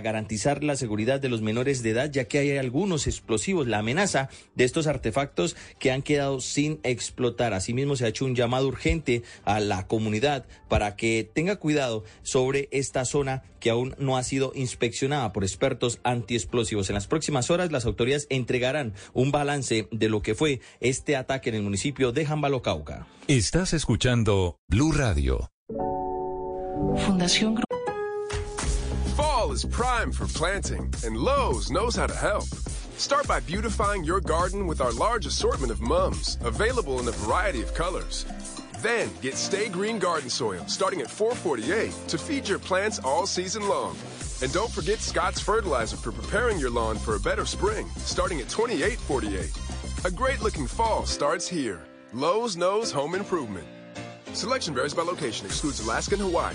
garantizar la seguridad de los menores de edad, ya que hay algunos explosivos, la amenaza de estos artefactos que han quedado sin explotar. Asimismo, se ha hecho un llamado urgente a la comunidad para que tenga cuidado sobre esta zona que aún no ha sido inspeccionada por expertos antiexplosivos. En las próximas horas, las autoridades entregarán un balance de lo que fue este ataque en el municipio de Jambalo, Cauca. Estás escuchando Blue Radio. Fundación Fall is prime for planting, and Lowe's knows how to help. Start by beautifying your garden with our large assortment of mums, available in a variety of colors. Then get Stay Green Garden Soil, starting at $4.48 to feed your plants all season long. And don't forget Scott's Fertilizer for preparing your lawn for a better spring, starting at $28.48. A great looking fall starts here. Lowe's knows home improvement. Selection varies by location, excludes Alaska and Hawaii.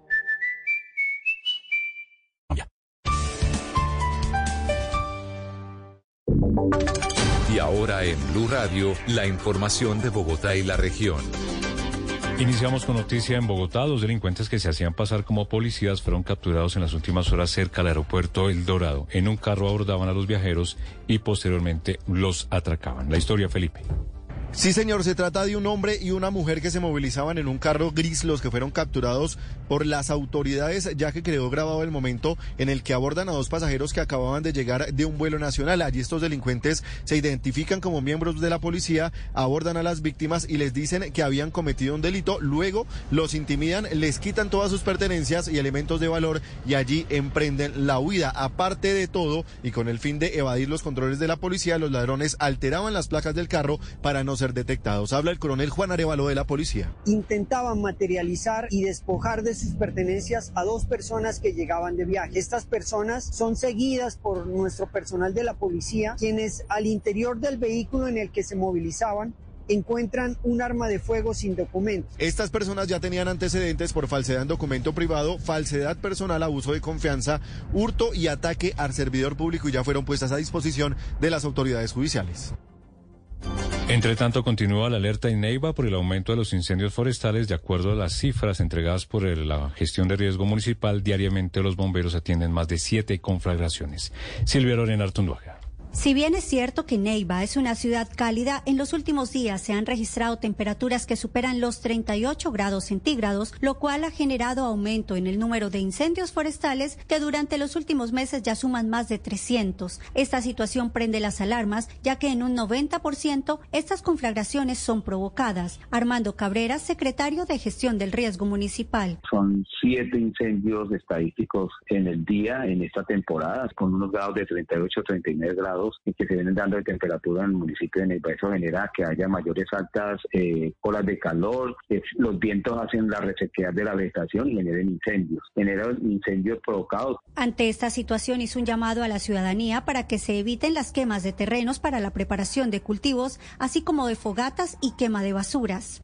Y ahora en Blue Radio, la información de Bogotá y la región. Iniciamos con noticia en Bogotá. Dos delincuentes que se hacían pasar como policías fueron capturados en las últimas horas cerca del aeropuerto El Dorado. En un carro abordaban a los viajeros y posteriormente los atracaban. La historia, Felipe. Sí, señor, se trata de un hombre y una mujer que se movilizaban en un carro gris, los que fueron capturados por las autoridades, ya que quedó grabado el momento en el que abordan a dos pasajeros que acababan de llegar de un vuelo nacional. Allí estos delincuentes se identifican como miembros de la policía, abordan a las víctimas y les dicen que habían cometido un delito. Luego los intimidan, les quitan todas sus pertenencias y elementos de valor y allí emprenden la huida. Aparte de todo, y con el fin de evadir los controles de la policía, los ladrones alteraban las placas del carro para no ser detectados. Habla el coronel Juan Arevalo de la policía. Intentaban materializar y despojar de sus pertenencias a dos personas que llegaban de viaje. Estas personas son seguidas por nuestro personal de la policía, quienes al interior del vehículo en el que se movilizaban encuentran un arma de fuego sin documentos. Estas personas ya tenían antecedentes por falsedad en documento privado, falsedad personal, abuso de confianza, hurto y ataque al servidor público y ya fueron puestas a disposición de las autoridades judiciales. Entre tanto, continúa la alerta en Neiva por el aumento de los incendios forestales. De acuerdo a las cifras entregadas por la gestión de riesgo municipal, diariamente los bomberos atienden más de siete conflagraciones. Silvia Lorena Artunduaga. Si bien es cierto que Neiva es una ciudad cálida, en los últimos días se han registrado temperaturas que superan los 38 grados centígrados, lo cual ha generado aumento en el número de incendios forestales que durante los últimos meses ya suman más de 300. Esta situación prende las alarmas, ya que en un 90% estas conflagraciones son provocadas. Armando Cabrera, secretario de Gestión del Riesgo Municipal. Son siete incendios estadísticos en el día, en esta temporada, con unos grados de 38 39 grados y que se vienen dando de temperatura en el municipio de Neiva. Eso genera que haya mayores altas eh, olas de calor, los vientos hacen la resequedad de la vegetación y generan incendios, generan incendios provocados. Ante esta situación hizo un llamado a la ciudadanía para que se eviten las quemas de terrenos para la preparación de cultivos, así como de fogatas y quema de basuras.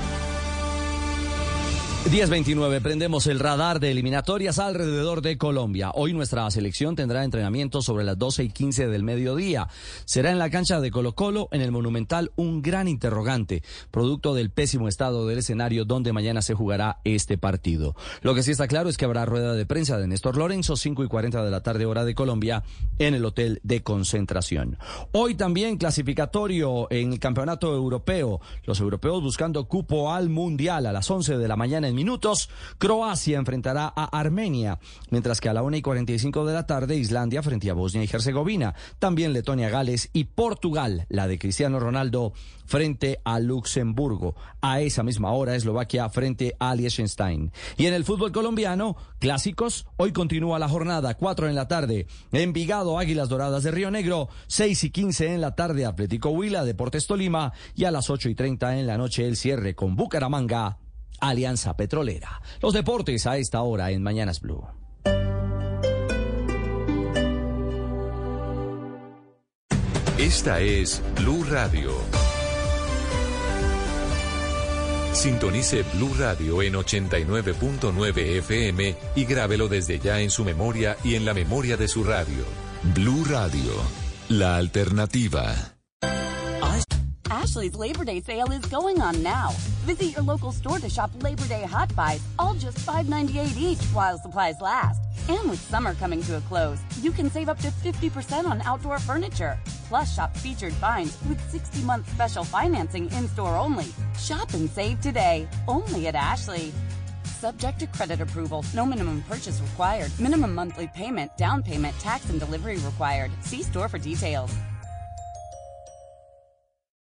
1029, prendemos el radar de eliminatorias alrededor de Colombia. Hoy nuestra selección tendrá entrenamiento sobre las 12 y 15 del mediodía. Será en la cancha de Colo Colo, en el Monumental, un gran interrogante, producto del pésimo estado del escenario donde mañana se jugará este partido. Lo que sí está claro es que habrá rueda de prensa de Néstor Lorenzo, 5 y 40 de la tarde hora de Colombia, en el hotel de concentración. Hoy también clasificatorio en el campeonato europeo. Los europeos buscando cupo al mundial a las 11 de la mañana minutos, Croacia enfrentará a Armenia, mientras que a la 1 y 45 de la tarde Islandia frente a Bosnia y Herzegovina, también Letonia, Gales y Portugal, la de Cristiano Ronaldo frente a Luxemburgo. A esa misma hora Eslovaquia frente a Liechtenstein. Y en el fútbol colombiano, clásicos, hoy continúa la jornada, 4 en la tarde, Envigado, Águilas Doradas de Río Negro, 6 y 15 en la tarde, Atlético Huila, Deportes Tolima y a las 8 y 30 en la noche el cierre con Bucaramanga. Alianza Petrolera. Los deportes a esta hora en Mañanas Blue. Esta es Blue Radio. Sintonice Blue Radio en 89.9 FM y grábelo desde ya en su memoria y en la memoria de su radio. Blue Radio, la alternativa. Ashley's Labor Day sale is going on now. Visit your local store to shop Labor Day hot buys, all just $5.98 each while supplies last. And with summer coming to a close, you can save up to 50% on outdoor furniture. Plus, shop featured finds with 60 month special financing in store only. Shop and save today, only at Ashley. Subject to credit approval, no minimum purchase required. Minimum monthly payment, down payment, tax, and delivery required. See store for details.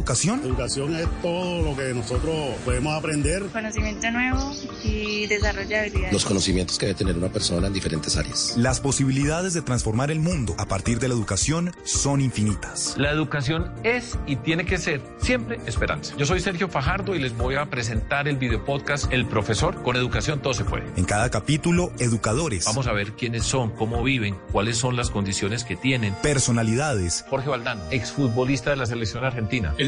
Educación. Educación es todo lo que nosotros podemos aprender. Conocimiento nuevo y desarrollo habilidades. Los conocimientos que debe tener una persona en diferentes áreas. Las posibilidades de transformar el mundo a partir de la educación son infinitas. La educación es y tiene que ser siempre esperanza. Yo soy Sergio Fajardo y les voy a presentar el video podcast El Profesor. Con educación todo se puede. En cada capítulo, educadores. Vamos a ver quiénes son, cómo viven, cuáles son las condiciones que tienen. Personalidades. Jorge Valdán, exfutbolista de la selección argentina. El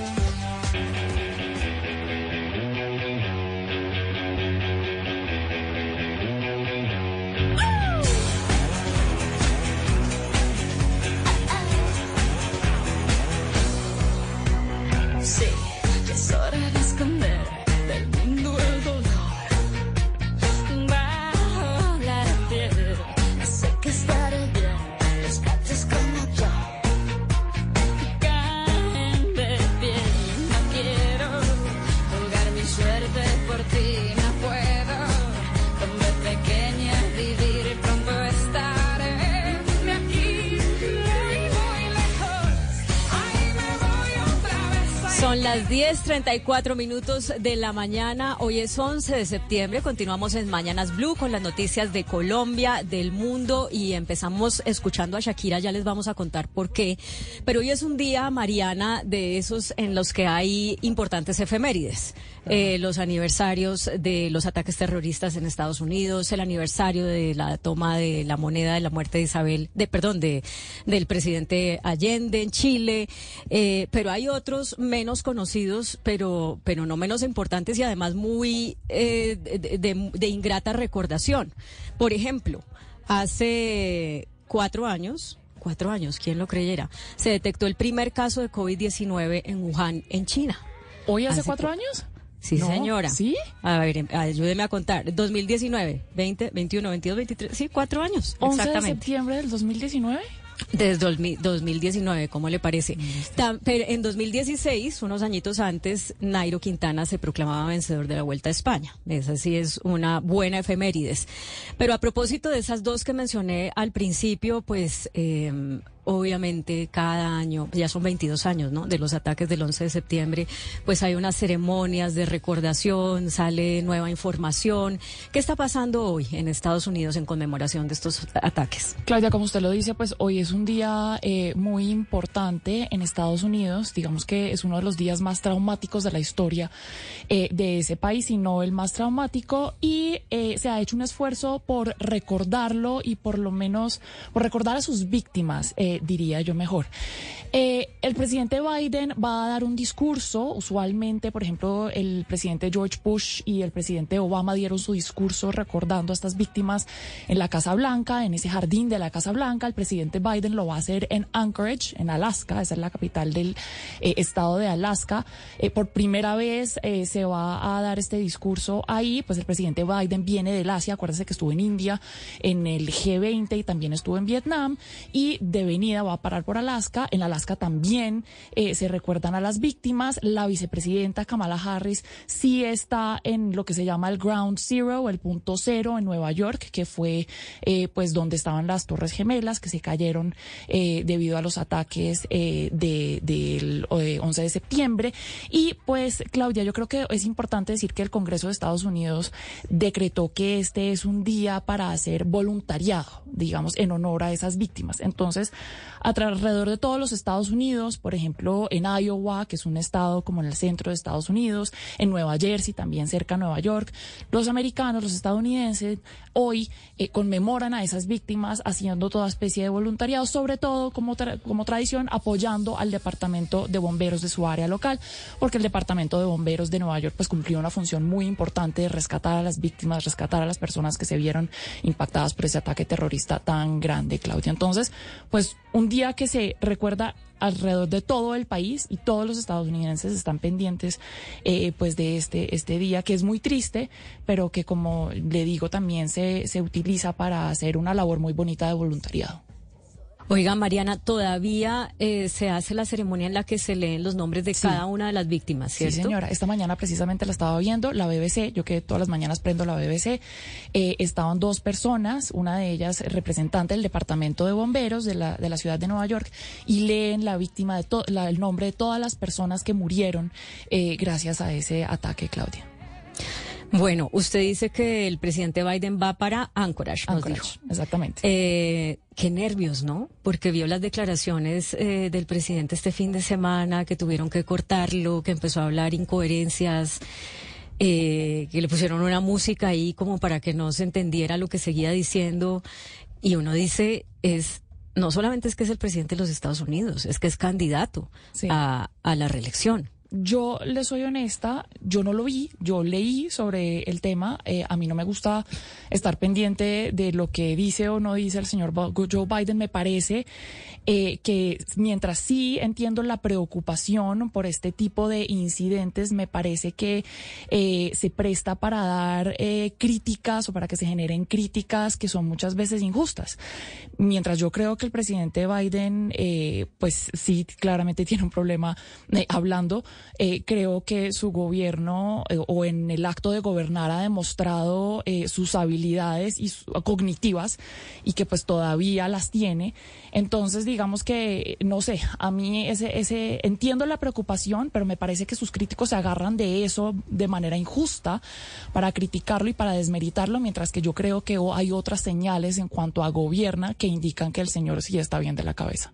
Las 10:34 minutos de la mañana. Hoy es 11 de septiembre. Continuamos en Mañanas Blue con las noticias de Colombia, del mundo y empezamos escuchando a Shakira. Ya les vamos a contar por qué. Pero hoy es un día, Mariana, de esos en los que hay importantes efemérides. Eh, los aniversarios de los ataques terroristas en Estados Unidos, el aniversario de la toma de la moneda de la muerte de Isabel, de perdón, de del presidente Allende en Chile, eh, pero hay otros menos conocidos, pero pero no menos importantes y además muy eh, de, de- de ingrata recordación. Por ejemplo, hace cuatro años. Cuatro años, ¿quién lo creyera? Se detectó el primer caso de COVID-19 en Wuhan, en China. ¿Hoy hace Hace cuatro cu- años? Sí, No, señora. ¿sí? A ver, em, ayúdeme a contar. 2019, 20, 21, 22, 23. Sí, cuatro años. 11 de exactamente. septiembre del 2019. Desde 2000 2019, ¿cómo le parece? Pero en 2016, unos añitos antes, Nairo Quintana se proclamaba vencedor de la Vuelta a España. Esa sí es una buena efemérides. Pero a propósito de esas dos que mencioné al principio, pues eh, obviamente cada año, ya son 22 años, ¿no? De los ataques del 11 de septiembre, pues hay unas ceremonias de recordación, sale nueva información. ¿Qué está pasando hoy en Estados Unidos en conmemoración de estos ataques? Claudia, como usted lo dice, pues hoy es un día eh, muy importante en Estados Unidos. Digamos que es uno de los días más traumáticos de la historia eh, de ese país, y no el más traumático. Y eh, se ha hecho un esfuerzo por recordarlo y por lo menos por recordar a sus víctimas, eh, diría yo mejor. Eh, el presidente Biden va a dar un discurso. Usualmente, por ejemplo, el presidente George Bush y el presidente Obama dieron su discurso recordando a estas víctimas en la Casa Blanca, en ese jardín de la Casa Blanca. El presidente Biden lo va a hacer en Anchorage, en Alaska, esa es la capital del eh, estado de Alaska. Eh, por primera vez se va a dar este discurso ahí. Pues el presidente Biden viene del Asia, acuérdense que estuvo en India, en el G20 y también estuvo en Vietnam. Y de va a parar por Alaska. En Alaska también eh, se recuerdan a las víctimas. La vicepresidenta Kamala Harris sí está en lo que se llama el Ground Zero, el punto cero en Nueva York, que fue eh, pues donde estaban las Torres Gemelas que se cayeron eh, debido a los ataques eh, de- del eh, 11 de septiembre. Y pues, Claudia, yo creo que es importante decir que el Congreso de Estados Unidos decretó que este es un día para hacer voluntariado, digamos, en honor a esas víctimas. Entonces, alrededor de todos los Estados Unidos, por ejemplo, en Iowa, que es un estado como en el centro de Estados Unidos, en Nueva Jersey, también cerca a Nueva York, los americanos, los estadounidenses, hoy eh, conmemoran a esas víctimas haciendo toda especie de voluntariado, sobre todo como, tra- como tradición, apoyando al departamento de bomberos de su área local, porque el departamento de bomberos de Nueva York pues cumplió una función muy importante de rescatar a las víctimas, rescatar a las personas que se vieron impactadas por ese ataque terrorista tan grande, Claudia. Entonces, pues un día que se recuerda alrededor de todo el país y todos los estadounidenses están pendientes eh, pues de este este día que es muy triste pero que como le digo también se, se utiliza para hacer una labor muy bonita de voluntariado Oiga, Mariana, todavía eh, se hace la ceremonia en la que se leen los nombres de Sí. cada una de las víctimas, ¿cierto? Sí, señora. Esta mañana precisamente la estaba viendo, la BBC, yo que todas las mañanas prendo la BBC, eh, estaban dos personas, una de ellas representante del Departamento de Bomberos de la, de la ciudad de Nueva York, y leen la víctima de to- la- el nombre de todas las personas que murieron eh, gracias a ese ataque, Claudia. Bueno, usted dice que el presidente Biden va para Anchorage, nos Anchorage, dijo. exactamente. Eh, qué nervios, ¿no? Porque vio las declaraciones eh, del presidente este fin de semana, que tuvieron que cortarlo, que empezó a hablar incoherencias, eh, que le pusieron una música ahí como para que no se entendiera lo que seguía diciendo. Y uno dice, es no solamente es que es el presidente de los Estados Unidos, es que es candidato Sí. a, a la reelección. Yo le soy honesta, yo no lo vi, yo leí sobre el tema, eh, a mí no me gusta estar pendiente de lo que dice o no dice el señor Joe Biden, me parece eh, que mientras sí entiendo la preocupación por este tipo de incidentes, me parece que eh, se presta para dar críticas o para que se generen críticas que son muchas veces injustas. Mientras yo creo que el presidente Biden, pues sí, claramente tiene un problema hablando, eh, creo que su gobierno eh, o en el acto de gobernar ha demostrado eh, sus habilidades y su- cognitivas y que pues todavía las tiene. Entonces, digamos que, no sé, a mí ese, ese, entiendo la preocupación, pero me parece que sus críticos se agarran de eso de manera injusta para criticarlo y para desmeritarlo, mientras que yo creo que o- hay otras señales en cuanto a gobierna que indican que el señor sí está bien de la cabeza.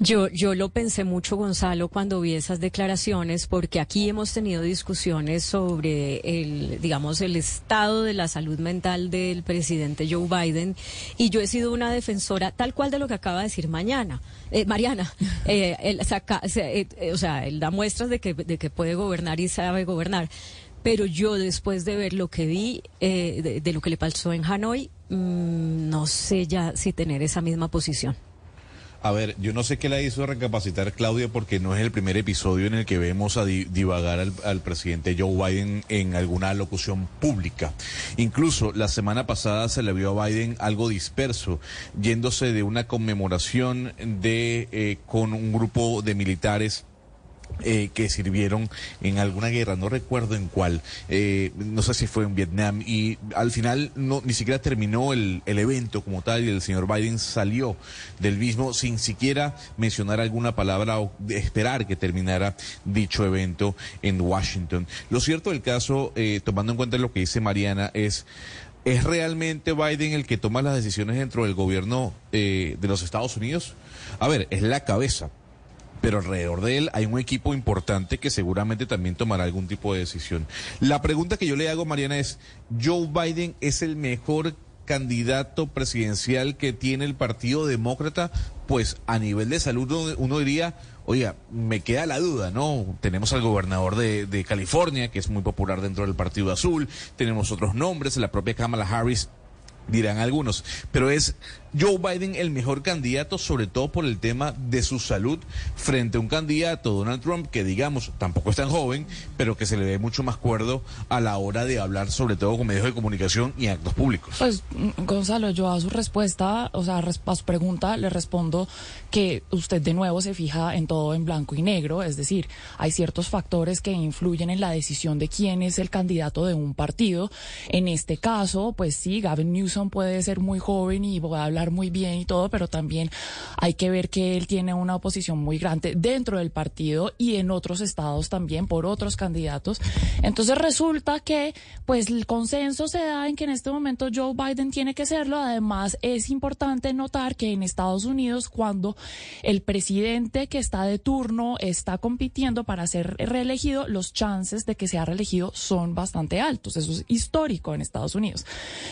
Yo, yo lo pensé mucho, Gonzalo, cuando vi esas declaraciones, porque aquí hemos tenido discusiones sobre el, digamos, el estado de la salud mental del presidente Joe Biden, y yo he sido una defensora tal cual de lo que acaba de decir mañana, eh, Mariana. Eh, él saca- se- eh, eh, o sea, él da muestras de que, de que puede gobernar y sabe gobernar. Pero yo, después de ver lo que vi, eh, de, de lo que le pasó en Hanoi, mm, no sé ya si tener esa misma posición. A ver, yo no sé qué la hizo recapacitar Claudia porque no es el primer episodio en el que vemos a di- divagar al, al presidente Joe Biden en alguna locución pública. Incluso la semana pasada se le vio a Biden algo disperso, yéndose de una conmemoración de eh, con un grupo de militares eh, que sirvieron en alguna guerra, no recuerdo en cuál, eh, no sé si fue en Vietnam, y al final no ni siquiera terminó el, evento como tal y el señor Biden salió del mismo sin siquiera mencionar alguna palabra o esperar que terminara dicho evento en Washington. Lo cierto del caso, eh, tomando en cuenta lo que dice Mariana, es... ¿Es realmente Biden el que toma las decisiones dentro del gobierno eh, de los Estados Unidos? A ver, es la cabeza, pero alrededor de él hay un equipo importante que seguramente también tomará algún tipo de decisión. La pregunta que yo le hago, Mariana, es, ¿Joe Biden es el mejor candidato presidencial que tiene el Partido Demócrata? Pues a nivel de salud uno, diría, oiga, me queda la duda, ¿no? Tenemos al gobernador de, de California, que es muy popular dentro del Partido Azul, tenemos otros nombres, la propia Kamala Harris dirán algunos, pero es Joe Biden el mejor candidato, sobre todo por el tema de su salud, frente a un candidato, Donald Trump, que digamos, tampoco es tan joven, pero que se le ve mucho más cuerdo a la hora de hablar, sobre todo con medios de comunicación y actos públicos. Pues, Gonzalo, yo a su respuesta, o sea, a su pregunta, le respondo que usted de nuevo se fija en todo en blanco y negro, es decir, hay ciertos factores que influyen en la decisión de quién es el candidato de un partido. En este caso, pues sí, Gavin Newsom puede ser muy joven y a muy bien y todo, pero también hay que ver que él tiene una oposición muy grande dentro del partido y en otros estados también por otros candidatos. Entonces resulta que, pues, el consenso se da en que en este momento Joe Biden tiene que serlo. Además, es importante notar que en Estados Unidos, cuando el presidente que está de turno está compitiendo para ser reelegido, los chances de que sea reelegido son bastante altos. Eso es histórico en Estados Unidos.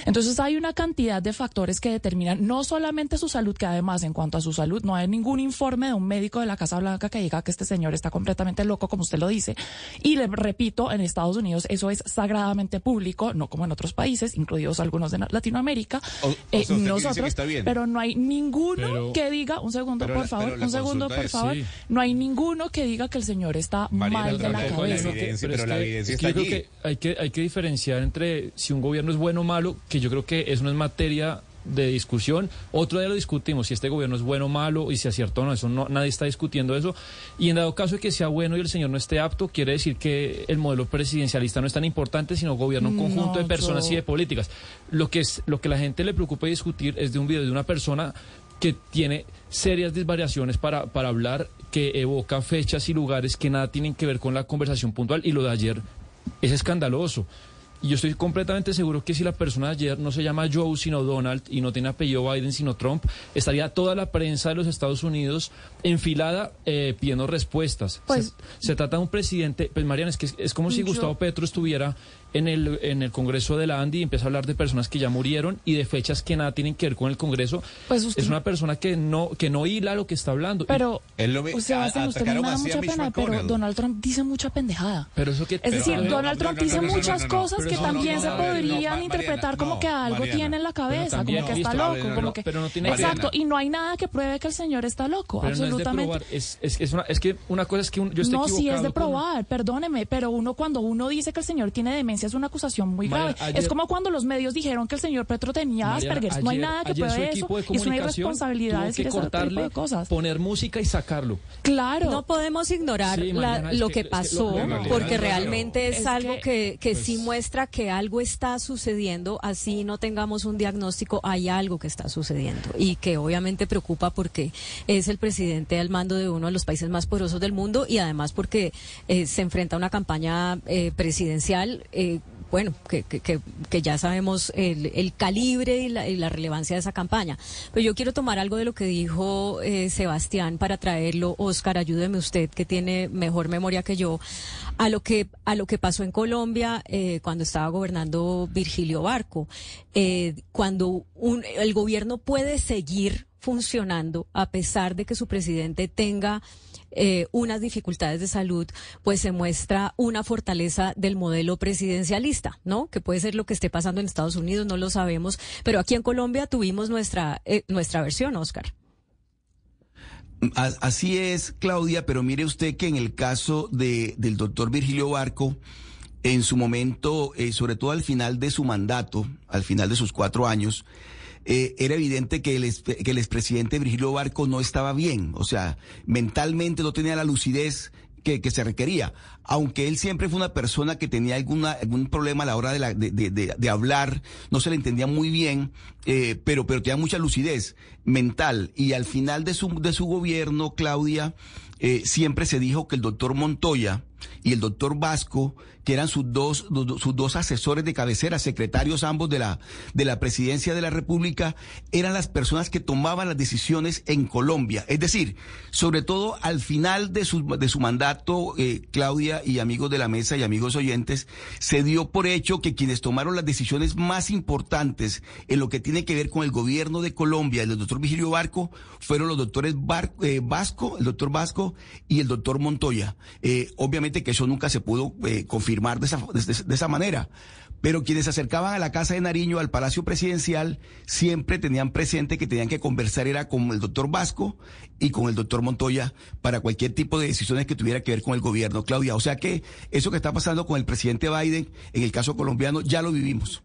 Entonces hay una cantidad de factores que determinan no solamente su salud, que además en cuanto a su salud no hay ningún informe de un médico de la Casa Blanca que diga que este señor está completamente loco, como usted lo dice. Y le repito, en Estados Unidos eso es sagradamente público, no como en otros países, incluidos algunos de Latinoamérica. O- o Eh, sea, nosotros, está bien. pero no hay ninguno Pero- que diga, un segundo, por la- favor, un segundo, por es- favor, sí. no hay ninguno que diga que el señor está Mariana, mal de la cabeza. evidencia, Pero la evidencia es que está yo creo allí. que hay que hay que diferenciar entre si un gobierno es bueno o malo, que yo creo que eso no es materia de discusión. Otro día lo discutimos, si este gobierno es bueno o malo y si acierta o no, eso no, nadie está discutiendo eso. Y en dado caso de que sea bueno y el señor no esté apto, quiere decir que el modelo presidencialista no es tan importante, sino gobierna un conjunto No, de personas yo- y de políticas. Lo que es lo que la gente le preocupa discutir es de un video de una persona que tiene serias desvariaciones para, para hablar, que evoca fechas y lugares que nada tienen que ver con la conversación puntual y lo de ayer es escandaloso. Y yo estoy completamente seguro que si la persona de ayer no se llama Joe, sino Donald, y no tiene apellido Biden, sino Trump, estaría toda la prensa de los Estados Unidos enfilada eh, pidiendo respuestas. Pues- se, se trata de un presidente, pues Mariana, es que es, es como si Yo- Gustavo Petro estuviera en el, en el Congreso de la Andy y empieza a hablar de personas que ya murieron y de fechas que nada tienen que ver con el Congreso. Pues usted- Es una persona que no, que no hila lo que está hablando. Pero, Es lo o sea, a- usted me da mucha pena, pero. Donald Trump dice mucha pendejada. pero eso que, Es pero- decir, ver, Donald Trump no, no, dice no, muchas cosas que también se podrían interpretar como que algo Mariana. tiene en la cabeza, también, como que está loco, pero no, como que... pero no tiene- Exacto, y no hay nada que pruebe que el señor está loco, absolutamente. es, que una cosa es que yo estoy no, sí es de probar, perdóneme, pero uno cuando uno dice que el señor tiene demencia violencia es una acusación muy grave. ayer- es como cuando los medios dijeron que el señor Petro tenía Asperger. no hay nada que pruebe eso. y es una irresponsabilidad tuvo decir ese tipo de cosas. poner música y sacarlo. Claro. No podemos ignorar Sí, la- Mariana, es lo que- que es que pasó, lo- porque realmente es, Es algo que, que, que sí pues- muestra que algo está sucediendo, así no tengamos un diagnóstico, hay algo que está sucediendo y que obviamente preocupa porque es el presidente al mando de uno de los países más poderosos del mundo y además porque eh, se enfrenta a una campaña eh, presidencial. eh, bueno, que, que, que, ya sabemos el, el calibre y la, y la relevancia de esa campaña. Pero yo quiero tomar algo de lo que dijo eh, Sebastián para traerlo. Oscar, ayúdeme usted, que tiene mejor memoria que yo, a lo que, a lo que pasó en Colombia eh, cuando estaba gobernando Virgilio Barco. Eh, cuando un, el gobierno puede seguir funcionando a pesar de que su presidente tenga eh, unas dificultades de salud, pues se muestra una fortaleza del modelo presidencialista, ¿no? Que puede ser lo que esté pasando en Estados Unidos, no lo sabemos, pero aquí en Colombia tuvimos nuestra eh, nuestra versión, Oscar. Así es, Claudia, pero mire usted que en el caso de, del doctor Virgilio Barco, en su momento, eh, sobre todo al final de su mandato, al final de sus cuatro años, eh, era evidente que el, que el expresidente Virgilio Barco no estaba bien, o sea, mentalmente no tenía la lucidez que, que se requería, aunque él siempre fue una persona que tenía alguna, algún problema a la hora de, la- de- de- de hablar, no se le entendía muy bien, eh, pero, pero tenía mucha lucidez mental. Y al final de su, de su gobierno, Claudia, eh, siempre se dijo que el doctor Montoya y el doctor Vasco, que eran sus dos, sus dos asesores de cabecera, secretarios ambos de la, de la presidencia de la República, eran las personas que tomaban las decisiones en Colombia. Es decir, sobre todo al final de su, de su mandato, eh, Claudia y amigos de la mesa y amigos oyentes, se dio por hecho que quienes tomaron las decisiones más importantes en lo que tiene que ver con el gobierno de Colombia, el doctor Vigilio Barco, fueron los doctores Bar- eh, Vasco, el doctor Vasco y el doctor Montoya. Eh, obviamente que eso nunca se pudo eh, confirmar de esa, de- de esa manera. Pero quienes se acercaban a la Casa de Nariño, al Palacio Presidencial, siempre tenían presente que tenían que conversar era con el doctor Vasco y con el doctor Montoya para cualquier tipo de decisiones que tuviera que ver con el gobierno, Claudia. O sea que eso que está pasando con el presidente Biden, en el caso colombiano, ya lo vivimos.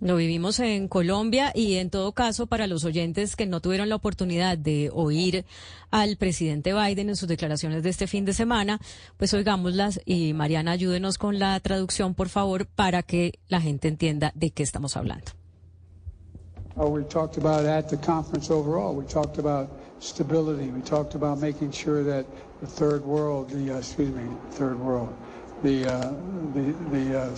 Lo vivimos en Colombia y en todo caso para los oyentes que no tuvieron la oportunidad de oír al presidente Biden en sus declaraciones de este fin de semana, pues oigámoslas y Mariana ayúdenos con la traducción por favor para que la gente entienda de qué estamos hablando. Uh, we talked about at the conference overall. We talked about stability. We talked about making sure that the uh, the uh, the the, uh,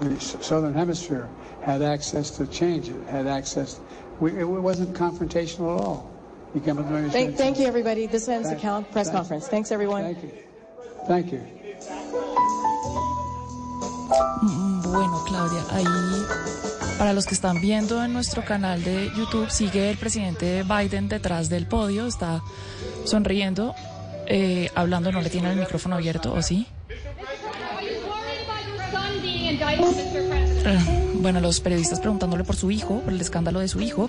the southern hemisphere had access to change it, had access. We, it wasn't confrontational at all. You came Thank, thank you, everybody. This ends the Thank- count, press thank- conference. Thanks, everyone. Thank you. Thank you. Mm, Bueno, Claudia, ahí para los que están viendo en nuestro canal de YouTube, sigue el presidente Biden detrás del podio, está sonriendo, eh, hablando, no le tiene el micrófono abierto, ¿o sí? Eh, Bueno, los periodistas preguntándole por su hijo, por el escándalo de su hijo.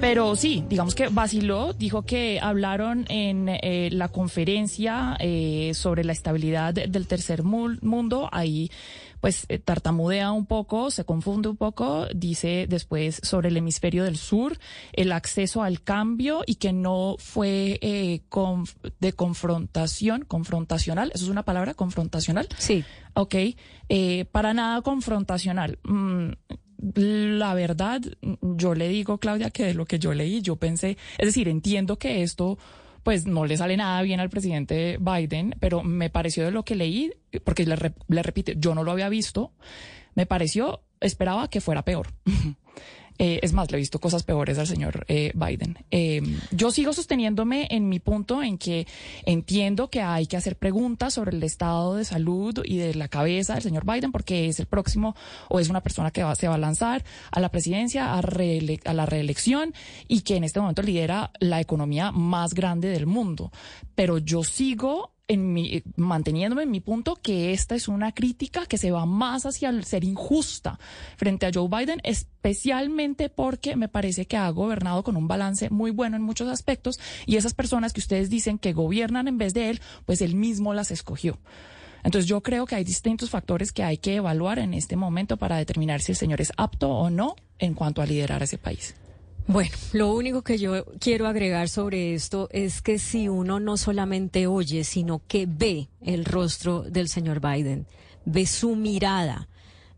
Pero sí, digamos que vaciló, dijo que hablaron en eh, la conferencia eh, sobre la estabilidad de- del tercer mu- mundo. Ahí pues eh, tartamudea un poco, se confunde un poco, dice después sobre el hemisferio del sur, el acceso al cambio y que no fue eh, conf- de confrontación, confrontacional, ¿eso es una palabra? ¿Confrontacional? Sí. Ok, eh, para nada confrontacional. Mm, la verdad, yo le digo, Claudia, que de lo que yo leí, yo pensé, es decir, entiendo que esto pues no le sale nada bien al presidente Biden, pero me pareció de lo que leí, porque le, le repito, yo no lo había visto, me pareció, esperaba que fuera peor. Eh, es más, le he visto cosas peores al señor eh, Biden. Eh, yo sigo sosteniéndome en mi punto en que entiendo que hay que hacer preguntas sobre el estado de salud y de la cabeza del señor Biden porque es el próximo o es una persona que va- se va a lanzar a la presidencia, a, a la reelección y que en este momento lidera la economía más grande del mundo. Pero yo sigo en mi, manteniéndome en mi punto que esta es una crítica que se va más hacia el ser injusta frente a Joe Biden, especialmente porque me parece que ha gobernado con un balance muy bueno en muchos aspectos y esas personas que ustedes dicen que gobiernan en vez de él, pues él mismo las escogió. Entonces yo creo que hay distintos factores que hay que evaluar en este momento para determinar si el señor es apto o no en cuanto a liderar ese país. Bueno, lo único que yo quiero agregar sobre esto es que si uno no solamente oye, sino que ve el rostro del señor Biden, ve su mirada,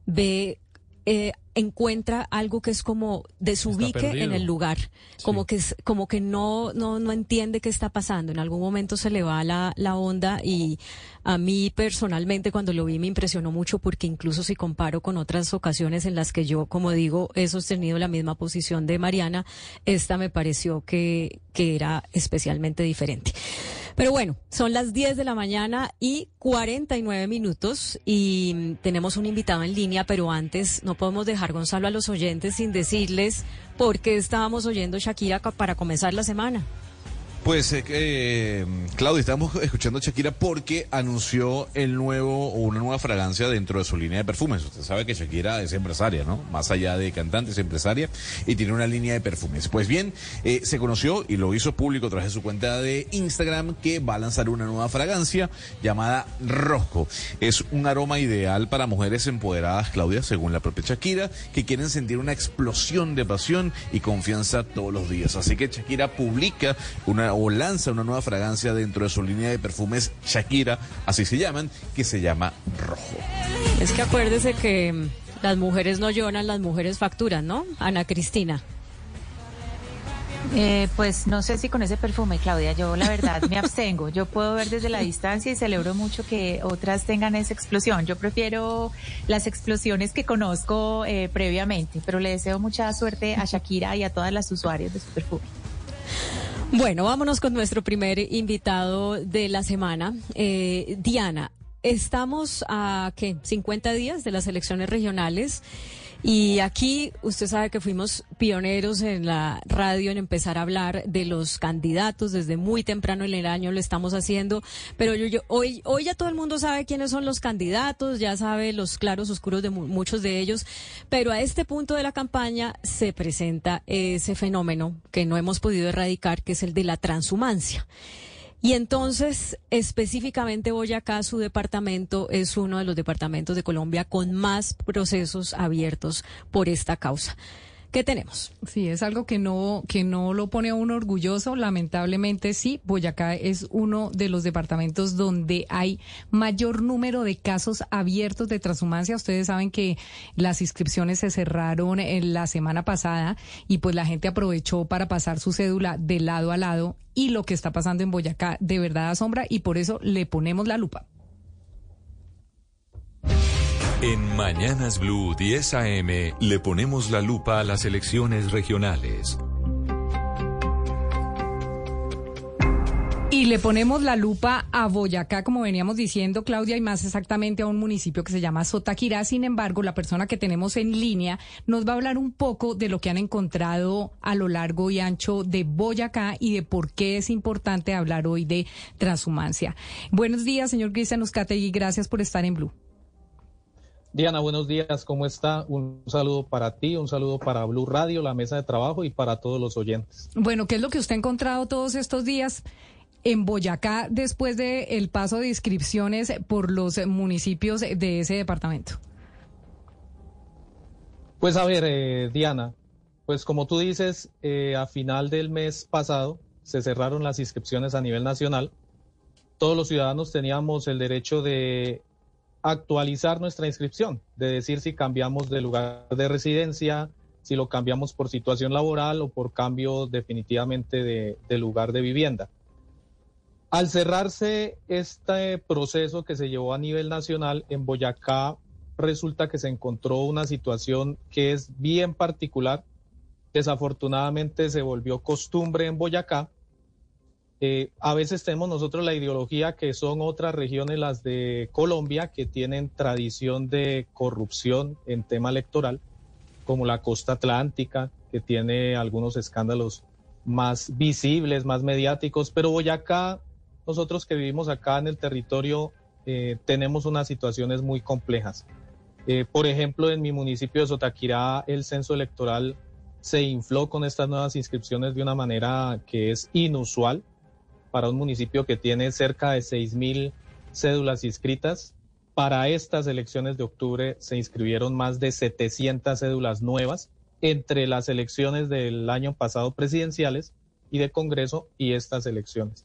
ve eh, encuentra algo que es como desubique en el lugar, como que es- como que no, no no entiende qué está pasando. En algún momento se le va la, la onda y a mí personalmente cuando lo vi me impresionó mucho porque incluso si comparo con otras ocasiones en las que yo, como digo, he sostenido la misma posición de Mariana, esta me pareció que, que era especialmente diferente. Pero bueno, son las 10 de la mañana y 49 minutos y tenemos un invitado en línea, pero antes no podemos dejar, Gonzalo, a los oyentes sin decirles por qué estábamos oyendo Shakira para comenzar la semana. Pues, eh, Claudia, estamos escuchando a Shakira porque anunció el nuevo una nueva fragancia dentro de su línea de perfumes. Usted sabe que Shakira es empresaria, ¿no? Más allá de cantante, es empresaria y tiene una línea de perfumes. Pues bien, eh, se conoció y lo hizo público a través de su cuenta de Instagram que va a lanzar una nueva fragancia llamada Rosco. Es un aroma ideal para mujeres empoderadas, Claudia, según la propia Shakira, que quieren sentir una explosión de pasión y confianza todos los días. Así que Shakira publica una o lanza una nueva fragancia dentro de su línea de perfumes Shakira, así se llaman, que se llama Rojo. Es que acuérdese que mm, las mujeres no lloran, las mujeres facturan, ¿no? Ana Cristina. Eh, pues no sé si con ese perfume, Claudia, yo la verdad me abstengo. Yo puedo ver desde la distancia y celebro mucho que otras tengan esa explosión. Yo prefiero las explosiones que conozco eh, previamente, pero le deseo mucha suerte a Shakira y a todas las usuarias de su perfume. Bueno, vámonos con nuestro primer invitado de la semana. Eh, Diana, estamos a ¿qué? 50 días de las elecciones regionales. Y aquí usted sabe que fuimos pioneros en la radio en empezar a hablar de los candidatos. Desde muy temprano en el año lo estamos haciendo, pero yo, hoy hoy ya todo el mundo sabe quiénes son los candidatos, ya sabe los claros oscuros de mu- muchos de ellos, pero a este punto de la campaña se presenta ese fenómeno que no hemos podido erradicar, que es el de la transhumancia. Y entonces, específicamente Boyacá, su departamento es uno de los departamentos de Colombia con más procesos abiertos por esta causa. ¿Qué tenemos? Sí, es algo que no, que no lo pone a uno orgulloso. Lamentablemente sí, Boyacá es uno de los departamentos donde hay mayor número de casos abiertos de transhumancia. Ustedes saben que las inscripciones se cerraron en la semana pasada y pues la gente aprovechó para pasar su cédula de lado a lado y lo que está pasando en Boyacá de verdad asombra y por eso le ponemos la lupa. En Mañanas Blue 10 AM le ponemos la lupa a las elecciones regionales. Y le ponemos la lupa a Boyacá, como veníamos diciendo, Claudia, y más exactamente a un municipio que se llama Sotaquirá. Sin embargo, la persona que tenemos en línea nos va a hablar un poco de lo que han encontrado a lo largo y ancho de Boyacá y de por qué es importante hablar hoy de transhumancia. Buenos días, señor Cristian Uzcategui, gracias por estar en Blue. Diana, buenos días, ¿cómo está? Un saludo para ti, un saludo para Blue Radio, la mesa de trabajo y para todos los oyentes. Bueno, ¿qué es lo que usted ha encontrado todos estos días en Boyacá después del el paso de inscripciones por los municipios de ese departamento? Pues a ver, eh, Diana, pues como tú dices, eh, a final del mes pasado se cerraron las inscripciones a nivel nacional. Todos los ciudadanos teníamos el derecho de actualizar nuestra inscripción, de decir si cambiamos de lugar de residencia, si lo cambiamos por situación laboral o por cambio definitivamente de, lugar de vivienda. Al cerrarse este proceso que se llevó a nivel nacional, en Boyacá resulta que se encontró una situación que es bien particular. Desafortunadamente se volvió costumbre en Boyacá. Eh, a veces tenemos nosotros la ideología que son otras regiones, las de Colombia, que tienen tradición de corrupción en tema electoral, como la costa atlántica, que tiene algunos escándalos más visibles, más mediáticos, pero Boyacá, nosotros que vivimos acá en el territorio, eh, tenemos unas situaciones muy complejas. Eh, por ejemplo, en mi municipio de Sotaquirá, el censo electoral se infló con estas nuevas inscripciones de una manera que es inusual para un municipio que tiene cerca de 6.000 cédulas inscritas. para estas elecciones de octubre se inscribieron más de 700 cédulas nuevas entre las elecciones del año pasado presidenciales y de Congreso y estas elecciones.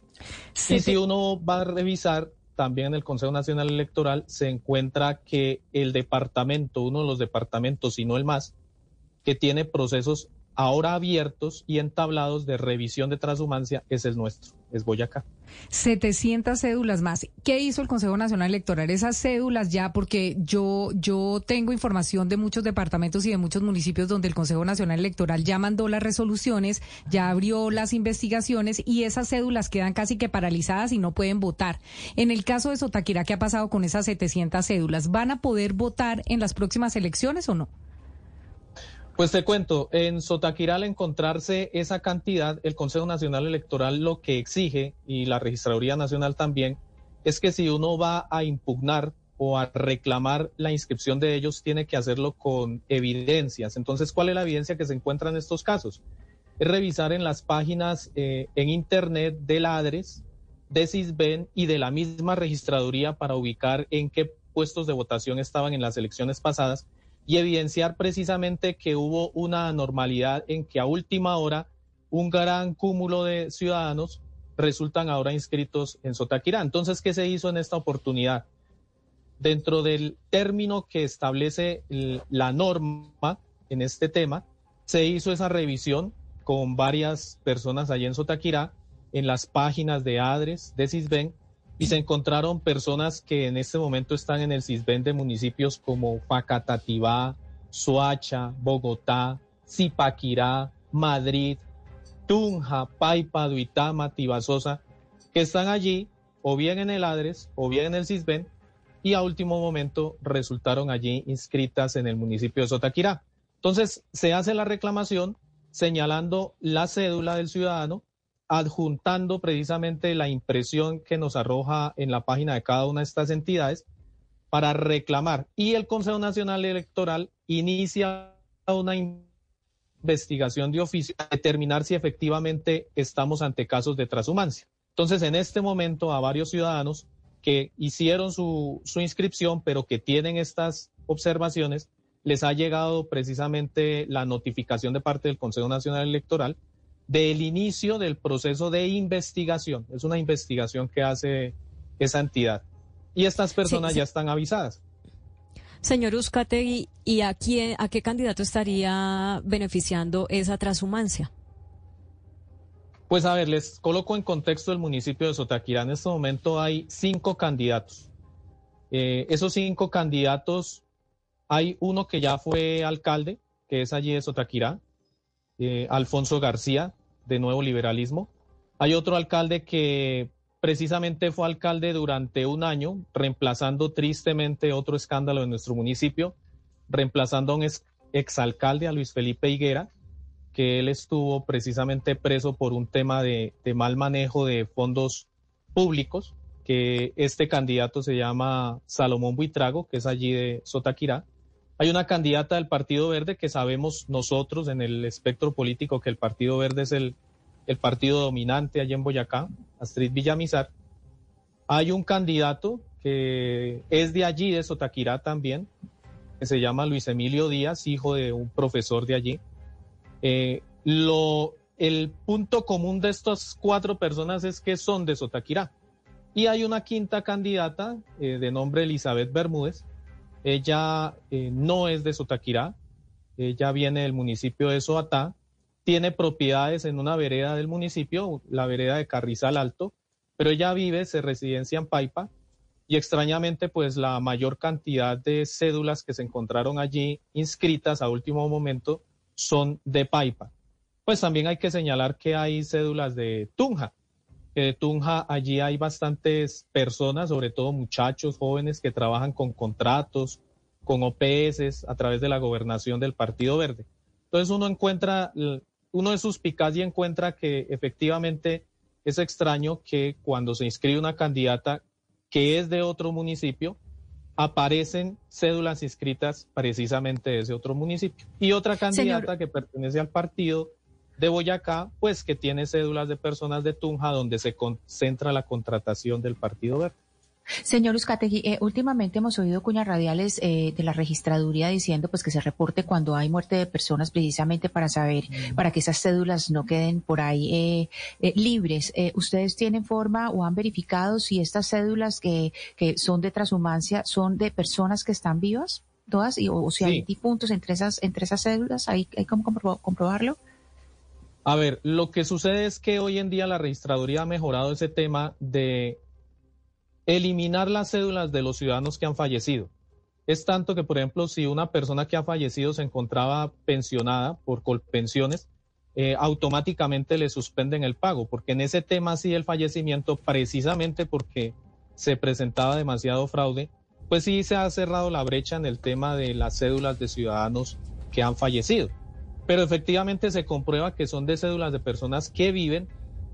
Y si uno va a revisar, también en el Consejo Nacional Electoral se encuentra que el departamento, uno de los departamentos, si no el más, que tiene procesos ahora abiertos y entablados de revisión de transhumancia es el nuestro, es Boyacá. 700 cédulas más. ¿Qué hizo el Consejo Nacional Electoral? Esas cédulas ya, porque yo, yo tengo información de muchos departamentos y de muchos municipios donde el Consejo Nacional Electoral ya mandó las resoluciones, ya abrió las investigaciones y esas cédulas quedan casi que paralizadas y no pueden votar. En el caso de Sotaquira, ¿qué ha pasado con esas 700 cédulas? ¿Van a poder votar en las próximas elecciones o no? Pues te cuento, en Sotaquira al encontrarse esa cantidad, el Consejo Nacional Electoral lo que exige, y la Registraduría Nacional también, es que si uno va a impugnar o a reclamar la inscripción de ellos, tiene que hacerlo con evidencias. Entonces, ¿cuál es la evidencia que se encuentra en estos casos? Es revisar en las páginas eh, en Internet del ADRES, de CISBEN y de la misma registraduría para ubicar en qué puestos de votación estaban en las elecciones pasadas y evidenciar precisamente que hubo una anormalidad en que a última hora un gran cúmulo de ciudadanos resultan ahora inscritos en Sotaquirá. Entonces, ¿qué se hizo en esta oportunidad? Dentro del término que establece la norma en este tema, se hizo esa revisión con varias personas allí en Sotaquirá, en las páginas de ADRES, de CISBEN, y se encontraron personas que en este momento están en el CISBEN de municipios como Facatativá, Soacha, Bogotá, Zipaquirá, Madrid, Tunja, Paipa, Duitama, Tibasosa, que están allí o bien en el ADRES o bien en el CISBEN y a último momento resultaron allí inscritas en el municipio de Sotaquirá. Entonces se hace la reclamación señalando la cédula del ciudadano adjuntando precisamente la impresión que nos arroja en la página de cada una de estas entidades para reclamar. Y el Consejo Nacional Electoral inicia una investigación de oficio para determinar si efectivamente estamos ante casos de transhumancia. Entonces, en este momento, a varios ciudadanos que hicieron su, su inscripción, pero que tienen estas observaciones, les ha llegado precisamente la notificación de parte del Consejo Nacional Electoral del inicio del proceso de investigación. Es una investigación que hace esa entidad. Y estas personas Sí, sí. ya están avisadas. Señor Uzcategui, ¿y a, quién, a qué candidato estaría beneficiando esa transhumancia? Pues a ver, les coloco en contexto el municipio de Sotaquirá. En este momento hay cinco candidatos. Eh, esos cinco candidatos, hay uno que ya fue alcalde, que es allí de Sotaquirá, eh, Alfonso García, de Nuevo Liberalismo. Hay otro alcalde que precisamente fue alcalde durante un año, reemplazando tristemente otro escándalo en nuestro municipio, reemplazando a un ex- exalcalde, a Luis Felipe Higuera, que él estuvo precisamente preso por un tema de, de mal manejo de fondos públicos, que este candidato se llama Salomón Buitrago, que es allí de Sotaquirá. Hay una candidata del Partido Verde que sabemos nosotros en el espectro político que el Partido Verde es el, partido dominante allí en Boyacá, Astrid Villamizar. Hay un candidato que es de allí, de Sotaquirá también, que se llama Luis Emilio Díaz, hijo de un profesor de allí. Eh, el punto común de estas cuatro personas es que son de Sotaquirá. Y hay una quinta candidata eh, de nombre Elizabeth Bermúdez. Ella eh, no es de Sotaquirá, ella viene del municipio de Soatá, tiene propiedades en una vereda del municipio, la vereda de Carrizal Alto, pero ella vive, se residencia en Paipa y extrañamente pues la mayor cantidad de cédulas que se encontraron allí inscritas a último momento son de Paipa. Pues también hay que señalar que hay cédulas de Tunja, que de Tunja allí hay bastantes personas, sobre todo muchachos jóvenes que trabajan con contratos, con OPS a través de la gobernación del Partido Verde. Entonces uno encuentra, uno de sus picas y encuentra que efectivamente es extraño que cuando se inscribe una candidata que es de otro municipio, aparecen cédulas inscritas precisamente de ese otro municipio. Y otra candidata que pertenece al partido de Boyacá, pues que tiene cédulas de personas de Tunja donde se concentra la contratación del Partido Verde. Señor Uzcategui, eh, últimamente hemos oído cuñas radiales eh, de la registraduría diciendo pues que se reporte cuando hay muerte de personas precisamente para saber, para que esas cédulas no queden por ahí eh, eh, libres. Eh, ¿Ustedes tienen forma o han verificado si estas cédulas que, que son de transhumancia son de personas que están vivas? Todas, y, o, o si hay Sí. difuntos entre esas, entre esas cédulas, ¿hay, hay cómo compro- comprobarlo? A ver, lo que sucede es que hoy en día la registraduría ha mejorado ese tema de eliminar las cédulas de los ciudadanos que han fallecido. Es tanto que, por ejemplo, si una persona que ha fallecido se encontraba pensionada por colpensiones, eh, automáticamente le suspenden el pago, porque en ese tema sí el fallecimiento, precisamente porque se presentaba demasiado fraude, pues sí se ha cerrado la brecha en el tema de las cédulas de ciudadanos que han fallecido. Pero efectivamente se comprueba que son de cédulas de personas que viven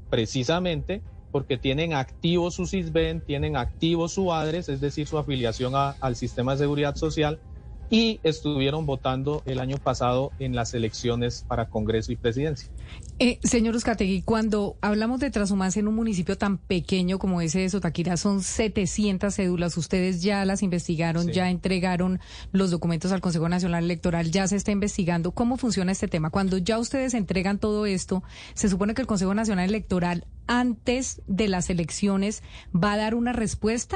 precisamente porque tienen activo su CISBEN, tienen activo su ADRES, es decir, su afiliación al sistema de seguridad social, y estuvieron votando el año pasado en las elecciones para Congreso y Presidencia. Eh, señor Uzcategui, cuando hablamos de transhumancia en un municipio tan pequeño como ese de Sotaquira, son 700 cédulas. Ustedes ya las investigaron, Sí. ya entregaron los documentos al Consejo Nacional Electoral, ya se está investigando. ¿Cómo funciona este tema? Cuando ya ustedes entregan todo esto, se supone que el Consejo Nacional Electoral, antes de las elecciones, va a dar una respuesta.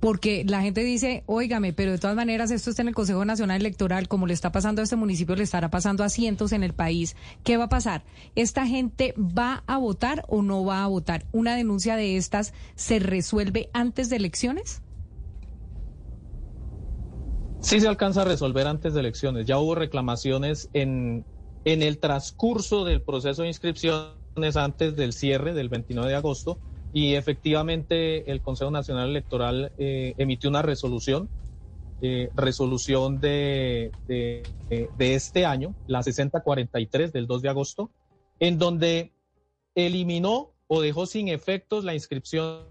Porque la gente dice, óigame, pero de todas maneras esto está en el Consejo Nacional Electoral, como le está pasando a este municipio, le estará pasando a cientos en el país. ¿Qué va a pasar? ¿Esta gente va a votar o no va a votar? ¿Una denuncia de estas se resuelve antes de elecciones? Sí se alcanza a resolver antes de elecciones. Ya hubo reclamaciones en, en el transcurso del proceso de inscripciones antes del cierre del 29 de agosto y efectivamente el Consejo Nacional Electoral eh, emitió una resolución, eh, resolución de, este año, la 6043 del 2 de agosto, en donde eliminó o dejó sin efectos la inscripción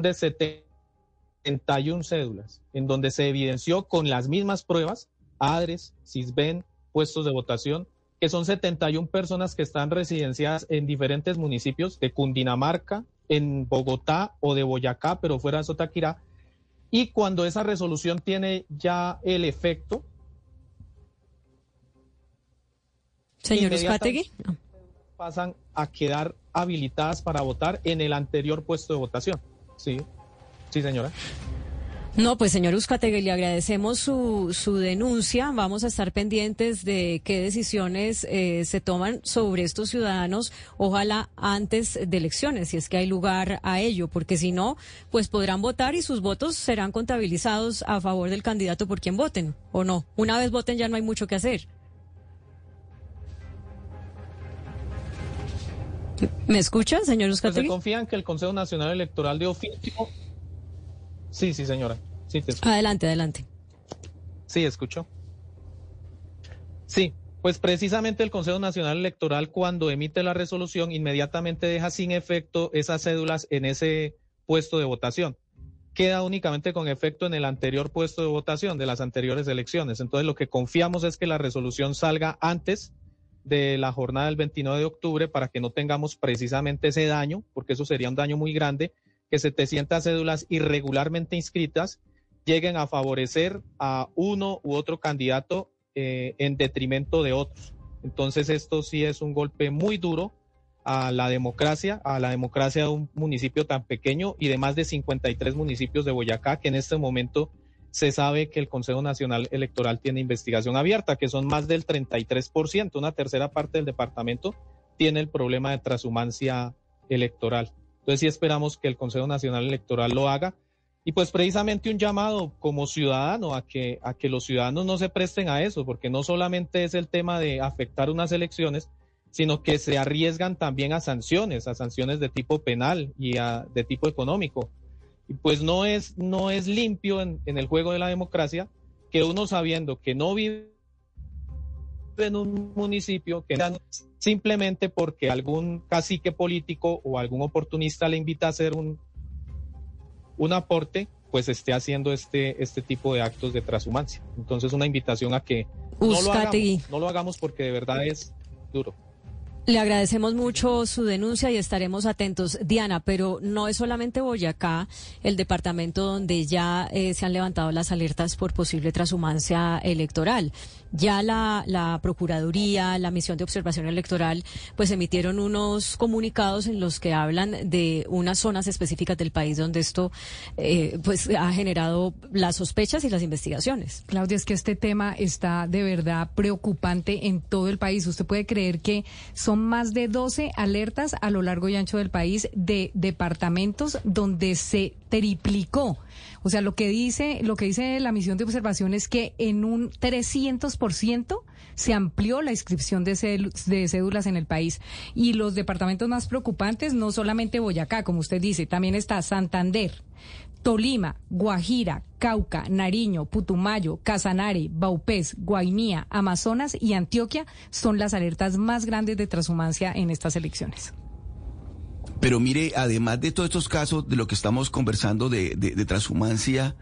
de 71 cédulas, en donde se evidenció con las mismas pruebas, ADRES, CISBEN, puestos de votación, que son 71 personas que están residenciadas en diferentes municipios de Cundinamarca, en Bogotá o de Boyacá, pero fuera de Sotaquirá. Y cuando esa resolución tiene ya el efecto, Señor. Uzcategui. pasan a quedar habilitadas para votar en el anterior puesto de votación. Sí, sí, señora. No, pues señor Uzcategui, le agradecemos su, su denuncia. Vamos a estar pendientes de qué decisiones eh, se toman sobre estos ciudadanos, ojalá antes de elecciones, si es que hay lugar a ello, porque si no, pues podrán votar y sus votos serán contabilizados a favor del candidato por quien voten, ¿o no? Una vez voten ya no hay mucho que hacer. ¿Me escucha, señor Pues se Uzcategui? confía en que el Consejo Nacional Electoral de oficio. Sí, sí, señora. Sí, te escucho. Adelante, adelante. Sí, escucho. Sí, pues precisamente el Consejo Nacional Electoral cuando emite la resolución inmediatamente deja sin efecto esas cédulas en ese puesto de votación. Queda únicamente con efecto en el anterior puesto de votación de las anteriores elecciones. Entonces lo que confiamos es que la resolución salga antes de la jornada del 29 de octubre para que no tengamos precisamente ese daño, porque eso sería un daño muy grande, que 700 cédulas irregularmente inscritas lleguen a favorecer a uno u otro candidato eh, en detrimento de otros. Entonces esto sí es un golpe muy duro a la democracia, a la democracia de un municipio tan pequeño y de más de 53 municipios de Boyacá, que en este momento se sabe que el Consejo Nacional Electoral tiene investigación abierta, que son más del 33%, una tercera parte del departamento tiene el problema de transhumancia electoral. Entonces sí esperamos que el Consejo Nacional Electoral lo haga. Y pues precisamente un llamado como ciudadano a que, a que los ciudadanos no se presten a eso, porque no solamente es el tema de afectar unas elecciones, sino que se arriesgan también a sanciones, a sanciones de tipo penal y a- de tipo económico. Y pues no es, no es limpio en, en el juego de la democracia que uno sabiendo que no vive en un municipio, que simplemente porque algún cacique político o algún oportunista le invita a hacer un, un aporte, pues esté haciendo este, este tipo de actos de transhumancia. Entonces una invitación a que no lo, hagamos, no lo hagamos porque de verdad es duro. Le agradecemos mucho su denuncia y estaremos atentos. Diana, pero no es solamente Boyacá, el departamento donde ya eh, se han levantado las alertas por posible transhumancia electoral. Ya la, la Procuraduría, la Misión de Observación Electoral, pues emitieron unos comunicados en los que hablan de unas zonas específicas del país donde esto eh, pues ha generado las sospechas y las investigaciones. Claudia, es que este tema está de verdad preocupante en todo el país. Usted puede creer que son más de 12 alertas a lo largo y ancho del país de departamentos donde se triplicó. O sea, lo que dice, lo que dice la misión de observación es que en un 300% se amplió la inscripción de, de cédulas en el país. Y los departamentos más preocupantes, no solamente Boyacá, como usted dice, también está Santander, Tolima, Guajira, Cauca, Nariño, Putumayo, Casanare, Baupés, Guainía, Amazonas y Antioquia son las alertas más grandes de transhumancia en estas elecciones. Pero mire, además de todos estos casos de lo que estamos conversando de, de- transhumancia,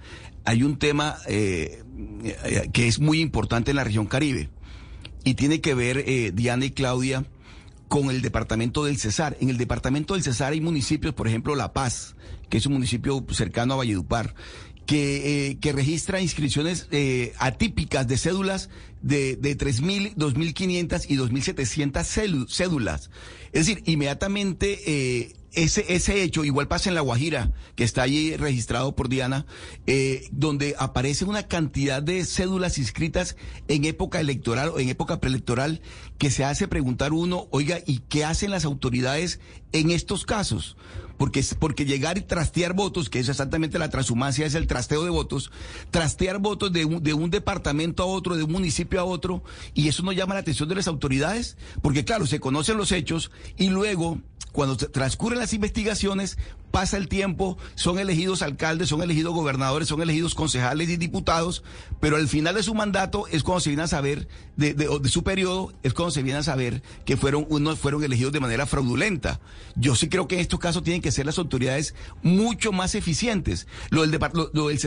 hay un tema eh, eh, que es muy importante en la región Caribe y tiene que ver, eh, Diana y Claudia, con el departamento del Cesar. En el departamento del Cesar hay municipios, por ejemplo, La Paz, que es un municipio cercano a Valledupar, que, eh, que registra inscripciones eh, atípicas de cédulas de, de 3.000, 2.500 y 2.700 célu- cédulas. Es decir, inmediatamente eh, ese, ese hecho, igual pasa en La Guajira, que está allí registrado por Diana, eh, donde aparece una cantidad de cédulas inscritas en época electoral o en época preelectoral que se hace preguntar uno, oiga, ¿y qué hacen las autoridades en estos casos? Porque, porque llegar y trastear votos, que es exactamente la transhumancia, es el trasteo de votos, trastear votos de un, de un departamento a otro, de un municipio a otro, y eso no llama la atención de las autoridades, porque claro, se conocen los hechos y luego cuando se- transcurren las investigaciones, pasa el tiempo, son elegidos alcaldes, son elegidos gobernadores, son elegidos concejales y diputados, pero al final de su mandato es cuando se viene a saber, de, de- su periodo, es cuando se viene a saber que fueron, unos fueron elegidos de manera fraudulenta. Yo sí creo que en estos casos tienen que ser las autoridades mucho más eficientes. Lo del, lo, es,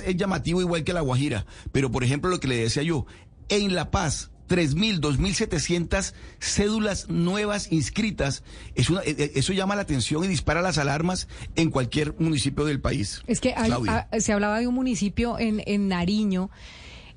es llamativo igual que la Guajira, pero por ejemplo lo que le decía yo, en La Paz, 3.000, 2.700 cédulas nuevas inscritas. Es una, eh, eh, eso llama la atención y dispara las alarmas en cualquier municipio del país. Es que hay- ah, se hablaba de un municipio en, en Nariño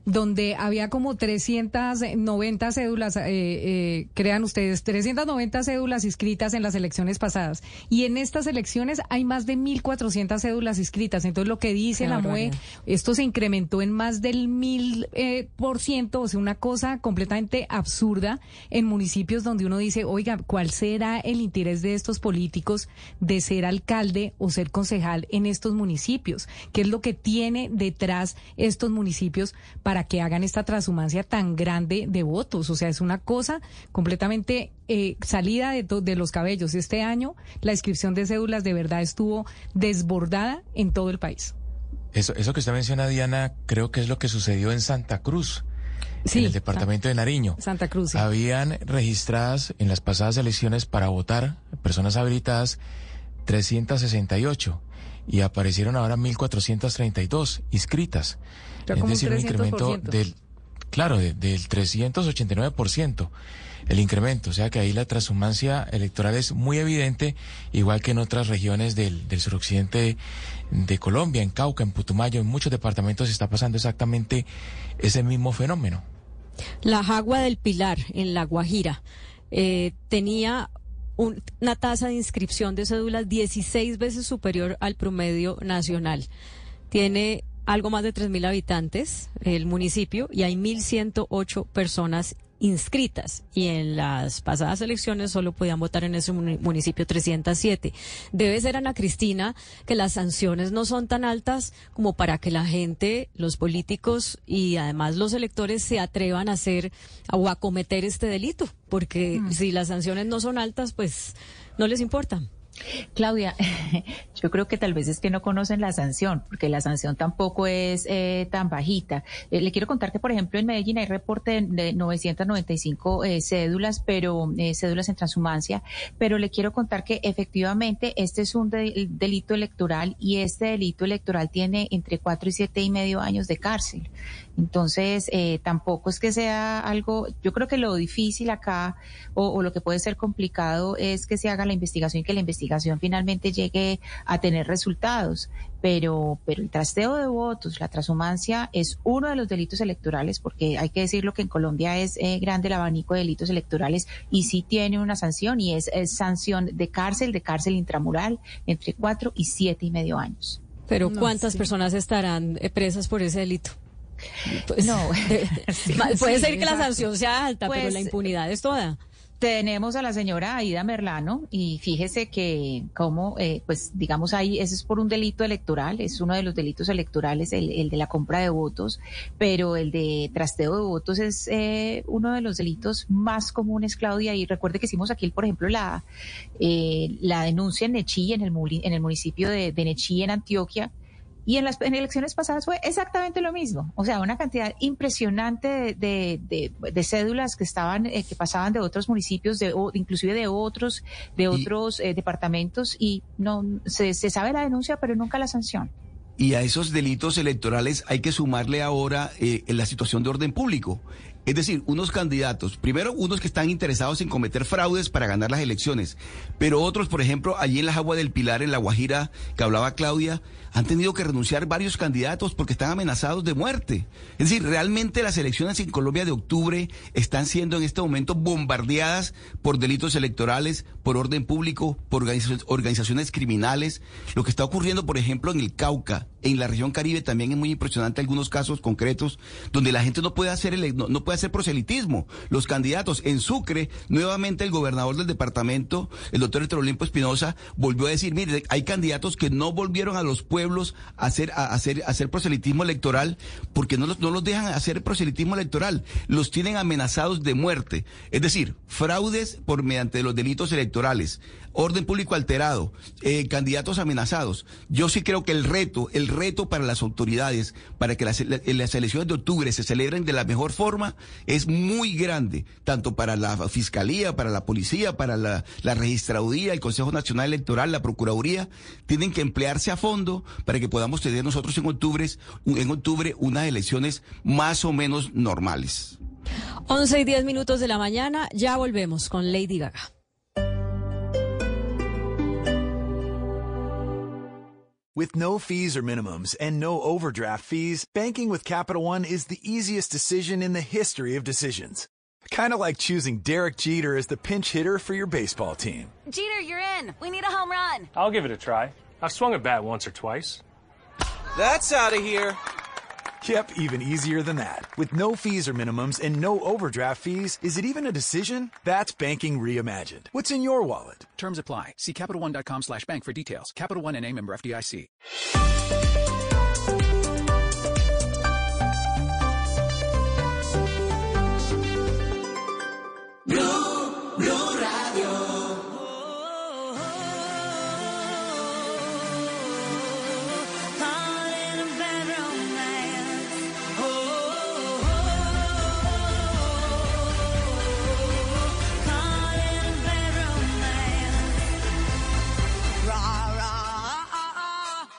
donde había como 390 cédulas, eh, eh, crean ustedes, 390 cédulas inscritas en las elecciones pasadas. Y en estas elecciones hay más de 1.400 cédulas inscritas. Entonces, lo que dice la MOE, esto se incrementó en más del mil eh, por ciento, o sea, una cosa completamente absurda en municipios donde uno dice, oiga, ¿cuál será el interés de estos políticos de ser alcalde o ser concejal en estos municipios? ¿Qué es lo que tiene detrás estos municipios para que hagan esta transhumancia tan grande de votos? O sea, es una cosa completamente eh, salida de, los cabellos. Este año la inscripción de cédulas de verdad estuvo desbordada en todo el país. Eso, eso que usted menciona, Diana, creo que es lo que sucedió en Santa Cruz, Sí, en el departamento de Nariño. Santa Cruz. sí. Habían registradas en las pasadas elecciones para votar personas habilitadas 368 y aparecieron ahora 1.432 inscritas. Ya es como decir, un incremento 300%. del, claro, de- del 389% el incremento. O sea que ahí la transhumancia electoral es muy evidente, igual que en otras regiones del, del suroccidente de Colombia, en Cauca, en Putumayo, en muchos departamentos está pasando exactamente ese mismo fenómeno. La Jagua del Pilar, en La Guajira, eh, tenía un- una tasa de inscripción de cédulas 16 veces superior al promedio nacional. Tiene algo más de 3.000 habitantes el municipio y hay 1.108 personas inscritas y en las pasadas elecciones solo podían votar en ese muni- municipio 307. Debe ser, Ana Cristina, que las sanciones no son tan altas como para que la gente, los políticos y además los electores se atrevan a hacer o a cometer este delito, porque si las sanciones no son altas, pues no les importa. Claudia, yo creo que tal vez es que no conocen la sanción, porque la sanción tampoco es eh, tan bajita. Eh, le quiero contar que, por ejemplo, en Medellín hay reporte de, de 995 eh, cédulas, pero eh, cédulas en transhumancia, pero le quiero contar que efectivamente este es un de- delito electoral y este delito electoral tiene entre cuatro y siete y medio años de cárcel. Entonces, eh, tampoco es que sea algo, yo creo que lo difícil acá o, o lo que puede ser complicado es que se haga la investigación y que la investigación finalmente llegue a tener resultados. Pero, pero el trasteo de votos, la transhumancia es uno de los delitos electorales, porque hay que decirlo que en Colombia es eh, grande el abanico de delitos electorales y sí tiene una sanción y es, es sanción de cárcel, de cárcel intramural, entre cuatro y siete y medio años. Pero No, ¿cuántas sí. personas estarán eh, presas por ese delito? Pues, No. puede Sí, ser que la sanción sea alta, pero Pues, la impunidad es toda. Tenemos a la señora Aida Merlano y fíjese que como, eh, pues digamos ahí, ese es por un delito electoral, es uno de los delitos electorales, el, el de la compra de votos, pero el de trasteo de votos es eh, uno de los delitos más comunes, Claudia, y recuerde que hicimos aquí, por ejemplo, la, eh, la denuncia en Nechí, en el, muli- en el municipio de, de Nechí, en Antioquia, y en las en elecciones pasadas fue exactamente lo mismo. O sea, una cantidad impresionante de, de, de- de cédulas que estaban, eh, que pasaban de otros municipios, de, o- inclusive de otros, de otros eh, departamentos, y no se, se sabe la denuncia, pero nunca la sanción. Y a esos delitos electorales hay que sumarle ahora eh, la situación de orden público. Es decir, unos candidatos, primero unos que están interesados en cometer fraudes para ganar las elecciones, pero otros, por ejemplo, allí en las aguas del Pilar, en La Guajira, que hablaba Claudia, han tenido que renunciar varios candidatos porque están amenazados de muerte. Es decir, realmente las elecciones en Colombia de octubre están siendo en este momento bombardeadas por delitos electorales, por orden público, por organizaciones, criminales. Lo que está ocurriendo, por ejemplo, en el Cauca, en la región Caribe también es muy impresionante algunos casos concretos donde la gente no puede hacer no, puede hacer proselitismo. Los candidatos en Sucre, nuevamente el gobernador del departamento, el doctor Héctor Olimpo Espinosa, volvió a decir, mire, hay candidatos que no volvieron a los pueblos a hacer, hacer, hacer proselitismo electoral porque no los, no los dejan hacer proselitismo electoral. Los tienen amenazados de muerte. Es decir, fraudes por mediante los delitos electorales, orden público alterado, eh, candidatos amenazados. Yo sí creo que el reto, el reto para las autoridades, para que las, ele- las elecciones de octubre se celebren de la mejor forma, es muy grande, tanto para la Fiscalía, para la Policía, para la, la Registraduría, el Consejo Nacional Electoral, la Procuraduría, tienen que emplearse a fondo para que podamos tener nosotros en octubre, en octubre unas elecciones más o menos normales. 11 y 10 minutos de la mañana, ya volvemos con Lady Gaga. With no fees or minimums and no overdraft fees, banking with Capital One is the easiest decision in the history of decisions. Kind of like choosing Derek Jeter as the pinch hitter for your baseball team. Jeter, you're in. We need a home run. I'll give it a try. I've swung a bat once or twice. That's out of here. Yep, even easier than that. With no fees or minimums and no overdraft fees, is it even a decision? That's banking reimagined. What's in your wallet? Terms apply. See CapitalOne.com slash bank for details. Capital One and a member FDIC.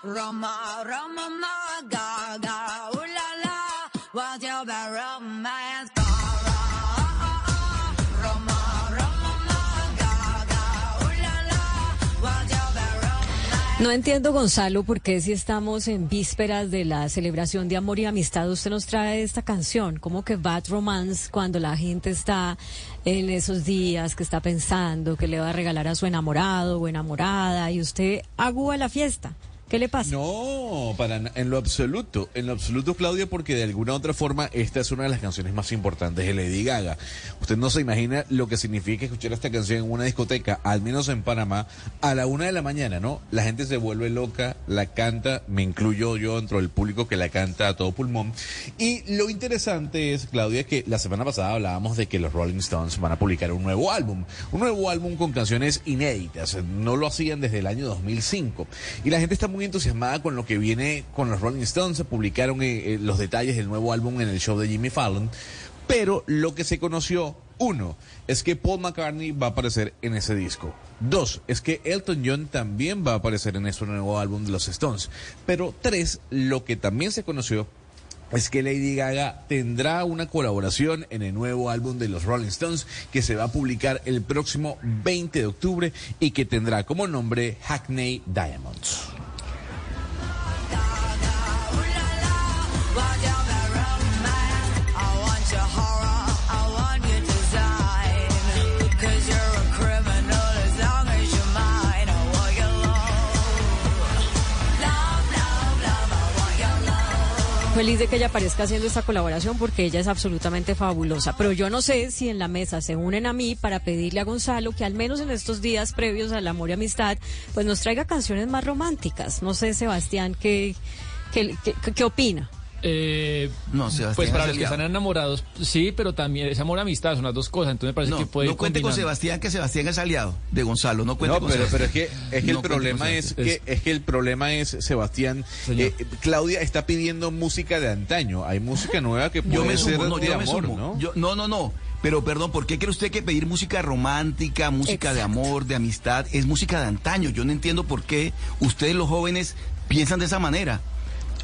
Roma, Roma, ma, ga, ga, ooh la la, what's your? No entiendo, Gonzalo, por qué si estamos en vísperas de la celebración de amor y amistad, usted nos trae esta canción, como que Bad Romance, cuando la gente está en esos días que está pensando que le va a regalar a su enamorado o enamorada y usted agúa la fiesta. ¿Qué le pasa? No, para en lo absoluto, en lo absoluto, Claudia, porque de alguna u otra forma esta es una de las canciones más importantes de Lady Gaga. Usted no se imagina lo que significa escuchar esta canción en una discoteca, al menos en Panamá, a la una de la mañana, ¿no? La gente se vuelve loca, la canta, me incluyo yo dentro del público que la canta a todo pulmón. Y lo interesante es, Claudia, que la semana pasada hablábamos de que los Rolling Stones van a publicar un nuevo álbum, un nuevo álbum con canciones inéditas. No lo hacían desde el año 2005. Y la gente está muy entusiasmada con lo que viene con los Rolling Stones. Se publicaron eh, eh, los detalles del nuevo álbum en el show de Jimmy Fallon. Pero lo que se conoció, uno, es que Paul McCartney va a aparecer en ese disco. Dos, es que Elton John también va a aparecer en ese nuevo álbum de los Stones. Pero tres, lo que también se conoció es que Lady Gaga tendrá una colaboración en el nuevo álbum de los Rolling Stones que se va a publicar el próximo 20 de octubre y que tendrá como nombre Hackney Diamonds. Feliz de que ella aparezca haciendo esta colaboración porque ella es absolutamente fabulosa. Pero yo no sé si en la mesa se unen a mí para pedirle a Gonzalo que al menos en estos días previos al amor y amistad, pues nos traiga canciones más románticas. No sé, Sebastián, ¿qué, qué, qué- qué opina? Eh, No, Sebastián pues para los que están enamorados, sí, pero también es amor amistad, son las dos cosas. Entonces me parece No, que puede no cuente con. Sebastián, que Sebastián es aliado de Gonzalo. No cuente No, con pero, pero Sebastián. es que, es que No el problema es que, es que el problema es, Sebastián, eh, Claudia está pidiendo música de antaño. Hay música nueva que puede Yo me ser sumo, no, de yo me amor, sumo. ¿no? Yo- no, no, no. Pero perdón, ¿por qué cree usted que pedir música romántica, música de amor, de amistad, es música de antaño? Yo no entiendo por qué ustedes los jóvenes piensan de esa manera.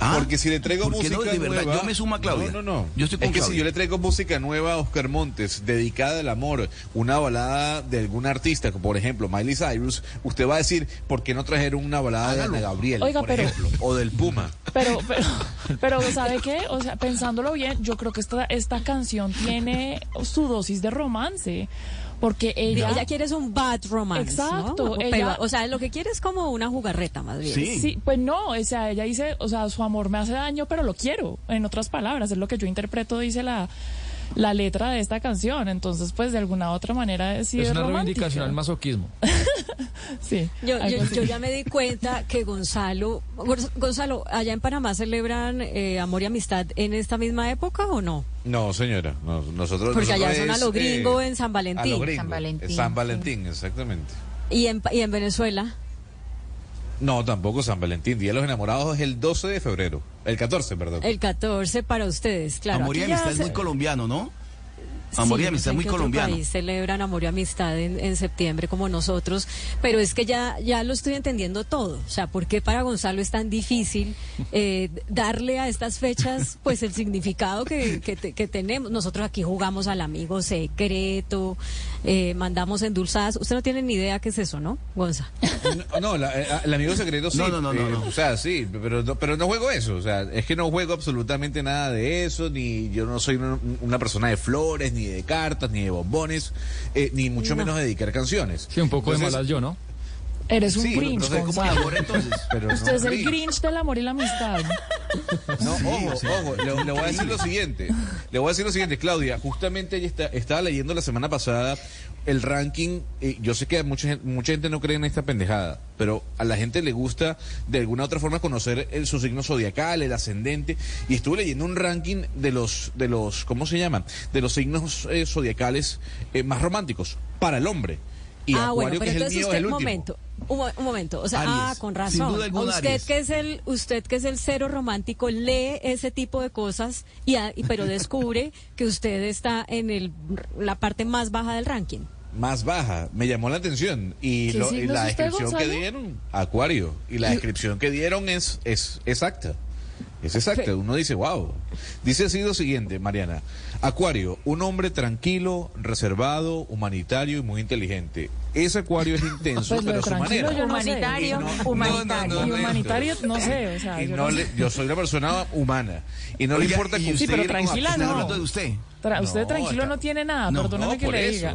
Ah, Porque si le traigo ¿por qué música no? De verdad, nueva, yo me sumo a Claudia. No, no, no. Yo estoy con es que si yo le traigo música nueva a Oscar Montes, dedicada al amor, una balada de algún artista, como por ejemplo Miley Cyrus, usted va a decir, ¿por qué no trajeron una balada de Ana Gabriel, Oiga, por pero- ejemplo? O del Puma. Pero, pero, pero, ¿sabe qué? O sea, pensándolo bien, yo creo que esta, esta canción tiene su dosis de romance. Porque ella. Ella quiere es un bad romance. Exacto, ¿no? ella- Pero, o sea, lo que quiere es como una jugarreta más bien. Sí. pues no, o sea, ella dice, o sea, su amor me hace daño, pero lo quiero. En otras palabras, es lo que yo interpreto, dice la, la letra de esta canción. Entonces, pues de alguna otra manera sí Es una romántica. reivindicación al masoquismo. Sí. Yo, yo, yo ya me di cuenta que Gonzalo, Gonz- Gonzalo, allá en Panamá celebran eh, amor y amistad en esta misma época o no? No, señora, no, nosotros Porque allá son a lo gringo eh, en San Valentín. a lo gringo, San Valentín, sí. Exactamente. Y en, Pa- y en Venezuela. No, tampoco San Valentín. Día de los Enamorados es el 12 de febrero. El 14, perdón. El 14 para ustedes, claro. Amor y amistad es muy colombiano, ¿no? Sí, Amor y no amistad sé muy colombiano. país celebran amor y amistad en, en septiembre como nosotros, pero es que ya, ya lo estoy entendiendo todo. O sea, ¿por qué para Gonzalo es tan difícil eh, darle a estas fechas pues el significado que, que, te- que tenemos? Nosotros aquí jugamos al amigo secreto, eh, mandamos endulzadas. Usted no tiene ni idea qué es eso, ¿no, Gonza? No, no, la- eh, el amigo secreto sí. No, no, no, no, eh, no. O sea, sí, pero no, pero no juego eso. O sea, es que no juego absolutamente nada de eso, ni yo no soy una, una persona de flores, ni de cartas, ni de bombones, eh, ni mucho No. menos de dedicar canciones. Sí, un poco de malas yo, ¿no? Eres un Sí, Grinch, entonces, ¿cómo Gonzalo. amor, entonces? Pero Usted no, es el Grinch. Grinch del amor y la amistad. No, ojo, ojo, le, le voy a decir lo siguiente. Le voy a decir lo siguiente, Claudia. Justamente ella está, estaba leyendo la semana pasada el ranking. y yo sé que mucha, mucha gente no cree en esta pendejada, pero a la gente le gusta de alguna u otra forma conocer el, su signo zodiacal, el ascendente. Y estuve leyendo un ranking de los, de los, ¿cómo se llama? De los signos eh, zodiacales eh, más románticos para el hombre. Y ah, bueno, pero que es el entonces es usted, el un momento, un, mo- un momento, o sea, Aries, ah, con razón. alguna, usted Aries. que es el, usted que es el cero romántico lee ese tipo de cosas y, a- y- pero descubre que usted está en el la parte más baja del ranking. Más baja. Me llamó la atención. Y, ¿Qué lo- y la usted, descripción que dieron, Acuario. Y la descripción que dieron es, es exacta. Es exacta. Uno dice, wow. Dice así lo siguiente, Mariana. Acuario, un hombre tranquilo, reservado, humanitario y muy inteligente. Ese Acuario es intenso, Pues pero a su tranquilo manera. yo no. Humanitario, no- humanitario. no, no, Y no, humanitario, no sé, o sea, Y yo no no le- sé. yo soy una persona humana. Y no le importa que usted-. Sí, pero tranquila no. hablando de usted. Tra- usted No, tranquilo está- no tiene nada, no, que le eso. diga.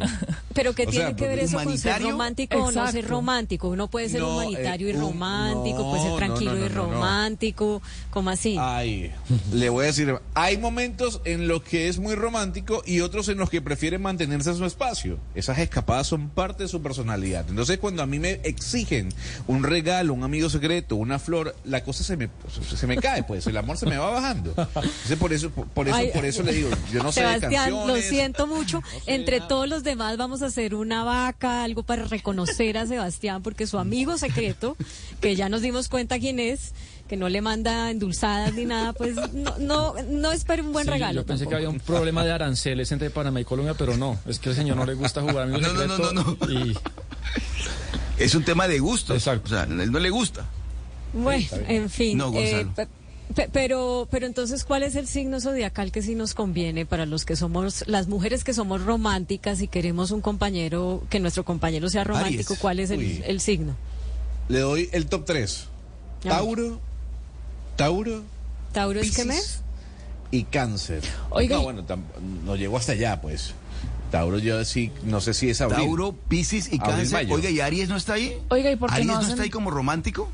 Pero ¿qué O tiene sea, que ver eso con ser humanitario, romántico o no ser exacto. romántico? Uno puede ser No, humanitario eh, y un- romántico, no, puede ser tranquilo no, no, y no, no. romántico, ¿cómo así? Ay, le voy a decir, hay momentos en los que es muy romántico y otros en los que prefiere mantenerse en su espacio. Esas escapadas son parte de su personalidad. Entonces, cuando a mí me exigen un regalo, un amigo secreto, una flor, la cosa se me, se me cae, pues, el amor se me va bajando. Entonces, por eso, por eso, Ay, por eso le digo, yo no sé de Sebastián, lo canciones. siento mucho. Entre todos los demás vamos a hacer una vaca, algo para reconocer a Sebastián, porque su amigo secreto, que ya nos dimos cuenta quién es, que no le manda endulzadas ni nada, pues no, no, no espere un buen Sí, regalo. Yo pensé que había un problema de aranceles entre Panamá y Colombia, pero no, es que al señor no le gusta jugar No, no, no, no, y Es un tema de gusto. Exacto. O sea, a él no le gusta. Bueno, en fin. No, eh, Gonzalo. pe- pero, pero entonces, ¿cuál es el signo zodiacal que sí nos conviene para los que somos, las mujeres que somos románticas y queremos un compañero, que nuestro compañero sea romántico? ¿Cuál es el, el signo? Le doy el top 3. A ver. Tauro, Tauro ¿Tauro es qué mes? y Cáncer. Oiga, no, bueno, no llego hasta allá, pues. Tauro yo sí, no sé si es abril. Tauro, Piscis y Abril, Cáncer. mayo. Oiga, ¿y Aries no está ahí? Oiga, ¿y por qué ¿Aries no está ahí como romántico?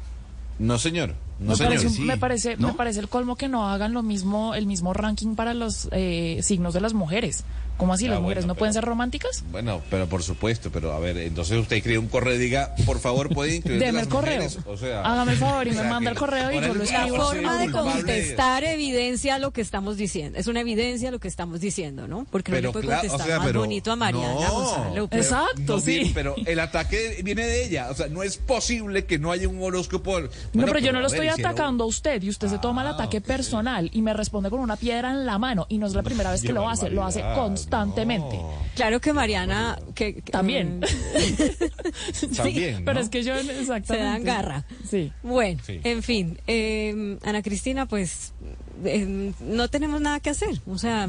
No, señor. No, me, señor. parece, sí. me parece, ¿No? me parece el colmo que no hagan lo mismo, el mismo ranking para los eh, signos de las mujeres. ¿Cómo así? Ah, ¿Las mujeres bueno, no pueden ser románticas? Bueno, pero por supuesto, pero a ver, entonces usted escribe un correo y diga, por favor, puede incluir Deme las el correo. mujeres? O sea, Hágame el favor y o me manda el correo y yo lo escribo. la forma de contestar evidencia lo que estamos diciendo. Es una evidencia lo que estamos diciendo, ¿no? Porque no le puede claro, contestar o sea, más pero- bonito a Mariana no, Gonzalo. pero- Exacto, no, sí. bien, pero el ataque viene de ella. O sea, no es posible que no haya un horóscopo. No, pero yo no lo ver, estoy hicieron- atacando a usted y usted se toma el Ah, ataque personal y me responde con una piedra en la mano y no es la primera vez que lo hace, lo hace barbaridad, constantemente. Claro que Mariana, que, que- También. También, Pero es que yo exactamente. Se dan garra. Sí. Bueno, Sí. en fin, eh, Ana Cristina, pues eh, no tenemos nada que hacer. O sea,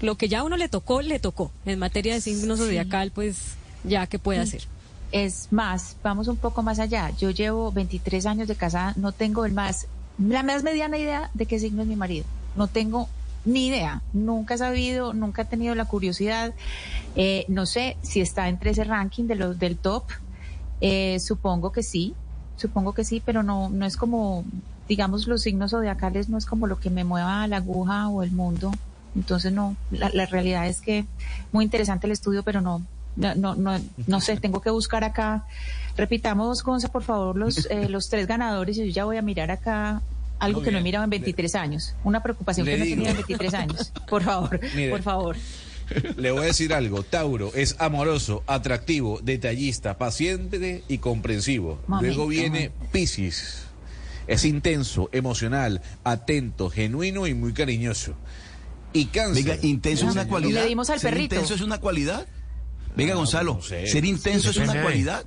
lo que ya a uno le tocó, le tocó. En materia de signo zodiacal, pues ya que puede hacer. Es más, vamos un poco más allá. Yo llevo 23 años de casada, no tengo el más, la más mediana idea de qué signo es mi marido. No tengo ni idea. Nunca he sabido, nunca he tenido la curiosidad. Eh, no sé si está entre ese ranking de los del top. Eh, supongo que sí, supongo que sí, pero no, no es como, digamos, los signos zodiacales no es como lo que me mueva la aguja o el mundo. Entonces no, la, la realidad es que muy interesante el estudio, pero no, no, no, no, no sé, tengo que buscar acá. Repitamos, Gonza, por favor, los, eh, los tres ganadores y yo ya voy a mirar acá algo Muy que no he mirado en 23 años, una preocupación Le que no he digo. tenido en 23 años. Por favor, Mire. por favor. Le voy a decir algo. Tauro es amoroso, atractivo, detallista, paciente y comprensivo. Luego viene Piscis. Es intenso, emocional, atento, genuino y muy cariñoso. Y cáncer. Venga, intenso es una cualidad. Le dimos al ¿Ser perrito. intenso es una cualidad? Venga, Ah, Gonzalo, no sé. ¿ser intenso es una cualidad?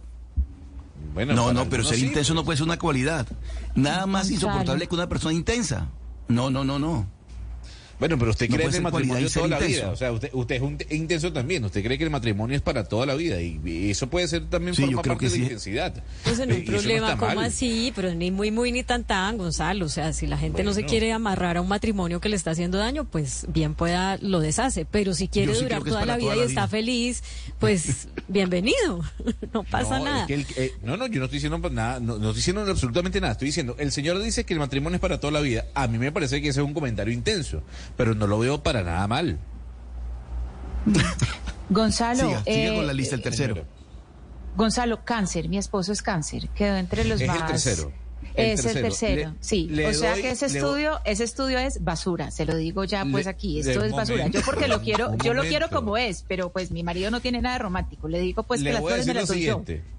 Bueno, No, no, pero ser sí, intenso no puede ser una cualidad. Nada más insoportable que una persona intensa. No, no, no, no. Bueno, pero usted No cree en el matrimonio ser toda la intenso. vida. O sea, usted, usted es un te- intenso también. Usted cree que el matrimonio es para toda la vida. Y, y eso puede ser también Sí, yo forma creo parte que de la intensidad. Pues en Eh, un y no problema como mal. así, pero ni muy, muy, ni tan, tan, Gonzalo. O sea, si la gente no se quiere amarrar a un matrimonio que le está haciendo daño, pues bien pueda, lo deshace. Pero si quiere Yo durar que es toda la vida toda y está vida. feliz, pues bienvenido. No pasa no, nada. es que el- eh, no, no, yo no estoy diciendo nada, no, no estoy diciendo absolutamente nada. Estoy diciendo, el señor dice que el matrimonio es para toda la vida. A mí me parece que ese es un comentario intenso, pero no lo veo para nada mal. Gonzalo, Siga, siga eh, con la lista, el tercero. Gonzalo, cáncer, mi esposo es cáncer, quedó entre los Es el más. tercero. El es tercero. el tercero, Le- sí. le o sea doy- que ese estudio, ese estudio es basura, se lo digo ya pues Le- aquí, esto es basura. momento, yo porque lo quiero, yo lo quiero como es, pero pues mi marido no tiene nada de romántico. Le digo pues Le que las voy a flores me las doy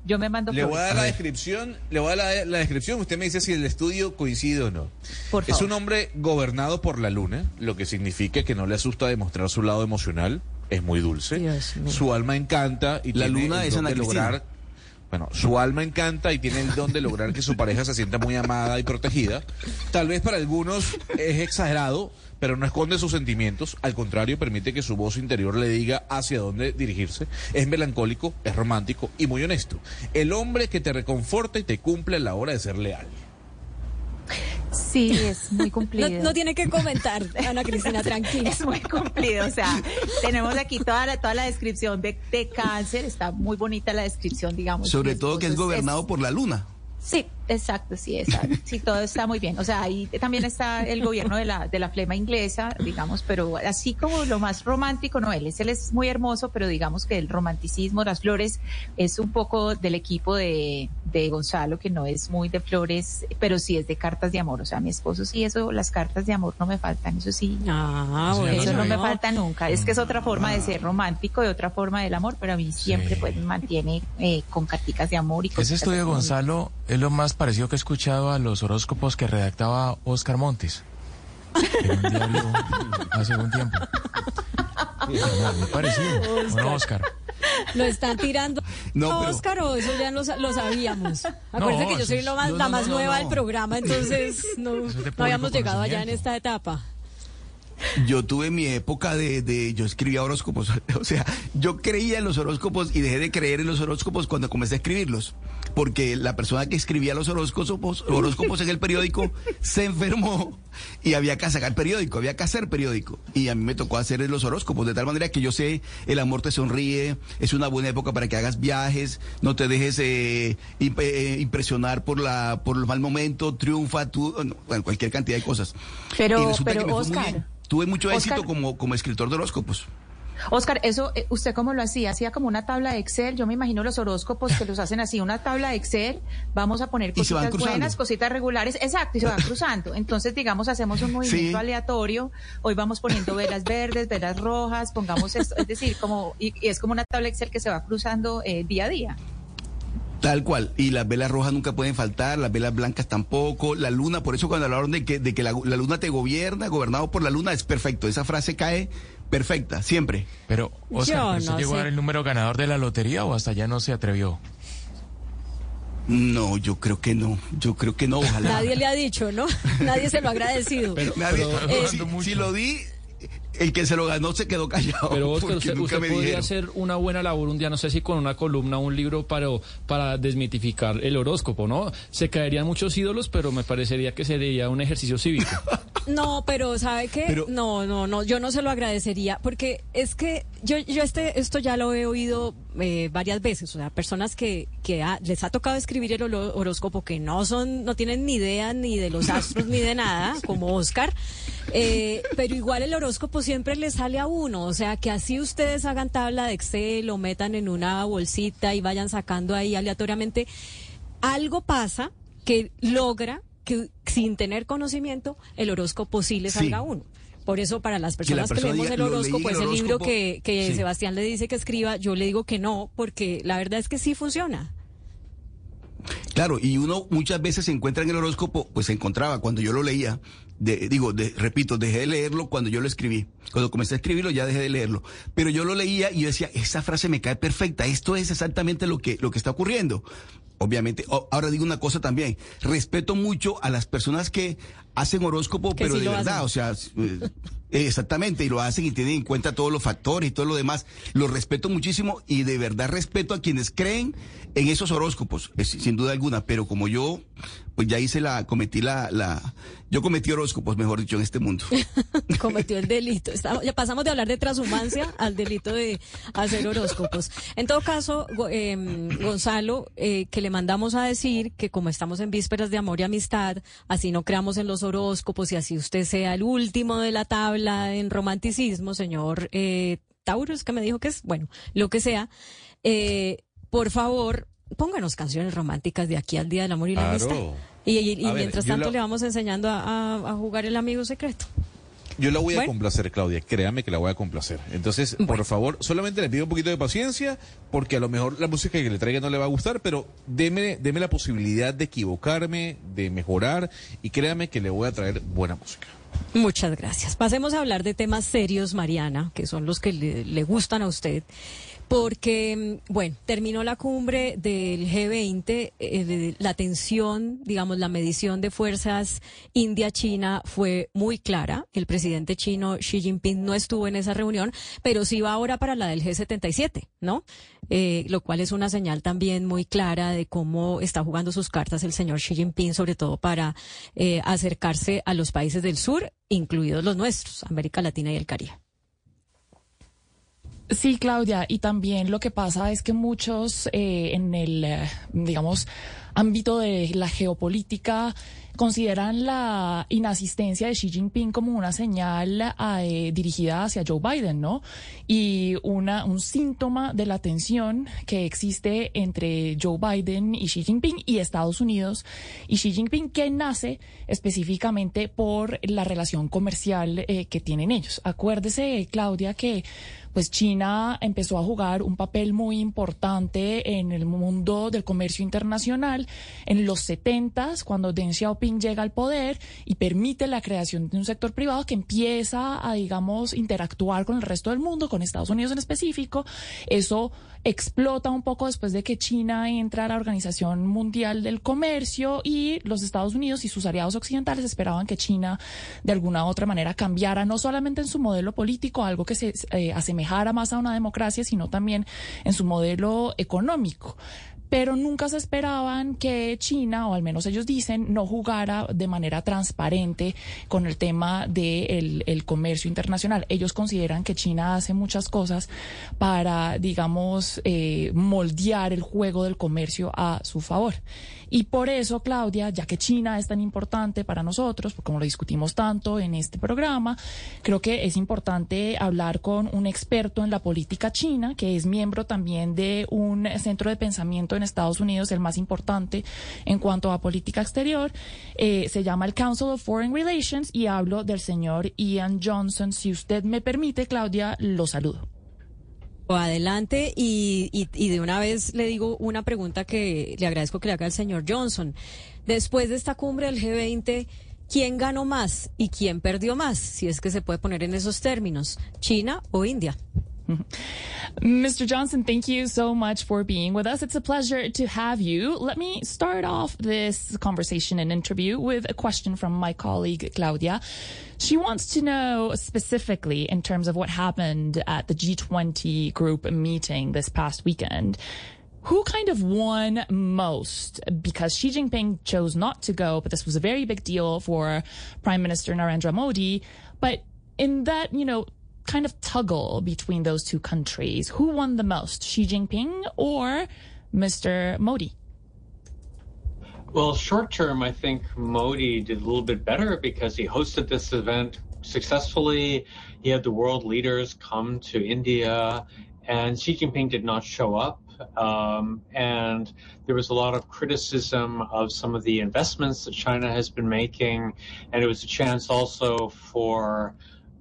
yo. me mando Le voy a dar la descripción, le voy a dar la, la descripción, usted me dice si el estudio coincide o no. Por Es un hombre gobernado por la luna, lo que significa que no le asusta demostrar su lado emocional, es muy dulce. Dios. Su alma encanta y La tiene luna es de Cristina. lograr bueno, su alma encanta y tiene el don de lograr que su pareja se sienta muy amada y protegida. Tal vez para algunos es exagerado, pero no esconde sus sentimientos. Al contrario, permite que su voz interior le diga hacia dónde dirigirse. Es melancólico, es romántico y muy honesto. El hombre que te reconforta y te cumple a la hora de ser leal. Sí, es muy cumplido. No, no tiene que comentar, Ana Cristina, tranquila. Es muy cumplido, o sea, tenemos aquí toda la, toda la descripción de, de cáncer, está muy bonita la descripción, digamos. Sobre todo que es gobernado por la luna. Sí, exacto, sí, exacto. Sí, todo está muy bien. O sea, ahí también está el gobierno de la, de la flema inglesa, digamos, pero así como lo más romántico, no, él es, él es muy hermoso, pero digamos que el romanticismo, las flores, es un poco del equipo de, de Gonzalo, que no es muy de flores, pero sí es de cartas de amor. O sea, mi esposo sí, eso, las cartas de amor no me faltan, eso sí. Ah, eso bueno. no me falta nunca. Es que es otra forma de ser romántico y otra forma del amor, pero a mí siempre pues me mantiene eh, con carticas de amor y Ese cositas estudio. Gonzalo, es lo más parecido que he escuchado a los horóscopos que redactaba Oscar Montes. En un diario hace un tiempo. Muy parecido. ¿o no, Oscar? ¿Lo están tirando No, pero- Oscar o eso ya lo, sa- lo sabíamos? Acuérdense que yo soy lo más- no, la no, más no, nueva no. del programa, entonces no, es no habíamos llegado allá en esta etapa. Yo tuve mi época de, de- yo escribía horóscopos, o sea, yo creía en los horóscopos y dejé de creer en los horóscopos cuando comencé a escribirlos, porque la persona que escribía los horóscopos, horóscopos en el periódico se enfermó y había que sacar periódico, había que hacer periódico y a mí me tocó hacer los horóscopos de tal manera que yo sé el amor te sonríe, es una buena época para que hagas viajes, no te dejes eh, imp- eh, impresionar por la por el mal momento, triunfa, tú, bueno, cualquier cantidad de cosas. Pero- Y resulta pero, que me fue muy Oscar, bien. Tuve mucho Oscar- éxito como, como escritor de horóscopos. Oscar, eso, eh, ¿usted cómo lo hacía? ¿Hacía como una tabla de Excel? Yo me imagino los horóscopos que los hacen así, una tabla de Excel, vamos a poner cositas buenas, cositas regulares, exacto, y se van cruzando. Entonces, digamos, hacemos un movimiento Sí. aleatorio, hoy vamos poniendo velas verdes, velas rojas, pongamos esto, es decir, como, y, y es como una tabla Excel que se va cruzando eh, día a día. Tal cual. Y las velas rojas nunca pueden faltar, las velas blancas tampoco, la luna, por eso cuando hablaron de que, de que la, la luna te gobierna, gobernado por la luna, es perfecto. Esa frase cae perfecta, siempre. Pero, Oscar, Yo ¿pero ¿usted no llegó sé. a dar el número ganador de la lotería o hasta ya no se atrevió? No, yo creo que no. Yo creo que no, ojalá. Nadie le ha dicho, ¿no? Nadie se lo ha agradecido. Nadie- Eh, si, si lo di, el que se lo ganó se quedó callado. Pero Oscar, usted, podría dijeron. hacer una buena labor un día, no sé si con una columna, un libro para, para desmitificar el horóscopo, ¿no? Se caerían muchos ídolos, pero me parecería que sería un ejercicio cívico. No, pero ¿sabe qué? Pero- no, no, no, yo no se lo agradecería porque es que yo, yo este, esto ya lo he oído eh, varias veces, o sea, personas que, que ha- les ha tocado escribir el horóscopo que no son, no tienen ni idea ni de los astros ni de nada, como Oscar, eh, pero igual el horóscopo siempre le sale a uno, o sea, que así ustedes hagan tabla de Excel o metan en una bolsita y vayan sacando ahí aleatoriamente, algo pasa que logra que sin tener conocimiento el horóscopo sí le Sí. salga a uno. Por eso para las personas que, leemos el "Lo leí horóscopo, en es el el libro horóscopo". que, que Sí. Sebastián le dice que escriba, yo le digo que no, porque la verdad es que sí funciona. Claro, y uno muchas veces se encuentra en el horóscopo, pues se encontraba cuando yo lo leía, de- digo, de- repito, dejé de leerlo cuando yo lo escribí. Cuando comencé a escribirlo ya dejé de leerlo. Pero yo lo leía y yo decía, esa frase me cae perfecta, esto es exactamente lo que, lo que está ocurriendo. Obviamente, ahora digo una cosa también, respeto mucho a las personas que hacen horóscopo, Que pero sí de verdad, hacen. o sea, eh, exactamente, y lo hacen y tienen en cuenta todos los factores y todo lo demás. Lo respeto muchísimo y de verdad respeto a quienes creen en esos horóscopos, es- sin duda alguna, pero como yo, pues ya hice la, cometí la, la, yo cometí horóscopos, mejor dicho, en este mundo. cometió el delito. Estamos- ya pasamos de hablar de transhumancia al delito de hacer horóscopos. En todo caso, em, Gonzalo, eh, que le mandamos a decir que como estamos en vísperas de amor y amistad, así no creamos en los horóscopos y así usted sea el último de la tabla en romanticismo, señor eh, Taurus, que me dijo que es, bueno, lo que sea, eh, por favor, pónganos canciones románticas de aquí al Día del Amor y la Claro. Amistad. Y, y- y A ver, mientras tanto la- le vamos enseñando a, a- a jugar el amigo secreto. Yo la voy a Bueno. complacer, Claudia, créame que la voy a complacer. Entonces, por favor, solamente le pido un poquito de paciencia, porque a lo mejor la música que le traiga no le va a gustar, pero deme, deme la posibilidad de equivocarme, de mejorar, y créame que le voy a traer buena música. Muchas gracias. Pasemos a hablar de temas serios, Mariana, que son los que le, le gustan a usted. Porque, bueno, terminó la cumbre del G20, eh, la tensión, digamos, la medición de fuerzas India-China fue muy clara. El presidente chino Xi Jinping no estuvo en esa reunión, pero sí va ahora para la del G77, ¿no? Eh, lo cual es una señal también muy clara de cómo está jugando sus cartas el señor Xi Jinping, sobre todo para eh, acercarse a los países del sur, incluidos los nuestros, América Latina y el Caribe. Sí, Claudia, y también lo que pasa es que muchos eh, en el, eh, digamos, ámbito de la geopolítica consideran la inasistencia de Xi Jinping como una señal eh, dirigida hacia Joe Biden, ¿no? Y una, un síntoma de la tensión que existe entre Joe Biden y Xi Jinping y Estados Unidos y Xi Jinping que nace específicamente por la relación comercial eh, que tienen ellos. Acuérdese, Claudia, que pues China empezó a jugar un papel muy importante en el mundo del comercio internacional en los 70 cuando Deng Xiaoping llega al poder y permite la creación de un sector privado que empieza a, digamos, interactuar con el resto del mundo, con Estados Unidos en específico. Eso explota un poco después de que China entra a la Organización Mundial del Comercio y los Estados Unidos y sus aliados occidentales esperaban que China de alguna u otra manera cambiara no solamente en su modelo político, algo que se eh, asemejara más a una democracia, sino también en su modelo económico pero nunca se esperaban que China, o al menos ellos dicen, no jugara de manera transparente con el tema del el comercio internacional. Ellos consideran que China hace muchas cosas para, digamos, eh, moldear el juego del comercio a su favor. Y por eso, Claudia, ya que China es tan importante para nosotros, porque como lo discutimos tanto en este programa, creo que es importante hablar con un experto en la política china, que es miembro también de un centro de pensamiento en Estados Unidos, el más importante en cuanto a política exterior. Eh, se llama el Council of Foreign Relations y hablo del señor Ian Johnson. Si usted me permite, Claudia, lo saludo. Adelante y, y, y, de una vez le digo una pregunta que le agradezco que le haga el señor Johnson. Después de esta cumbre del G20, ¿quién ganó más y quién perdió más? Si es que se puede poner en esos términos, ¿China o India? Mr. Johnson, thank you so much for being with us. It's a pleasure to have you. Let me start off this conversation and interview with a question from my colleague, Claudia. She wants to know specifically in terms of what happened at the G20 group meeting this past weekend. Who kind of won most? Because Xi Jinping chose not to go, but this was a very big deal for Prime Minister Narendra Modi. But in that, you know, kind of tuggle between those two countries. Who won the most, Xi Jinping or Mr. Modi? Well, short term, I think Modi did a little bit better because he hosted this event successfully. He had the world leaders come to India, and Xi Jinping did not show up. Um, and there was a lot of criticism of some of the investments that China has been making, and it was a chance also for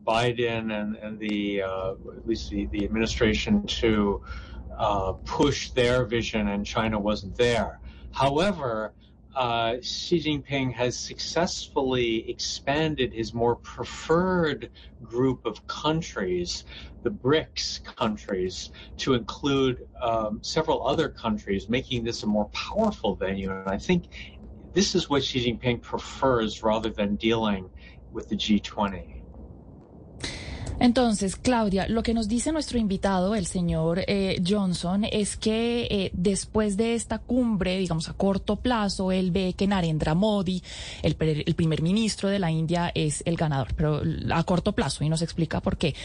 Biden and, and the uh, at least the, the administration to uh, push their vision, and China wasn't there. However, uh, Xi Jinping has successfully expanded his more preferred group of countries, the BRICS countries, to include um, several other countries, making this a more powerful venue. And I think this is what Xi Jinping prefers rather than dealing with the G20. Entonces, Claudia, lo que nos dice nuestro invitado, el señor eh, Johnson, es que eh, después de esta cumbre, digamos a corto plazo, él ve que Narendra Modi, el, el, primer ministro de la India, es el ganador, pero a corto plazo, y nos explica por qué.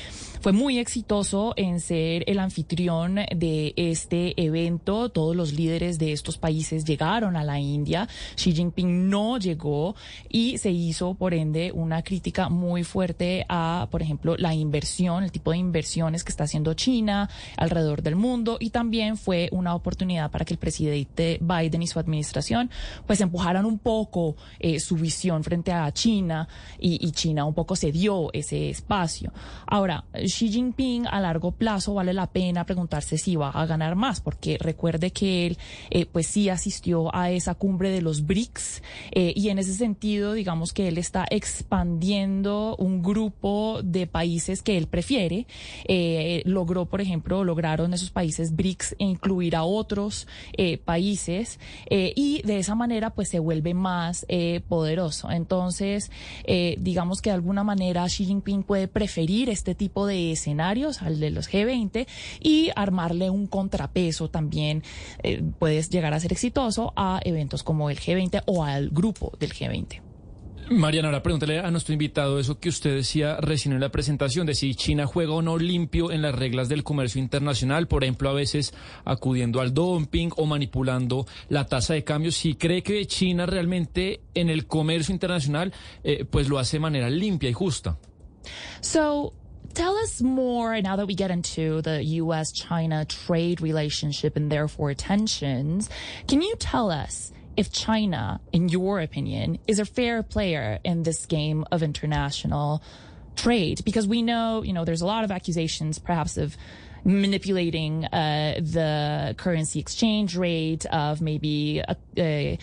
Fue muy exitoso en ser el anfitrión de este evento. Todos los líderes de estos países llegaron a la India. Xi Jinping no llegó y se hizo, por ende, una crítica muy fuerte a, por ejemplo, la inversión, el tipo de inversiones que está haciendo China alrededor del mundo y también fue una oportunidad para que el presidente Biden y su administración pues empujaran un poco eh, su visión frente a China y, China un poco se dio ese espacio. Ahora, Xi Jinping a largo plazo vale la pena preguntarse si va a ganar más porque recuerde que él eh, pues sí asistió a esa cumbre de los BRICS eh, y en ese sentido digamos que él está expandiendo un grupo de países que él prefiere. Eh, logró, por ejemplo, lograron esos países BRICS incluir a otros eh, países eh, y de esa manera pues se vuelve más poderoso. Entonces, digamos que de alguna manera Xi Jinping puede preferir este tipo de escenarios al de los G20 y armarle un contrapeso también eh, puede llegar a ser exitoso a eventos como el G20 o al grupo del G20. Mariana, ahora pregúntale a nuestro invitado eso que usted decía recién en la presentación, de si China juega o no limpio en las reglas del comercio internacional, por ejemplo, a veces acudiendo al dumping o manipulando la tasa de cambio. Si cree que China realmente en el comercio internacional eh, pues lo hace de manera limpia y justa. So, tell us more now that we get into the U.S. China trade relationship and therefore tensions. Can you tell us if China, in your opinion, is a fair player in this game of international trade? Because we know, you know, there's a lot of accusations, perhaps of manipulating uh, the currency exchange rate, of maybe a, a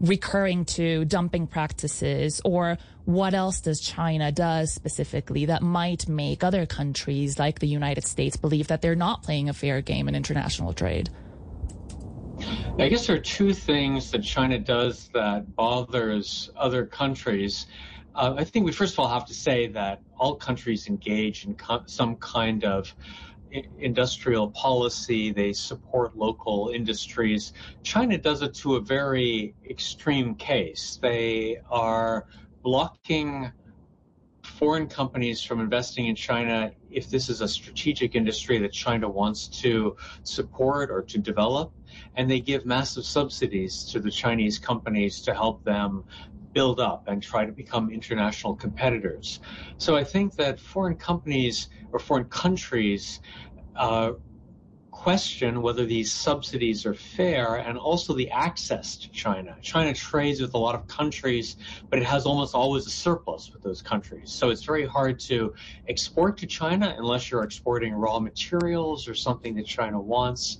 recurring to dumping practices or what else does China does specifically that might make other countries like the United States believe that they're not playing a fair game in international trade? I guess there are two things that China does that bothers other countries. Uh, I think we first of all have to say that all countries engage in co- some kind of industrial policy. They support local industries. China does it to a very extreme case. They are blocking foreign companies from investing in China if this is a strategic industry that China wants to support or to develop. And they give massive subsidies to the Chinese companies to help them build up and try to become international competitors. So I think that foreign companies or foreign countries uh, question whether these subsidies are fair and also the access to China. China trades with a lot of countries, but it has almost always a surplus with those countries. So it's very hard to export to China unless you're exporting raw materials or something that China wants.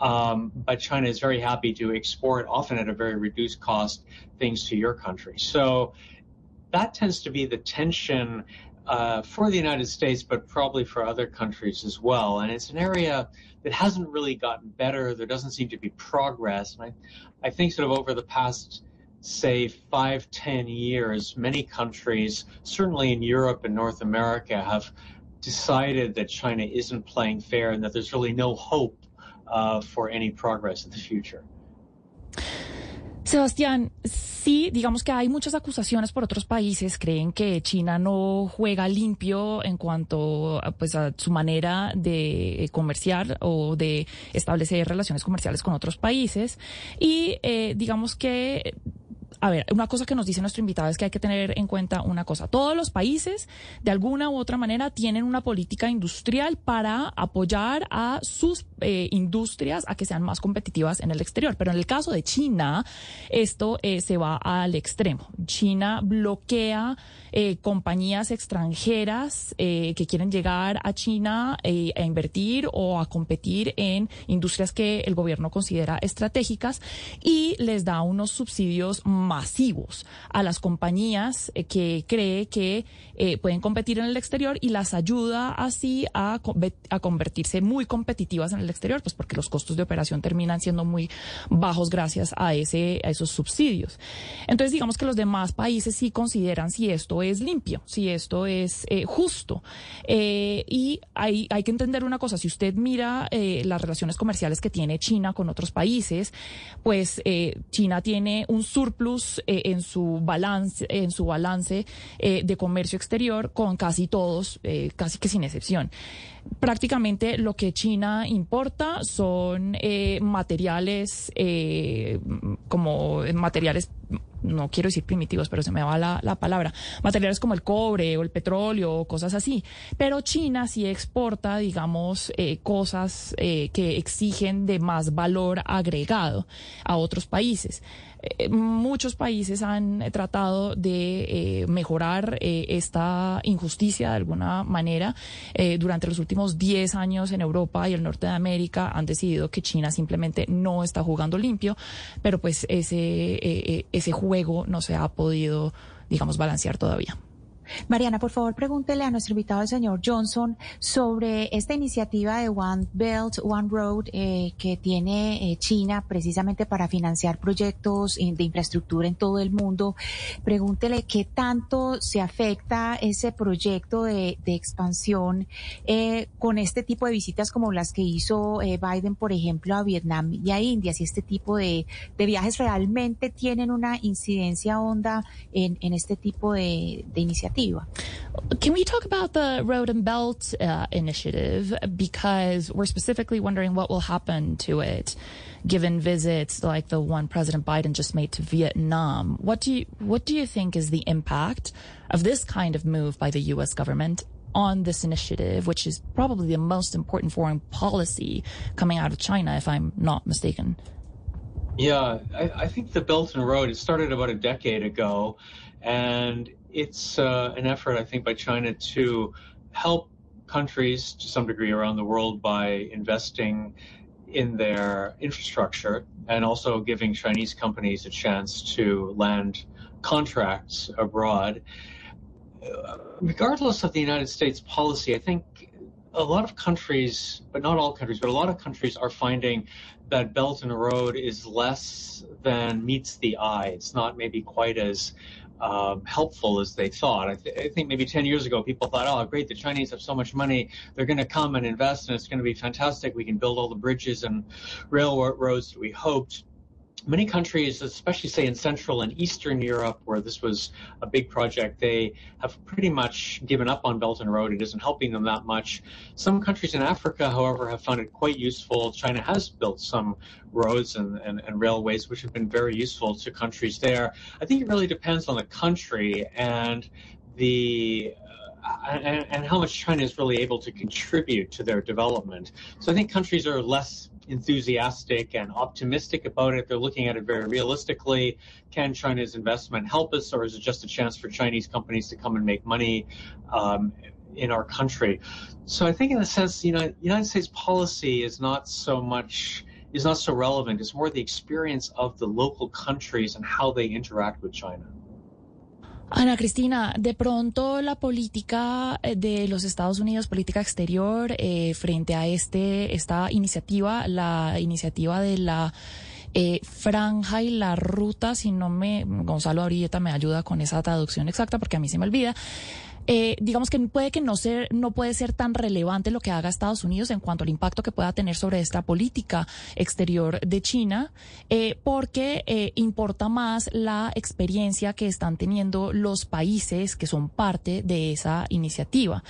Um, but China is very happy to export, often at a very reduced cost, things to your country. So that tends to be the tension uh, for the United States, but probably for other countries as well. And it's an area that hasn't really gotten better. There doesn't seem to be progress. And I, I think sort of over the past, say, five, ten years, many countries, certainly in Europe and North America, have decided that China isn't playing fair and that there's really no hope uh, for any progress in the future. Sebastián, sí, digamos que hay muchas acusaciones por otros países. Creen que China no juega limpio en cuanto a, pues, su manera de comerciar o de establecer relaciones comerciales con otros países. Y eh, digamos que a ver, una cosa que nos dice nuestro invitado es que hay que tener en cuenta una cosa. Todos los países, de alguna u otra manera, tienen una política industrial para apoyar a sus eh, industrias a que sean más competitivas en el exterior. Pero en el caso de China, esto eh, se va al extremo. China bloquea eh, compañías extranjeras eh, que quieren llegar a China a invertir o a competir en industrias que el gobierno considera estratégicas y les da unos subsidios masivos a las compañías eh, que cree que eh, pueden competir en el exterior y las ayuda así a, a convertirse muy competitivas en el exterior, pues porque los costos de operación terminan siendo muy bajos gracias a ese a esos subsidios. Entonces, digamos que los demás países sí consideran si esto es limpio, si esto es eh, justo. Eh, y hay, hay que entender una cosa, si usted mira eh, las relaciones comerciales que tiene China con otros países, pues eh, China tiene un surplus eh, en su balance, en su balance eh, de comercio exterior con casi todos, eh, casi que sin excepción prácticamente lo que China importa son eh, materiales eh, como materiales no quiero decir primitivos, pero se me va la, la, palabra, materiales como el cobre o el petróleo o cosas así. Pero China sí exporta, digamos, eh, cosas que exigen de más valor agregado a otros países. Muchos países han tratado de mejorar esta injusticia de alguna manera. Durante los últimos 10 años en Europa y el norte de América han decidido que China simplemente no está jugando limpio, pero pues ese, eh, ese juego no se ha podido, digamos, balancear todavía. Mariana, por favor, pregúntele a nuestro invitado, el señor Johnson, sobre esta iniciativa de One Belt, One Road eh, que tiene eh, China precisamente para financiar proyectos eh, de infraestructura en todo el mundo. Pregúntele qué tanto se afecta ese proyecto de, expansión con este tipo de visitas como las que hizo Biden, por ejemplo, a Vietnam y a India, si este tipo de, viajes realmente tienen una incidencia honda en, este tipo de, de iniciativa. Can we talk about the Road and Belt uh, initiative? Because we're specifically wondering what will happen to it, given visits like the one President Biden just made to Vietnam. What do you what do you think is the impact of this kind of move by the U.S. government on this initiative, which is probably the most important foreign policy coming out of China, if I'm not mistaken? Yeah, I, I think the Belt and Road, it started about a decade ago, and it's uh, an effort, I think, by China to help countries to some degree around the world by investing in their infrastructure and also giving Chinese companies a chance to land contracts abroad. Regardless of the United States policy, I think a lot of countries, but not all countries, but a lot of countries are finding that Belt and Road is less than meets the eye. It's not maybe quite as um, helpful as they thought. I, th- I think maybe 10 years ago, people thought, oh, great, the Chinese have so much money. They're going to come and invest, and it's going to be fantastic. We can build all the bridges and railroads that we hoped. Many countries, especially say in Central and Eastern Europe, where this was a big project, they have pretty much given up on Belt and Road. It isn't helping them that much. Some countries in Africa, however, have found it quite useful. China has built some roads and, and, and railways, which have been very useful to countries there. I think it really depends on the country and the uh, and, and how much China is really able to contribute to their development. So I think countries are less enthusiastic and optimistic about it. They're looking at it very realistically. Can China's investment help us, or is it just a chance for Chinese companies to come and make money um, in our country? So I think, in a sense, you know, United States policy is not so much is not so relevant. It's more the experience of the local countries and how they interact with China. Ana Cristina, de pronto la política eh, de los Estados Unidos, política exterior, eh, frente a este esta iniciativa, la iniciativa de la eh, franja y la ruta, si no me, Gonzalo ahorita me ayuda con esa traducción exacta porque a mí se me olvida. Eh, digamos que puede que no ser, no puede ser tan relevante lo que haga Estados Unidos en cuanto al impacto que pueda tener sobre esta política exterior de China, eh, porque eh, importa más la experiencia que están teniendo los países que son parte de esa iniciativa.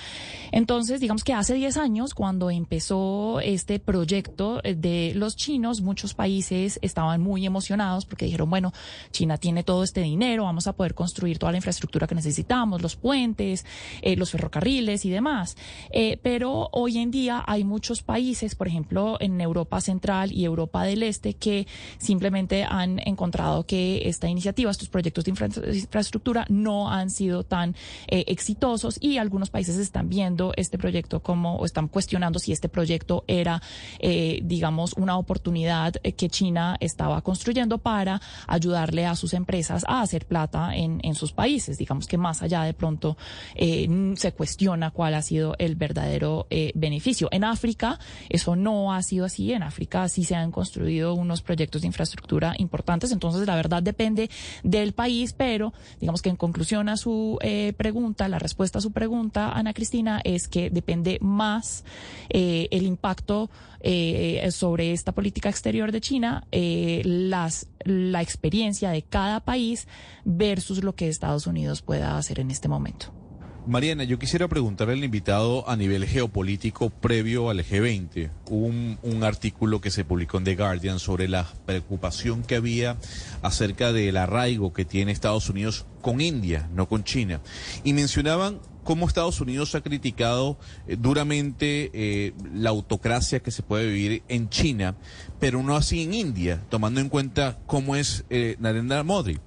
Entonces, digamos que hace 10 años, cuando empezó este proyecto eh, de los chinos, muchos países estaban muy emocionados porque dijeron, bueno, China tiene todo este dinero, vamos a poder construir toda la infraestructura que necesitamos, los puentes, eh, los ferrocarriles y demás. Eh, pero hoy en día hay muchos países, por ejemplo, en Europa Central y Europa del Este, que simplemente han encontrado que esta iniciativa, estos proyectos de infra infraestructura no han sido tan eh, exitosos y algunos países están viendo este proyecto como, o están cuestionando si este proyecto era, eh, digamos, una oportunidad que China estaba construyendo para ayudarle a sus empresas a hacer plata en, en sus países. Digamos que más allá de pronto eh, se cuestiona cuál ha sido el verdadero eh, beneficio. En África eso no ha sido así. En África sí se han construido unos proyectos de infraestructura importantes. Entonces, la verdad depende del país, pero digamos que en conclusión a su eh, pregunta, la respuesta a su pregunta, Ana Cristina, es que depende más eh, el impacto eh, sobre esta política exterior de China, eh, las, la experiencia de cada país versus lo que Estados Unidos pueda hacer en este momento. Mariana, yo quisiera preguntarle al invitado a nivel geopolítico previo al G20. Un, un artículo que se publicó en The Guardian sobre la preocupación que había acerca del arraigo que tiene Estados Unidos con India, no con China. Y mencionaban cómo Estados Unidos ha criticado eh, duramente eh, la autocracia que se puede vivir en China, pero no así en India, tomando en cuenta cómo es eh, Narendra Modi.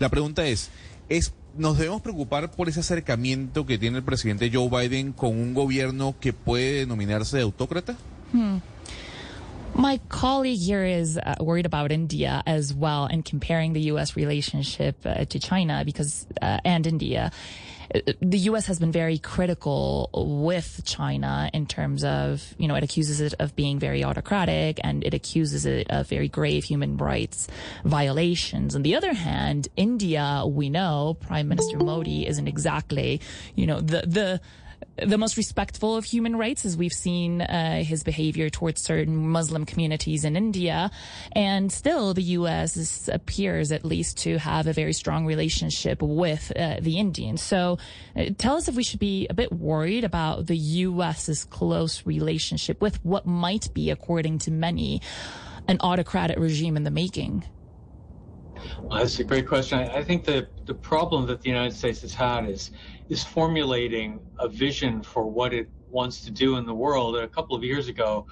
La pregunta es, ¿es nos debemos preocupar por ese acercamiento que tiene el presidente Joe Biden con un gobierno que puede denominarse de autócrata? Hmm. My colleague here is uh, worried about India as well and comparing the U.S. relationship uh, to China because uh, and India. The U.S. has been very critical with China in terms of, you know, it accuses it of being very autocratic and it accuses it of very grave human rights violations. On the other hand, India, we know Prime Minister Modi isn't exactly, you know, the, the, the most respectful of human rights as we've seen uh, his behavior towards certain Muslim communities in India. And still, the U.S. Is, appears at least to have a very strong relationship with uh, the Indians. So uh, tell us if we should be a bit worried about the U.S.'s close relationship with what might be, according to many, an autocratic regime in the making. Well, that's a great question. I, I think the, the problem that the United States has had is is formulating a vision for what it wants to do in the world. A couple of years ago,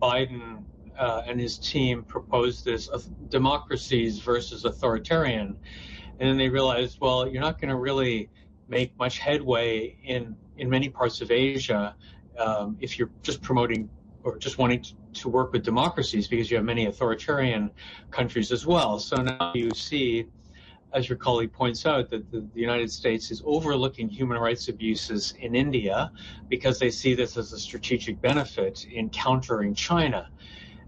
Biden uh, and his team proposed this uh, democracies versus authoritarian, and then they realized, well, you're not going to really make much headway in in many parts of Asia um, if you're just promoting or just wanting to, to work with democracies because you have many authoritarian countries as well. So now you see, as your colleague points out, that the, the United States is overlooking human rights abuses in India because they see this as a strategic benefit in countering China.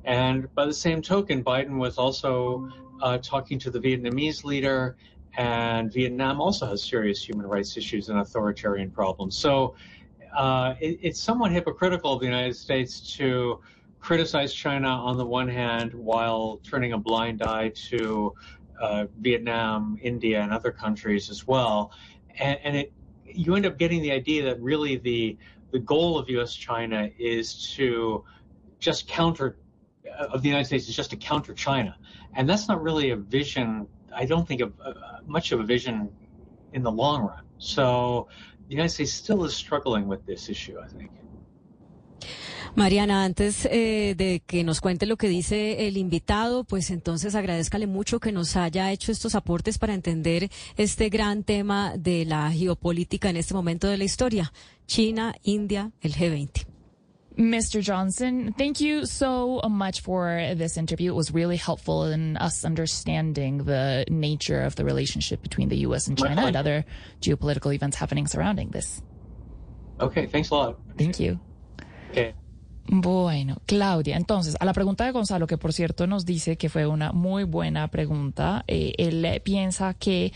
And by the same token, Biden was also uh, talking to the Vietnamese leader, and Vietnam also has serious human rights issues and authoritarian problems. So uh, it, it's somewhat hypocritical of the United States to criticize China on the one hand while turning a blind eye to uh, Vietnam, India, and other countries as well. And, and it, you end up getting the idea that really the the goal of U.S. China is to just counter uh, of the United States is just to counter China, and that's not really a vision. I don't think of uh, much of a vision in the long run. So the United States still is struggling with this issue, I think. Mariana, antes eh, de que nos cuente lo que dice el invitado, pues entonces agradezcale mucho que nos haya hecho estos aportes para entender este gran tema de la geopolítica en este momento de la historia. China, India, el G20. Mr. Johnson, thank you so much for this interview. It was really helpful in us understanding the nature of the relationship between the U.S. and China and other geopolitical events happening surrounding this. Okay, thanks a lot. Thank you. Okay. Bueno, Claudia, entonces, a la pregunta de Gonzalo, que por cierto nos dice que fue una muy buena pregunta, eh, él piensa que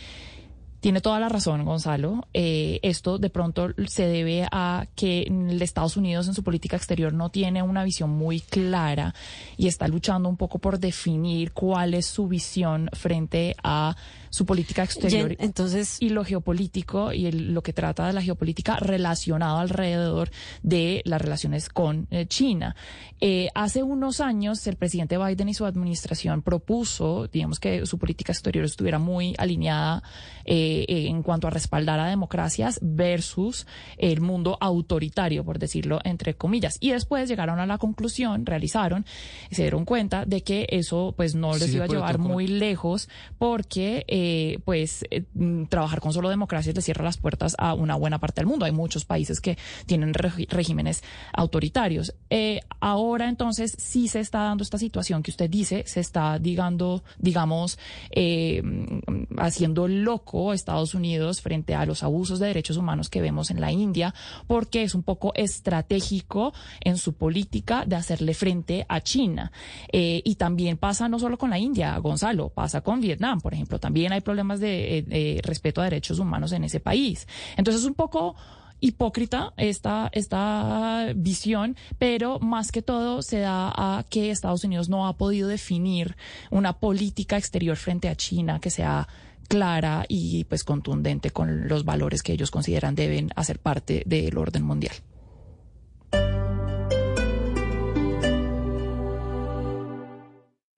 tiene toda la razón, Gonzalo. Eh, esto de pronto se debe a que Estados Unidos en su política exterior no tiene una visión muy clara y está luchando un poco por definir cuál es su visión frente a su política exterior Jen, entonces y lo geopolítico y el- lo que trata de la geopolítica relacionado alrededor de las relaciones con eh, China. Eh, hace unos años el presidente Biden y su administración propuso, digamos que su política exterior estuviera muy alineada eh, en cuanto a respaldar a democracias versus el mundo autoritario, por decirlo entre comillas. Y después llegaron a la conclusión, realizaron, se dieron cuenta de que eso pues no les Sí iba a llevar muy lejos porque eh, pues eh, mm, trabajar con solo democracias le cierra las puertas a una buena parte del mundo. Hay muchos países que tienen regímenes autoritarios. Eh, ahora entonces sí se está dando esta situación que usted dice, se está digando, digamos, mm, haciendo loco Estados Unidos frente a los abusos de derechos humanos que vemos en la India, porque es un poco estratégico en su política de hacerle frente a China. Y también pasa no solo con la India, Gonzalo, pasa con Vietnam, por ejemplo. También hay problemas de, eh, de respeto a derechos humanos en ese país. Entonces es un poco hipócrita esta, esta visión, pero más que todo se da a que Estados Unidos no ha podido definir una política exterior frente a China que sea clara y pues contundente con los valores que ellos consideran deben hacer parte del orden mundial.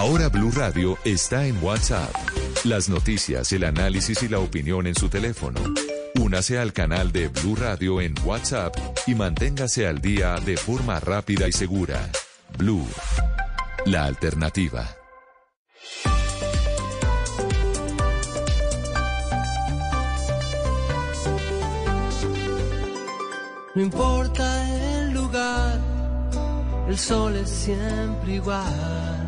Ahora Blue Radio está en WhatsApp. Las noticias, el análisis y la opinión en su teléfono. Únase al canal de Blue Radio en WhatsApp y manténgase al día de forma rápida y segura. Blue, la alternativa. No importa el lugar, el sol es siempre igual.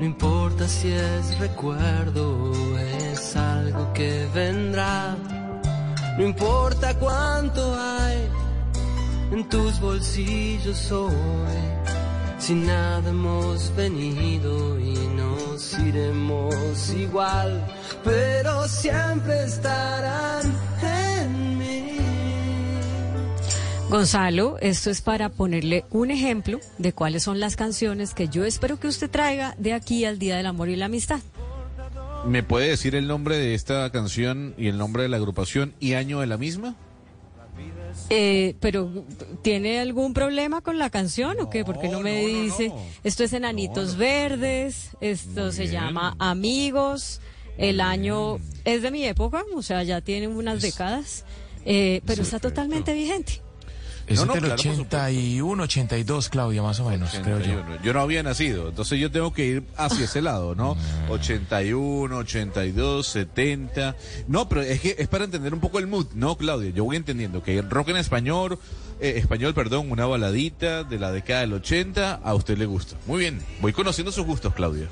No importa si es recuerdo o es algo que vendrá. No importa cuánto hay en tus bolsillos hoy. Si nada hemos venido y nos iremos igual, pero siempre estarán Gonzalo, esto es para ponerle un ejemplo de cuáles son las canciones que yo espero que usted traiga de aquí al Día del Amor y la Amistad. ¿Me puede decir el nombre de esta canción y el nombre de la agrupación y año de la misma? Eh, pero ¿tiene algún problema con la canción o qué? Porque no me dice, esto es Enanitos Verdes, esto se llama Amigos, el año es de mi época, o sea, ya tiene unas décadas, eh, pero está totalmente vigente. No, no, del claro, por 81, 82, Claudia, más o menos, creo yo. 81. Yo no había nacido, entonces yo tengo que ir hacia ese lado, ¿no? 81, 82, 70. No, pero es que es para entender un poco el mood, ¿no, Claudia? Yo voy entendiendo que el rock en español, eh, español, perdón, una baladita de la década del 80, a usted le gusta. Muy bien, voy conociendo sus gustos, Claudia.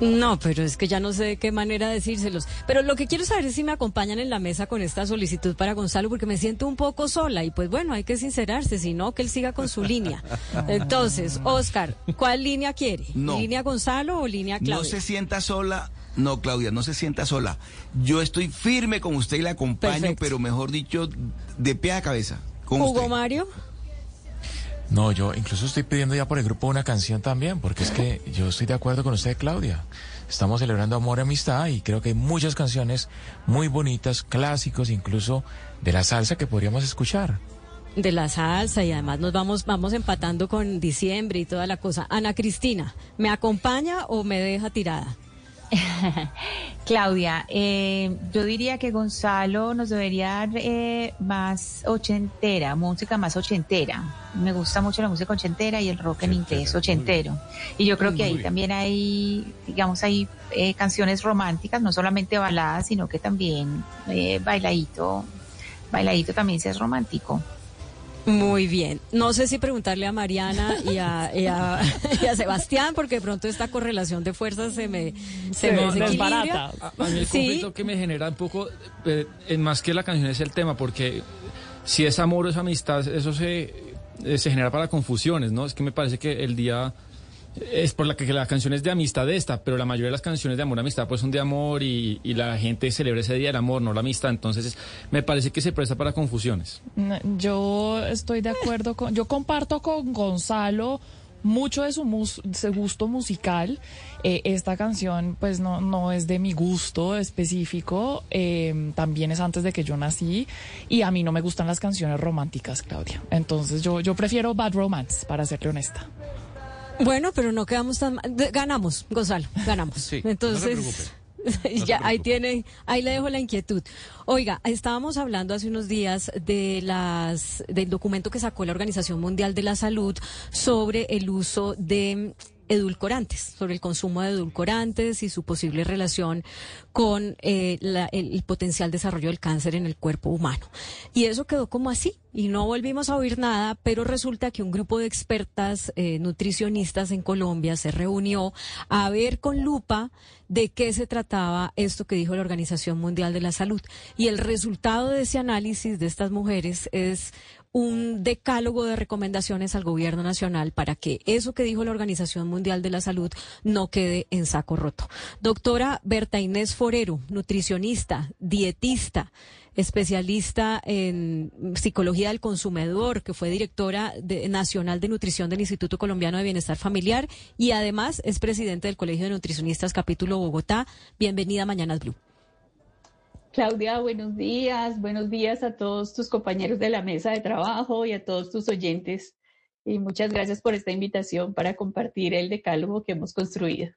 No, pero es que ya no sé de qué manera decírselos. Pero lo que quiero saber es si me acompañan en la mesa con esta solicitud para Gonzalo, porque me siento un poco sola y pues bueno, hay que sincerarse, si no, que él siga con su línea. Entonces, Oscar, ¿cuál línea quiere? No. ¿Línea Gonzalo o línea Claudia? No se sienta sola. No, Claudia, no se sienta sola. Yo estoy firme con usted y la acompaño, Perfecto. pero mejor dicho, de pie a cabeza. Con Hugo usted. Mario. No, yo incluso estoy pidiendo ya por el grupo una canción también, porque es que yo estoy de acuerdo con usted, Claudia. Estamos celebrando amor y amistad y creo que hay muchas canciones muy bonitas, clásicos, incluso de la salsa que podríamos escuchar. de la salsa y además nos vamos vamos empatando con diciembre y toda la cosa. Ana Cristina, ¿me acompaña o me deja tirada? Claudia, eh, yo diría que Gonzalo nos debería dar eh, más ochentera, música más ochentera. Me gusta mucho la música ochentera y el rock en inglés ochentero. Y yo creo que ahí también hay, digamos, hay eh, canciones románticas, no solamente baladas, sino que también eh, bailadito, bailadito también si es romántico. Muy bien. No sé si preguntarle a Mariana y a, y a- y a Sebastián, porque de pronto esta correlación de fuerzas se me, se me desbarata. A, a mí el Sí. conflicto que me genera un poco, eh, eh, más que la canción, es el tema, porque si es amor o es amistad, eso se, eh, se genera para confusiones, ¿no? Es que me parece que el día es por la que, que la canción es de amistad esta, pero la mayoría de las canciones de amor amistad pues son de amor y, la gente celebra ese día el amor, no la amistad. Entonces es- me parece que se presta para confusiones. Yo estoy de acuerdo con, yo comparto con Gonzalo mucho de su gusto musical. Eh, esta canción, pues no, no es de mi gusto específico, eh, también es antes de que yo nací y a mí no me gustan las canciones románticas, Claudia. Entonces yo, yo prefiero Bad Romance, para serle honesta. Bueno, pero no quedamos tan mal. Ganamos, Gonzalo, ganamos. Sí, no se Entonces, ya ahí tiene, ahí le dejo la inquietud. Oiga, estábamos hablando hace unos días de las del documento que sacó la Organización Mundial de la Salud sobre el uso de edulcorantes, sobre el consumo de edulcorantes y su posible relación con eh, la- el, potencial desarrollo del cáncer en el cuerpo humano. Y eso quedó como así y no volvimos a oír nada, pero resulta que un grupo de expertas eh, nutricionistas en Colombia se reunió a ver con lupa de qué se trataba esto que dijo la Organización Mundial de la Salud. Y el resultado de ese análisis de estas mujeres es un decálogo de recomendaciones al gobierno nacional para que eso que dijo la Organización Mundial de la Salud no quede en saco roto. Doctora Berta Inés Forero, nutricionista, dietista, especialista en psicología del consumidor, que fue directora de- nacional de nutrición del Instituto Colombiano de Bienestar Familiar y además es presidente del Colegio de Nutricionistas Capítulo Bogotá. Bienvenida a Mañanas Blue. Claudia, buenos días. Buenos días a todos tus compañeros de la mesa de trabajo y a todos tus oyentes. Y muchas gracias por esta invitación para compartir el decálogo que hemos construido.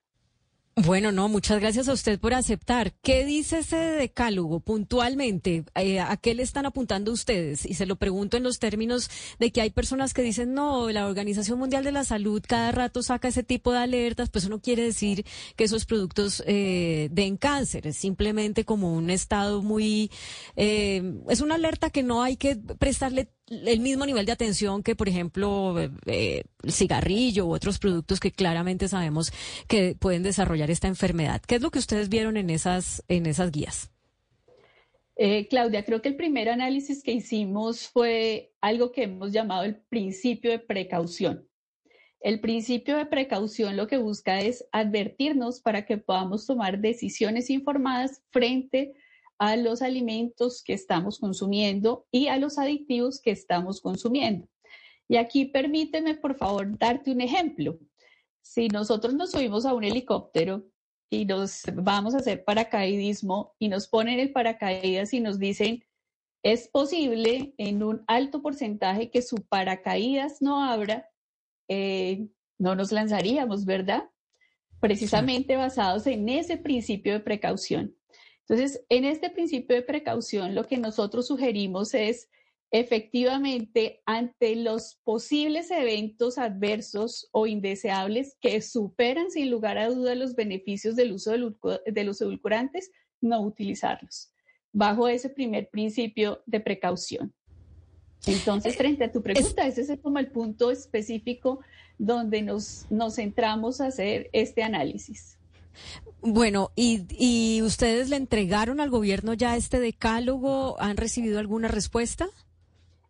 Bueno, no, muchas gracias a usted por aceptar. ¿Qué dice ese decálogo puntualmente? Eh, ¿A qué le están apuntando ustedes? Y se lo pregunto en los términos de que hay personas que dicen, no, la Organización Mundial de la Salud cada rato saca ese tipo de alertas, pues eso no quiere decir que esos productos eh, den cáncer, es simplemente como un estado muy... eh, es una alerta que no hay que prestarle el mismo nivel de atención que, por ejemplo, eh, eh, el cigarrillo u otros productos que claramente sabemos que pueden desarrollar esta enfermedad. ¿Qué es lo que ustedes vieron en esas, en esas guías? Eh, Claudia, creo que el primer análisis que hicimos fue algo que hemos llamado el principio de precaución. El principio de precaución lo que busca es advertirnos para que podamos tomar decisiones informadas frente a los alimentos que estamos consumiendo y a los aditivos que estamos consumiendo. Y aquí permíteme, por favor, darte un ejemplo. Si nosotros nos subimos a un helicóptero y nos vamos a hacer paracaidismo y nos ponen el paracaídas y nos dicen, es posible en un alto porcentaje que su paracaídas no abra, eh, no nos lanzaríamos, ¿verdad? Precisamente basados en ese principio de precaución. Entonces, en este principio de precaución, lo que nosotros sugerimos es efectivamente ante los posibles eventos adversos o indeseables que superan sin lugar a duda los beneficios del uso de los edulcorantes, no utilizarlos, bajo ese primer principio de precaución. Entonces, frente a tu pregunta, ese es como el punto específico donde nos, nos centramos a hacer este análisis. Bueno, y, ¿y ustedes le entregaron al gobierno ya este decálogo? ¿Han recibido alguna respuesta?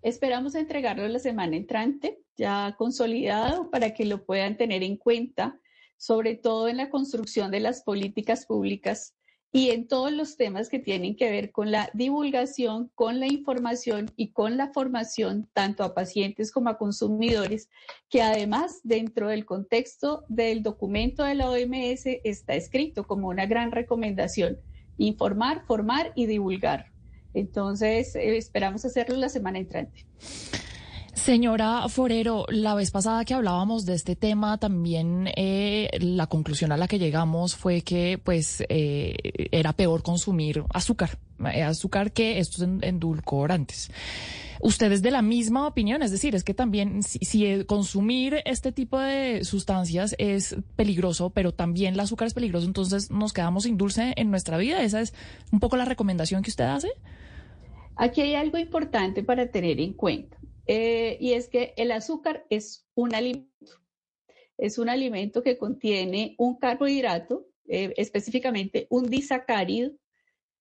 Esperamos entregarlo la semana entrante, ya consolidado, para que lo puedan tener en cuenta, sobre todo en la construcción de las políticas públicas y en todos los temas que tienen que ver con la divulgación, con la información y con la formación, tanto a pacientes como a consumidores, que además dentro del contexto del documento de la OMS está escrito como una gran recomendación, informar, formar y divulgar. Entonces, eh, esperamos hacerlo la semana entrante. Señora Forero, la vez pasada que hablábamos de este tema, también eh, la conclusión a la que llegamos fue que pues eh, era peor consumir azúcar, eh, azúcar que estos en- endulcorantes. ¿Ustedes de la misma opinión? Es decir, es que también si, si, consumir este tipo de sustancias es peligroso, pero también el azúcar es peligroso, entonces nos quedamos sin dulce en nuestra vida. ¿Esa es un poco la recomendación que usted hace? Aquí hay algo importante para tener en cuenta, eh, y es que el azúcar es un alimento. Es un alimento que contiene un carbohidrato, eh, específicamente un disacárido,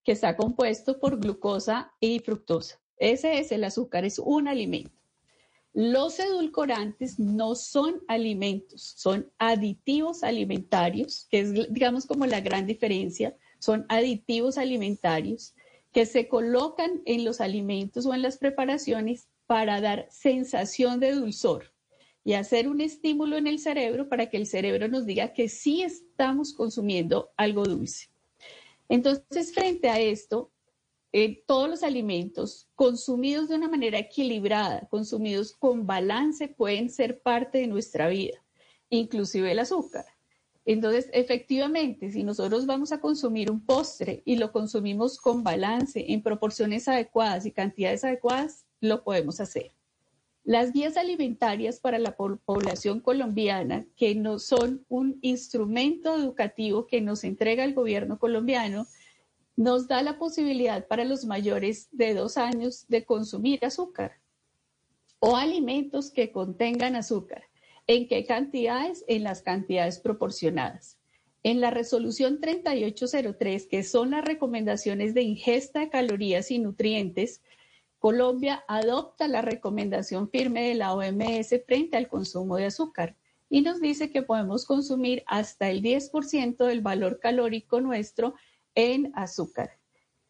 que está compuesto por glucosa y fructosa. Ese es el azúcar, es un alimento. Los edulcorantes no son alimentos, son aditivos alimentarios, que es, digamos, como la gran diferencia. Son aditivos alimentarios que se colocan en los alimentos o en las preparaciones para dar sensación de dulzor y hacer un estímulo en el cerebro para que el cerebro nos diga que sí estamos consumiendo algo dulce. Entonces, frente a esto, eh, todos los alimentos consumidos de una manera equilibrada, consumidos con balance, pueden ser parte de nuestra vida, inclusive el azúcar. Entonces, efectivamente, si nosotros vamos a consumir un postre y lo consumimos con balance, en proporciones adecuadas y cantidades adecuadas, lo podemos hacer. Las guías alimentarias para la población colombiana, que no son un instrumento educativo que nos entrega el gobierno colombiano, nos da la posibilidad para los mayores de dos años de consumir azúcar o alimentos que contengan azúcar. ¿En qué cantidades? En las cantidades proporcionadas. En la resolución 3803, que son las recomendaciones de ingesta de calorías y nutrientes, Colombia adopta la recomendación firme de la OMS frente al consumo de azúcar y nos dice que podemos consumir hasta el 10% del valor calórico nuestro en azúcar,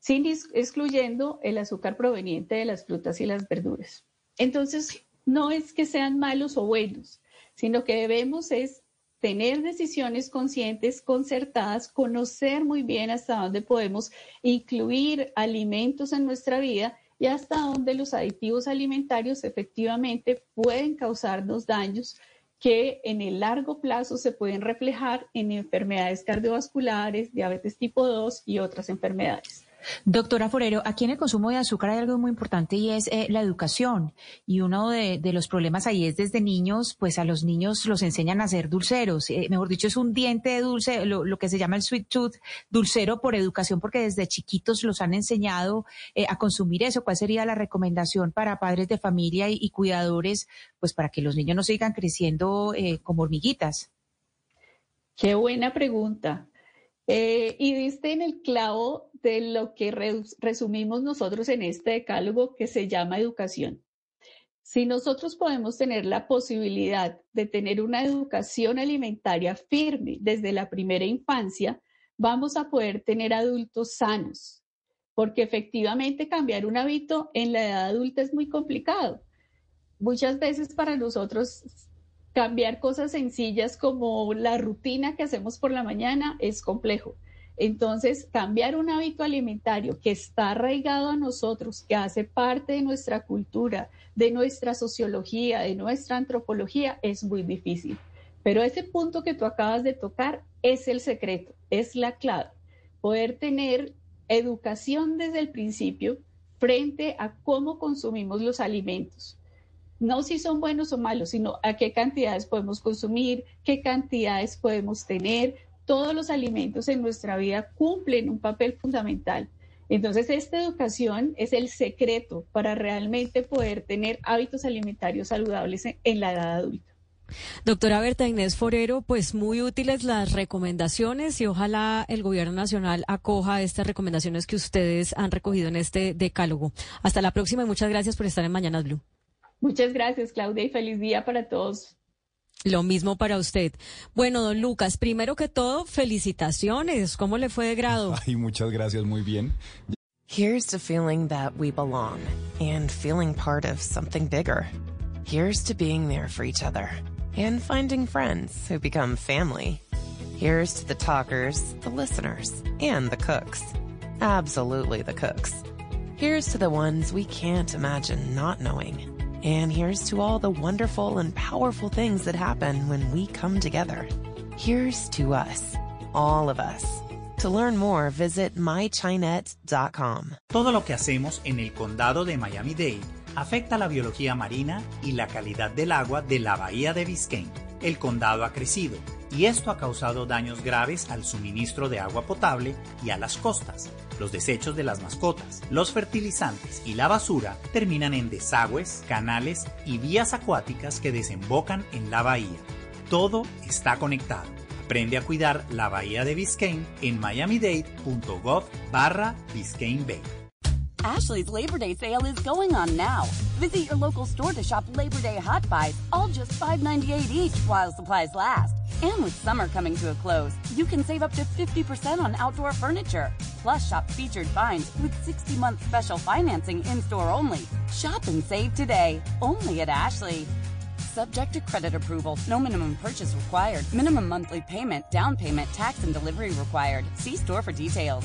sin excluyendo el azúcar proveniente de las frutas y las verduras. Entonces, no es que sean malos o buenos, sino que debemos es tener decisiones conscientes, concertadas, conocer muy bien hasta dónde podemos incluir alimentos en nuestra vida y hasta dónde los aditivos alimentarios efectivamente pueden causarnos daños que en el largo plazo se pueden reflejar en enfermedades cardiovasculares, diabetes tipo 2 y otras enfermedades. Doctora Forero, aquí en el consumo de azúcar hay algo muy importante y es eh, la educación. Y uno de, los problemas ahí es desde niños, pues a los niños los enseñan a ser dulceros. Eh, mejor dicho, es un diente de dulce, lo, que se llama el sweet tooth, dulcero por educación, porque desde chiquitos los han enseñado eh, a consumir eso. ¿Cuál sería la recomendación para padres de familia y, y cuidadores, pues para que los niños no sigan creciendo como hormiguitas? Qué buena pregunta. y diste en el clavo de lo que resumimos nosotros en este decálogo que se llama educación. Si nosotros podemos tener la posibilidad de tener una educación alimentaria firme desde la primera infancia, vamos a poder tener adultos sanos, porque efectivamente cambiar un hábito en la edad adulta es muy complicado. Muchas veces para nosotros cambiar cosas sencillas como la rutina que hacemos por la mañana es complejo entonces, cambiar un hábito alimentario que está arraigado a nosotros, que hace parte de nuestra cultura, de nuestra sociología, de nuestra antropología, es muy difícil. Pero ese punto que tú acabas de tocar es el secreto, es la clave. Poder tener educación desde el principio frente a cómo consumimos los alimentos. No si son buenos o malos, sino a qué cantidades podemos consumir, qué cantidades podemos tener, todos los alimentos en nuestra vida cumplen un papel fundamental. Entonces, esta educación es el secreto para realmente poder tener hábitos alimentarios saludables en la edad adulta. Doctora Berta Inés Forero, pues muy útiles las recomendaciones y ojalá el Gobierno Nacional acoja estas recomendaciones que ustedes han recogido en este decálogo. Hasta la próxima y muchas gracias por estar en Mañanas Blue. Muchas gracias, Claudia, y feliz día para todos. Lo mismo para usted. Bueno, don Lucas, primero que todo, felicitaciones. ¿Cómo le fue de grado? Ay, muchas gracias, muy bien. Here's to feeling that we belong and feeling part of something bigger. Here's to being there for each other and finding friends who become family. Here's to the talkers, the listeners, and the cooks. Absolutely the cooks. Here's to the ones we can't imagine not knowing. And here's to all the wonderful and powerful things that happen when we come together. Here's to us, all of us. To learn more, visit mychinet.com. Todo lo que hacemos en el condado de Miami-Dade afecta la biología marina y la calidad del agua de la bahía de Biscayne. El condado ha crecido y esto ha causado daños graves al suministro de agua potable y a las costas. Los desechos de las mascotas, los fertilizantes y la basura terminan en desagües, canales y vías acuáticas que desembocan en la bahía. Todo está conectado. Aprende a cuidar la bahía de Biscayne en miamidade.gov barra Biscayne Bay. Ashley's Labor Day sale is going on now. Visit your local store to shop Labor Day hot buys, all just $5.98 each while supplies last. And with summer coming to a close, you can save up to 50% on outdoor furniture. Plus, shop featured finds with 60 month special financing in store only. Shop and save today, only at Ashley. Subject to credit approval. No minimum purchase required. Minimum monthly payment, down payment, tax, and delivery required. See store for details.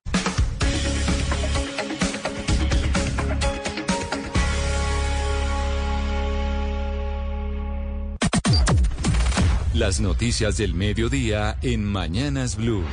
Las noticias del mediodía en Mañanas Blue.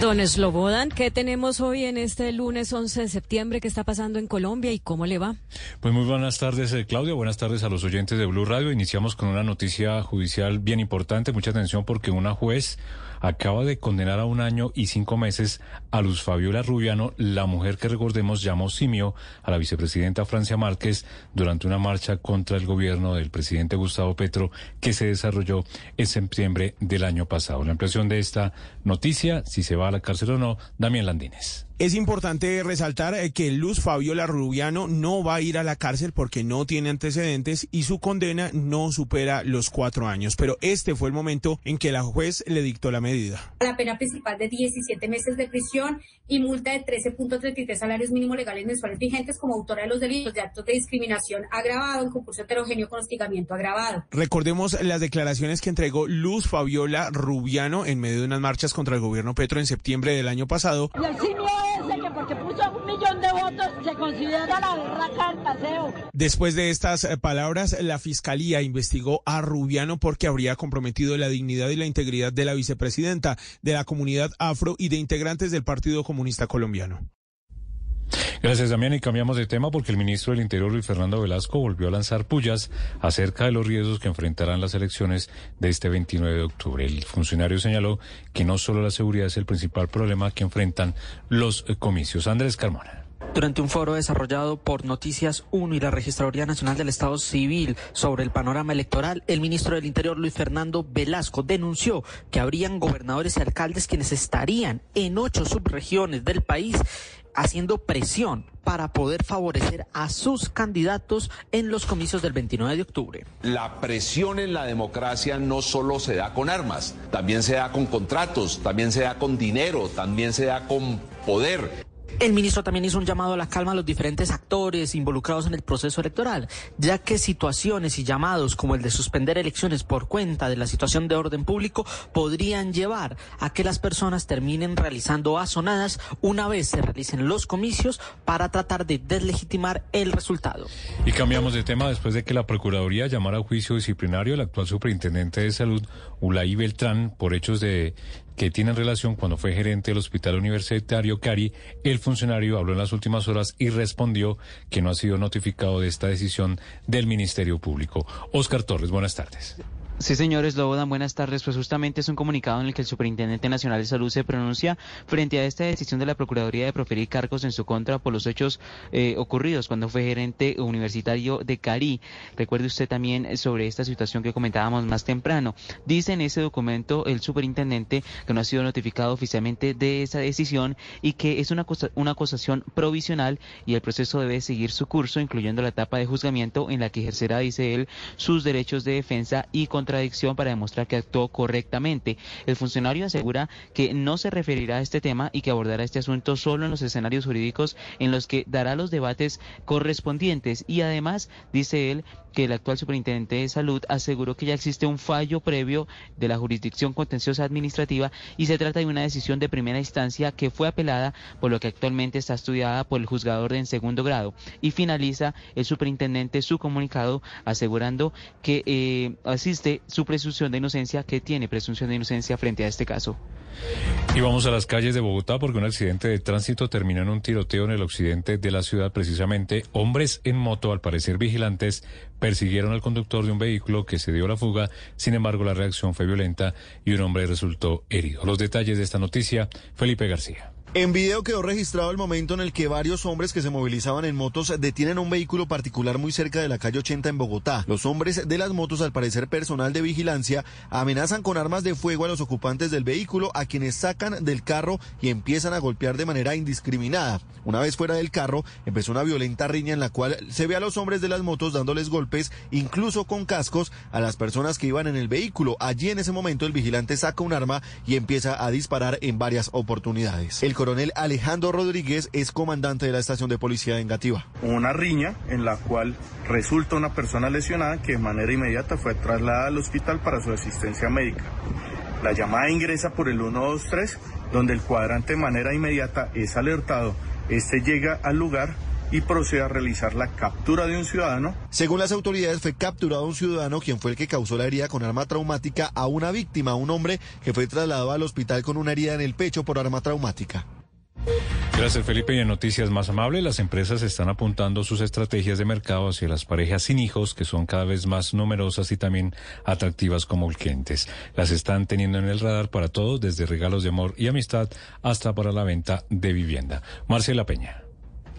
Don Slobodan, ¿qué tenemos hoy en este lunes 11 de septiembre? ¿Qué está pasando en Colombia y cómo le va? Pues muy buenas tardes, eh, Claudia. Buenas tardes a los oyentes de Blue Radio. Iniciamos con una noticia judicial bien importante. Mucha atención porque una juez acaba de condenar a un año y cinco meses a Luz Fabiola Rubiano, la mujer que recordemos llamó simio a la vicepresidenta Francia Márquez durante una marcha contra el gobierno del presidente Gustavo Petro que se desarrolló en septiembre del año pasado. La impresión de esta noticia, si se va a la cárcel o no, Damián Landines. Es importante resaltar eh, que Luz Fabiola Rubiano no va a ir a la cárcel porque no tiene antecedentes y su condena no supera los cuatro años. Pero este fue el momento en que la juez le dictó la medida. La pena principal de 17 meses de prisión y multa de 13.33 salarios mínimos legales mensuales vigentes como autora de los delitos de actos de discriminación agravado en concurso heterogéneo con hostigamiento agravado. Recordemos las declaraciones que entregó Luz Fabiola Rubiano en medio de unas marchas contra el gobierno Petro en septiembre del año pasado. Y que porque puso un millón de votos se considera la paseo. Después de estas eh, palabras, la fiscalía investigó a Rubiano porque habría comprometido la dignidad y la integridad de la vicepresidenta, de la comunidad afro y de integrantes del Partido Comunista Colombiano. Gracias, Damián. Y cambiamos de tema porque el ministro del Interior, Luis Fernando Velasco, volvió a lanzar pullas acerca de los riesgos que enfrentarán las elecciones de este 29 de octubre. El funcionario señaló que no solo la seguridad es el principal problema que enfrentan los comicios. Andrés Carmona. Durante un foro desarrollado por Noticias 1 y la Registraduría Nacional del Estado Civil sobre el panorama electoral, el ministro del Interior Luis Fernando Velasco denunció que habrían gobernadores y alcaldes quienes estarían en ocho subregiones del país haciendo presión para poder favorecer a sus candidatos en los comicios del 29 de octubre. La presión en la democracia no solo se da con armas, también se da con contratos, también se da con dinero, también se da con poder. El ministro también hizo un llamado a la calma a los diferentes actores involucrados en el proceso electoral, ya que situaciones y llamados como el de suspender elecciones por cuenta de la situación de orden público podrían llevar a que las personas terminen realizando asonadas una vez se realicen los comicios para tratar de deslegitimar el resultado. Y cambiamos de tema después de que la Procuraduría llamara a juicio disciplinario al actual superintendente de salud, Ulay Beltrán, por hechos de que tienen relación cuando fue gerente del Hospital Universitario Cari, el funcionario habló en las últimas horas y respondió que no ha sido notificado de esta decisión del Ministerio Público. Oscar Torres, buenas tardes. Sí, señores Lobodan, buenas tardes. Pues justamente es un comunicado en el que el Superintendente Nacional de Salud se pronuncia frente a esta decisión de la Procuraduría de proferir cargos en su contra por los hechos eh, ocurridos cuando fue gerente universitario de Cari. Recuerde usted también sobre esta situación que comentábamos más temprano. Dice en ese documento el Superintendente que no ha sido notificado oficialmente de esa decisión y que es una, una acusación provisional y el proceso debe seguir su curso, incluyendo la etapa de juzgamiento en la que ejercerá, dice él, sus derechos de defensa y contra contradicción para demostrar que actuó correctamente. El funcionario asegura que no se referirá a este tema y que abordará este asunto solo en los escenarios jurídicos en los que dará los debates correspondientes y además, dice él, que el actual superintendente de salud aseguró que ya existe un fallo previo de la jurisdicción contenciosa administrativa y se trata de una decisión de primera instancia que fue apelada por lo que actualmente está estudiada por el juzgador en segundo grado. Y finaliza el superintendente su comunicado asegurando que eh, asiste su presunción de inocencia, que tiene presunción de inocencia frente a este caso. Y vamos a las calles de Bogotá porque un accidente de tránsito terminó en un tiroteo en el occidente de la ciudad. Precisamente, hombres en moto, al parecer vigilantes, persiguieron al conductor de un vehículo que se dio la fuga. Sin embargo, la reacción fue violenta y un hombre resultó herido. Los detalles de esta noticia, Felipe García. En video quedó registrado el momento en el que varios hombres que se movilizaban en motos detienen un vehículo particular muy cerca de la calle 80 en Bogotá. Los hombres de las motos, al parecer personal de vigilancia, amenazan con armas de fuego a los ocupantes del vehículo, a quienes sacan del carro y empiezan a golpear de manera indiscriminada. Una vez fuera del carro, empezó una violenta riña en la cual se ve a los hombres de las motos dándoles golpes, incluso con cascos, a las personas que iban en el vehículo. Allí en ese momento el vigilante saca un arma y empieza a disparar en varias oportunidades. Coronel Alejandro Rodríguez es comandante de la estación de policía de Engativa. Una riña en la cual resulta una persona lesionada que de manera inmediata fue trasladada al hospital para su asistencia médica. La llamada ingresa por el 123, donde el cuadrante de manera inmediata es alertado. Este llega al lugar y procede a realizar la captura de un ciudadano. Según las autoridades, fue capturado un ciudadano quien fue el que causó la herida con arma traumática a una víctima, un hombre que fue trasladado al hospital con una herida en el pecho por arma traumática. Gracias Felipe y en noticias más amables, las empresas están apuntando sus estrategias de mercado hacia las parejas sin hijos que son cada vez más numerosas y también atractivas como clientes. Las están teniendo en el radar para todos, desde regalos de amor y amistad hasta para la venta de vivienda. Marcela Peña.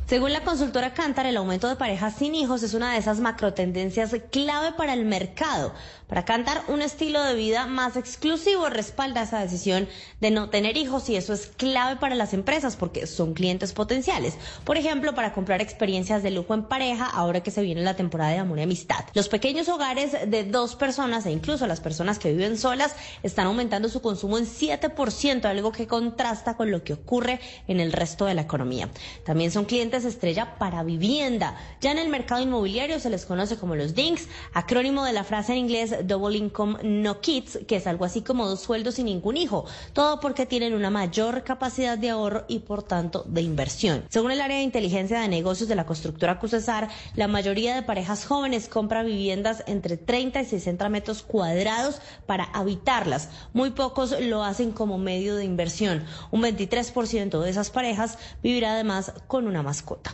Según la consultora Cantar, el aumento de parejas sin hijos es una de esas macrotendencias clave para el mercado. Para Cantar, un estilo de vida más exclusivo respalda esa decisión de no tener hijos y eso es clave para las empresas porque son clientes potenciales. Por ejemplo, para comprar experiencias de lujo en pareja ahora que se viene la temporada de amor y amistad. Los pequeños hogares de dos personas e incluso las personas que viven solas están aumentando su consumo en 7%, algo que contrasta con lo que ocurre en el resto de la economía. También son clientes estrella para vivienda. Ya en el mercado inmobiliario se les conoce como los DINKs, acrónimo de la frase en inglés Double Income No Kids, que es algo así como dos sueldos y ningún hijo. Todo porque tienen una mayor capacidad de ahorro y por tanto de inversión. Según el área de inteligencia de negocios de la constructora Cusesar, la mayoría de parejas jóvenes compra viviendas entre 30 y 60 metros cuadrados para habitarlas. Muy pocos lo hacen como medio de inversión. Un 23% de esas parejas vivirá además con una mascota.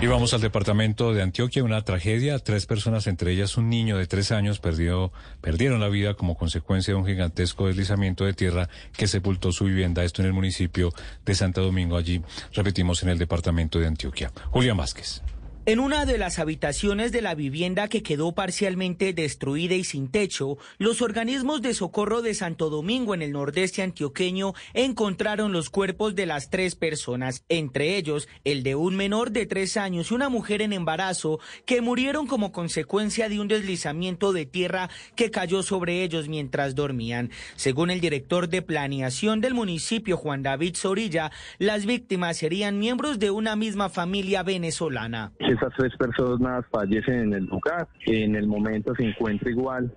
Y vamos al departamento de Antioquia, una tragedia. Tres personas, entre ellas un niño de tres años, perdió, perdieron la vida como consecuencia de un gigantesco deslizamiento de tierra que sepultó su vivienda. Esto en el municipio de Santo Domingo, allí, repetimos, en el departamento de Antioquia. Julián Vázquez. En una de las habitaciones de la vivienda que quedó parcialmente destruida y sin techo, los organismos de socorro de Santo Domingo en el nordeste antioqueño encontraron los cuerpos de las tres personas, entre ellos el de un menor de tres años y una mujer en embarazo que murieron como consecuencia de un deslizamiento de tierra que cayó sobre ellos mientras dormían. Según el director de planeación del municipio, Juan David Zorilla, las víctimas serían miembros de una misma familia venezolana. Esas tres personas fallecen en el lugar. En el momento se encuentra igual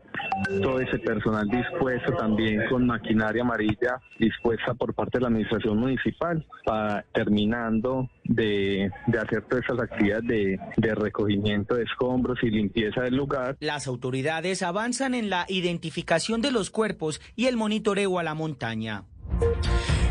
todo ese personal dispuesto también con maquinaria amarilla dispuesta por parte de la administración municipal para terminando de, de hacer todas esas actividades de, de recogimiento de escombros y limpieza del lugar. Las autoridades avanzan en la identificación de los cuerpos y el monitoreo a la montaña.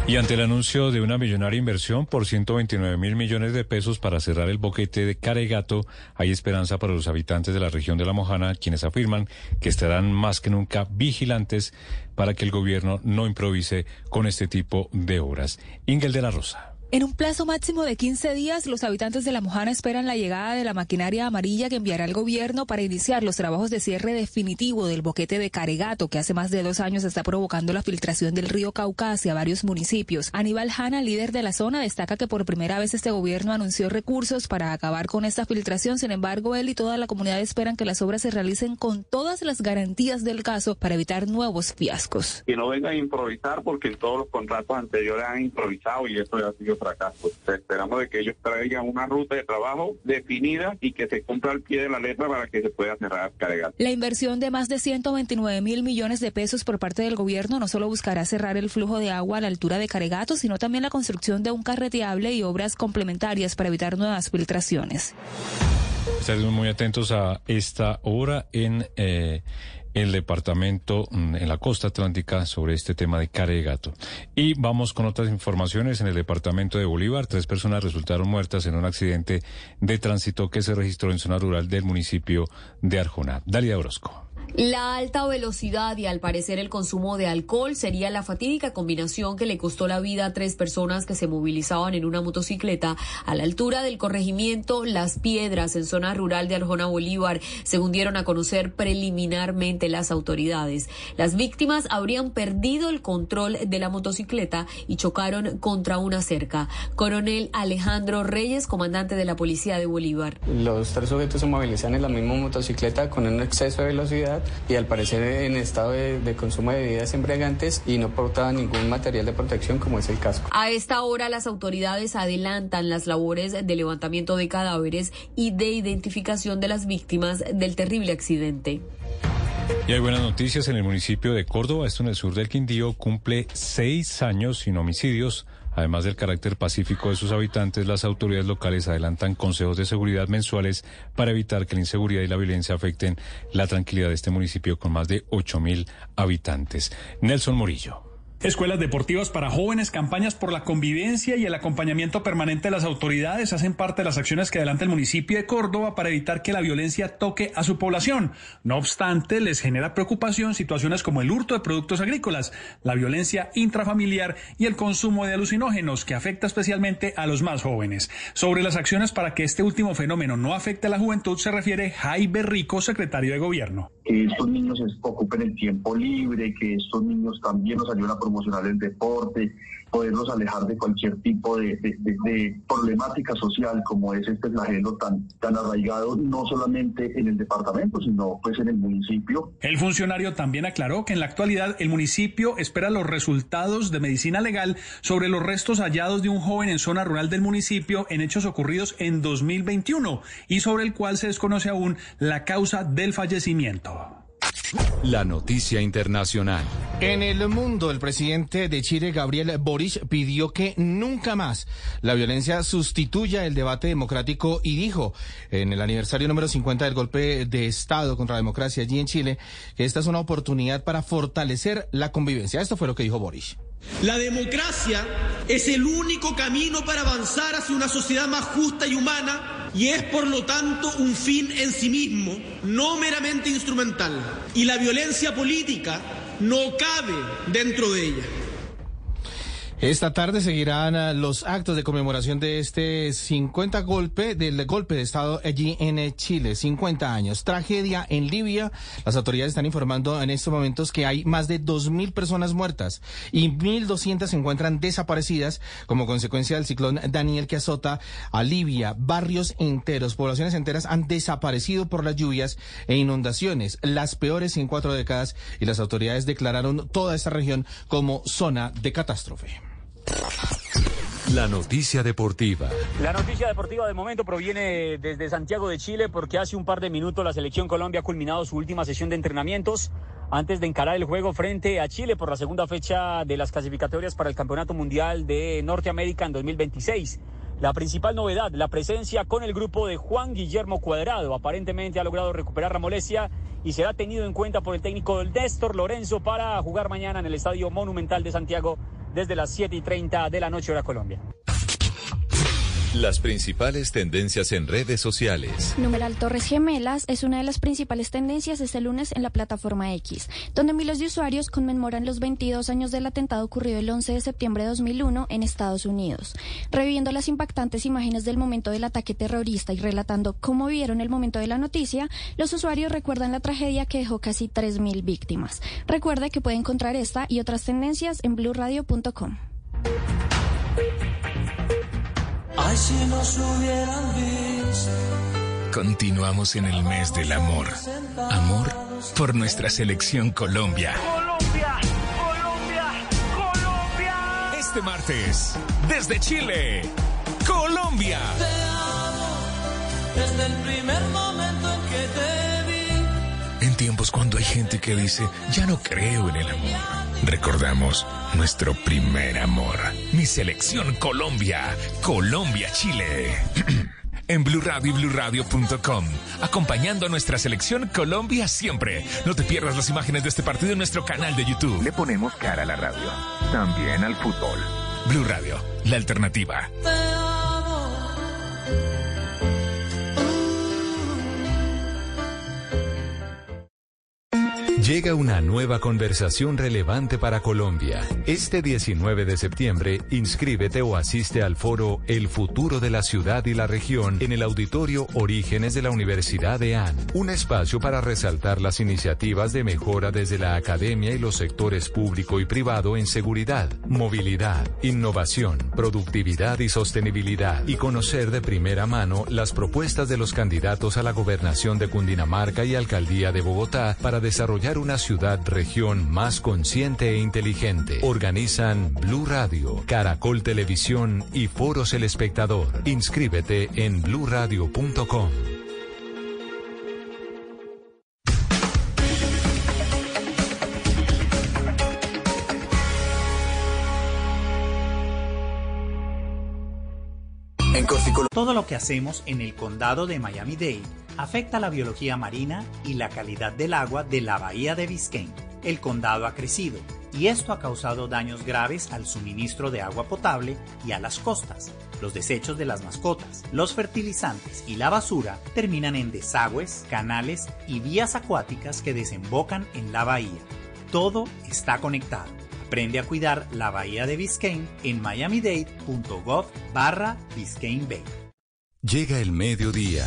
Y ante el anuncio de una millonaria inversión por 129 mil millones de pesos para cerrar el boquete de Caregato, hay esperanza para los habitantes de la región de La Mojana, quienes afirman que estarán más que nunca vigilantes para que el gobierno no improvise con este tipo de obras. Ingel de la Rosa. En un plazo máximo de 15 días, los habitantes de La Mojana esperan la llegada de la maquinaria amarilla que enviará el gobierno para iniciar los trabajos de cierre definitivo del boquete de Caregato, que hace más de dos años está provocando la filtración del río Cauca hacia varios municipios. Aníbal Hanna, líder de la zona, destaca que por primera vez este gobierno anunció recursos para acabar con esta filtración. Sin embargo, él y toda la comunidad esperan que las obras se realicen con todas las garantías del caso para evitar nuevos fiascos. Que no vengan a improvisar porque en todos los contratos anteriores han improvisado y eso ya ha sido fracaso. Esperamos de que ellos traigan una ruta de trabajo definida y que se cumpla al pie de la letra para que se pueda cerrar Caregato. La inversión de más de 129 mil millones de pesos por parte del gobierno no solo buscará cerrar el flujo de agua a la altura de Caregato, sino también la construcción de un carreteable y obras complementarias para evitar nuevas filtraciones. Estaremos muy atentos a esta hora en... Eh, el departamento mm, en la costa atlántica sobre este tema de Caregato. Y vamos con otras informaciones. En el departamento de Bolívar, tres personas resultaron muertas en un accidente de tránsito que se registró en zona rural del municipio de Arjona. Dalia Orozco. La alta velocidad y al parecer el consumo de alcohol sería la fatídica combinación que le costó la vida a tres personas que se movilizaban en una motocicleta a la altura del corregimiento Las Piedras en zona rural de Arjona Bolívar, según dieron a conocer preliminarmente las autoridades. Las víctimas habrían perdido el control de la motocicleta y chocaron contra una cerca. Coronel Alejandro Reyes, comandante de la policía de Bolívar. Los tres sujetos se movilizan en la misma motocicleta con un exceso de velocidad y al parecer en estado de, consumo de bebidas embriagantes y no portaba ningún material de protección como es el casco. A esta hora las autoridades adelantan las labores de levantamiento de cadáveres y de identificación de las víctimas del terrible accidente. Y hay buenas noticias en el municipio de Córdoba, esto en el sur del Quindío, cumple seis años sin homicidios. Además del carácter pacífico de sus habitantes, las autoridades locales adelantan consejos de seguridad mensuales para evitar que la inseguridad y la violencia afecten la tranquilidad de este municipio con más de 8.000 habitantes. Nelson Morillo. Escuelas deportivas para jóvenes, campañas por la convivencia y el acompañamiento permanente de las autoridades hacen parte de las acciones que adelanta el municipio de Córdoba para evitar que la violencia toque a su población. No obstante, les genera preocupación situaciones como el hurto de productos agrícolas, la violencia intrafamiliar y el consumo de alucinógenos que afecta especialmente a los más jóvenes. Sobre las acciones para que este último fenómeno no afecte a la juventud se refiere Jaime Rico, secretario de Gobierno. Que estos niños ocupen el tiempo libre, que estos niños también nos ayuden a promocionar el deporte, poderlos alejar de cualquier tipo de, problemática social como es este flagelo tan, tan arraigado no solamente en el departamento, sino pues en el municipio. El funcionario también aclaró que en la actualidad el municipio espera los resultados de medicina legal sobre los restos hallados de un joven en zona rural del municipio en hechos ocurridos en 2021 y sobre el cual se desconoce aún la causa del fallecimiento. La noticia internacional. En el mundo, el presidente de Chile, Gabriel Boric, pidió que nunca más la violencia sustituya el debate democrático y dijo en el aniversario número 50 del golpe de Estado contra la democracia allí en Chile que esta es una oportunidad para fortalecer la convivencia. Esto fue lo que dijo Boric. La democracia es el único camino para avanzar hacia una sociedad más justa y humana y es por lo tanto un fin en sí mismo, no meramente instrumental. Y la violencia política no cabe dentro de ella. Esta tarde seguirán ah, los actos de conmemoración de este 50 golpe, del golpe de Estado allí en eh, Chile. 50 años. Tragedia en Libia. Las autoridades están informando en estos momentos que hay más de 2.000 personas muertas y 1.200 se encuentran desaparecidas como consecuencia del ciclón Daniel que azota a Libia. Barrios enteros, poblaciones enteras han desaparecido por las lluvias e inundaciones, las peores en cuatro décadas y las autoridades declararon toda esta región como zona de catástrofe. La noticia deportiva. La noticia deportiva del momento proviene desde Santiago de Chile porque hace un par de minutos la selección Colombia ha culminado su última sesión de entrenamientos antes de encarar el juego frente a Chile por la segunda fecha de las clasificatorias para el Campeonato Mundial de Norteamérica en 2026. La principal novedad, la presencia con el grupo de Juan Guillermo Cuadrado. Aparentemente ha logrado recuperar la molestia y será tenido en cuenta por el técnico del Néstor Lorenzo para jugar mañana en el Estadio Monumental de Santiago desde las 7 y 30 de la noche hora Colombia. Las principales tendencias en redes sociales. Numeral Torres Gemelas es una de las principales tendencias este lunes en la plataforma X, donde miles de usuarios conmemoran los 22 años del atentado ocurrido el 11 de septiembre de 2001 en Estados Unidos. Reviviendo las impactantes imágenes del momento del ataque terrorista y relatando cómo vieron el momento de la noticia, los usuarios recuerdan la tragedia que dejó casi 3.000 víctimas. Recuerde que puede encontrar esta y otras tendencias en blueradio.com. Ay, si nos hubieran visto. Continuamos en el mes del amor. Amor por nuestra selección Colombia. Colombia, Colombia, Colombia. Este martes, desde Chile, Colombia. Te amo desde el primer momento en que te vi. En tiempos cuando hay gente que dice, ya no creo en el amor. Recordamos nuestro primer amor. Mi selección Colombia. Colombia, Chile. en Blue Radio y BlueRadio.com. Acompañando a nuestra selección Colombia siempre. No te pierdas las imágenes de este partido en nuestro canal de YouTube. Le ponemos cara a la radio. También al fútbol. Blue Radio, la alternativa. Llega una nueva conversación relevante para Colombia. Este 19 de septiembre, inscríbete o asiste al foro El futuro de la ciudad y la región en el auditorio Orígenes de la Universidad de AN. Un espacio para resaltar las iniciativas de mejora desde la academia y los sectores público y privado en seguridad, movilidad, innovación, productividad y sostenibilidad y conocer de primera mano las propuestas de los candidatos a la gobernación de Cundinamarca y alcaldía de Bogotá para desarrollar una ciudad-región más consciente e inteligente. Organizan Blue Radio, Caracol Televisión y Foros El Espectador. Inscríbete en bluradio.com. Todo lo que hacemos en el condado de Miami-Dade afecta la biología marina y la calidad del agua de la bahía de Biscayne. El condado ha crecido y esto ha causado daños graves al suministro de agua potable y a las costas. Los desechos de las mascotas, los fertilizantes y la basura terminan en desagües, canales y vías acuáticas que desembocan en la bahía. Todo está conectado. Aprende a cuidar la bahía de Biscayne en miamidade.gov barra Biscayne Bay. Llega el mediodía.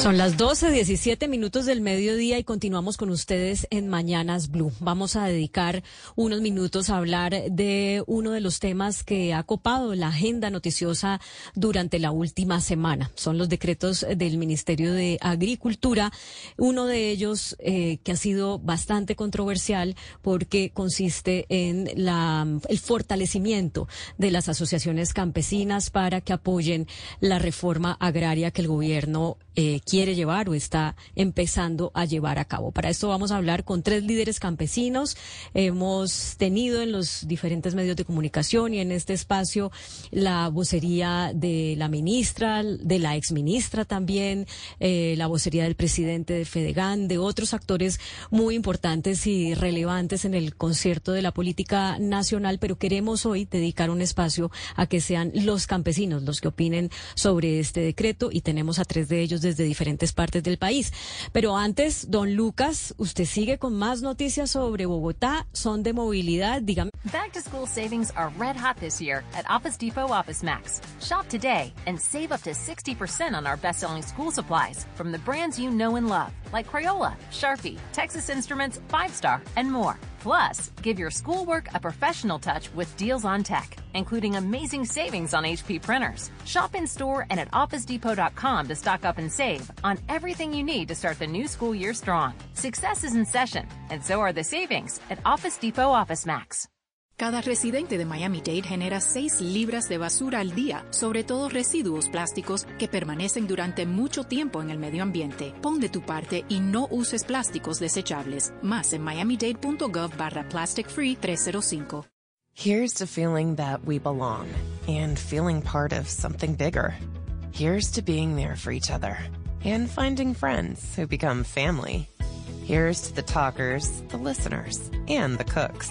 Son las 12, 17 minutos del mediodía y continuamos con ustedes en Mañanas Blue. Vamos a dedicar unos minutos a hablar de uno de los temas que ha copado la agenda noticiosa durante la última semana. Son los decretos del Ministerio de Agricultura. Uno de ellos eh, que ha sido bastante controversial porque consiste en la, el fortalecimiento de las asociaciones campesinas para que apoyen la reforma agraria que el gobierno eh, quiere llevar o está empezando a llevar a cabo. Para esto vamos a hablar con tres líderes campesinos. Hemos tenido en los diferentes medios de comunicación y en este espacio la vocería de la ministra, de la exministra también, eh, la vocería del presidente de Fedegan, de otros actores muy importantes y relevantes en el concierto de la política nacional, pero queremos hoy dedicar un espacio a que sean los campesinos los que opinen sobre este decreto y tenemos a tres de ellos desde diferentes partes del país. Pero antes, don Lucas, usted sigue con más noticias sobre Bogotá, son de movilidad, dígame. Back to school savings are red hot this year at Office Depot Office Max. Shop today and save up to 60% on our best-selling school supplies from the brands you know and love, like Crayola, Sharpie, Texas Instruments, Five Star, and more. Plus, give your schoolwork a professional touch with deals on tech, including amazing savings on HP printers. Shop in store and at OfficeDepot.com to stock up and save on everything you need to start the new school year strong. Success is in session, and so are the savings at Office Depot Office Max. Cada residente de Miami-Dade genera 6 libras de basura al día, sobre todo residuos plásticos que permanecen durante mucho tiempo en el medio ambiente. Pon de tu parte y no uses plásticos desechables. Más en miamidade.gov barra plastic free 305. Here's to feeling that we belong and feeling part of something bigger. Here's to being there for each other and finding friends who become family. Here's to the talkers, the listeners, and the cooks.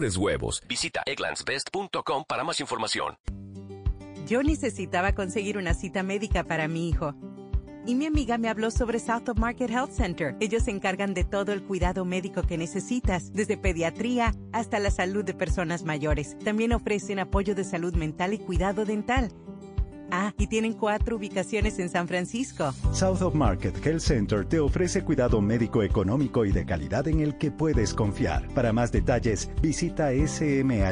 mejores huevos. Visita egglandsbest.com para más información. Yo necesitaba conseguir una cita médica para mi hijo. Y mi amiga me habló sobre South of Market Health Center. Ellos se encargan de todo el cuidado médico que necesitas, desde pediatría hasta la salud de personas mayores. También ofrecen apoyo de salud mental y cuidado dental. Ah, y tienen cuatro ubicaciones en San Francisco. South of Market Health Center te ofrece cuidado médico económico y de calidad en el que puedes confiar. Para más detalles, visita smhcsf.org.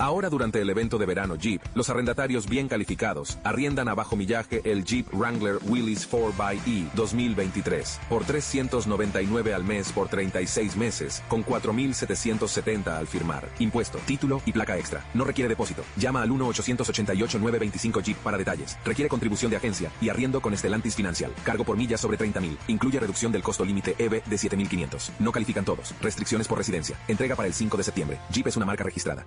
Ahora durante el evento de verano Jeep, los arrendatarios bien calificados arriendan a bajo millaje el Jeep Wrangler Willys 4xE 2023 por 399 al mes por 36 meses con 4.770 al firmar. Impuesto, título y placa extra. No requiere depósito. Llama al 1-888-925 Jeep para detalles. Requiere contribución de agencia y arriendo con Estelantis Financial. Cargo por millas sobre 30.000. Incluye reducción del costo límite EV de 7.500. No califican todos. Restricciones por residencia. Entrega para el 5 de septiembre. Jeep es una marca registrada.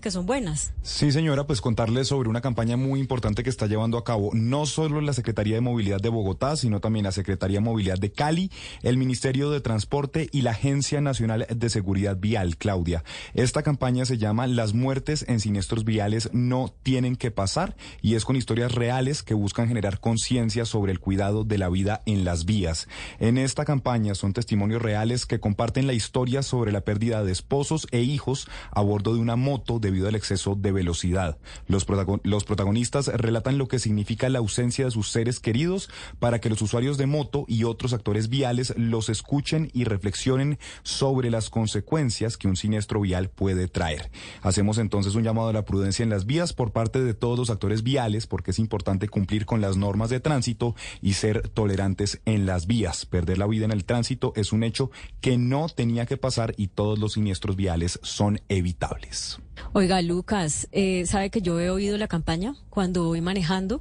que son buenas. Sí, señora, pues contarles sobre una campaña muy importante que está llevando a cabo no solo la Secretaría de Movilidad de Bogotá, sino también la Secretaría de Movilidad de Cali, el Ministerio de Transporte y la Agencia Nacional de Seguridad Vial, Claudia. Esta campaña se llama Las muertes en siniestros viales no tienen que pasar y es con historias reales que buscan generar conciencia sobre el cuidado de la vida en las vías. En esta campaña son testimonios reales que comparten la historia sobre la pérdida de esposos e hijos a bordo de una moto debido al exceso de velocidad. Los, los protagonistas relatan lo que significa la ausencia de sus seres queridos para que los usuarios de moto y otros actores viales los escuchen y reflexionen sobre las consecuencias que un siniestro vial puede traer. Hacemos entonces un llamado a la prudencia en las vías por parte de todos los actores viales porque es importante cumplir con las normas de tránsito y ser tolerantes en las vías. Perder la vida en el tránsito es un hecho que no tenía que pasar y todos los siniestros viales son evitables. Oiga, Lucas, eh, ¿sabe que yo he oído la campaña cuando voy manejando?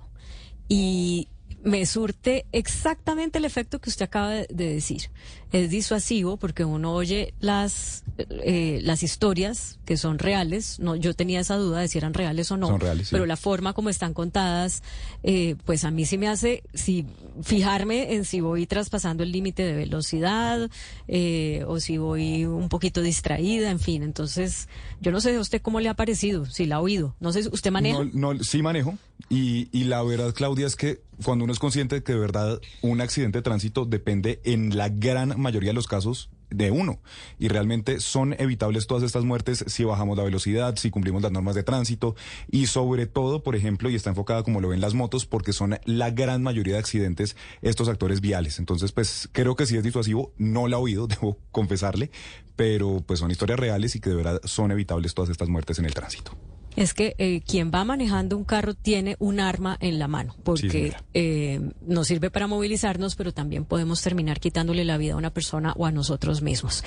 Y me surte exactamente el efecto que usted acaba de, decir. Es disuasivo porque uno oye las eh, las historias que son reales. No, yo tenía esa duda de si eran reales o no. Son reales, Pero la forma como están contadas, eh, pues a mí sí me hace si fijarme en si voy traspasando el límite de velocidad eh, o si voy un poquito distraída, en fin. Entonces, yo no sé a usted cómo le ha parecido, si la ha oído. No sé, ¿usted maneja? No, no sí manejo. Y, y la verdad, Claudia, es que cuando uno es consciente de que de verdad un accidente de tránsito depende en la gran mayoría de los casos de uno. Y realmente son evitables todas estas muertes si bajamos la velocidad, si cumplimos las normas de tránsito y sobre todo, por ejemplo, y está enfocada como lo ven las motos, porque son la gran mayoría de accidentes estos actores viales. Entonces, pues creo que sí es disuasivo, no la he oído, debo confesarle, pero pues son historias reales y que de verdad son evitables todas estas muertes en el tránsito es que eh, quien va manejando un carro tiene un arma en la mano, porque eh, nos sirve para movilizarnos, pero también podemos terminar quitándole la vida a una persona o a nosotros mismos.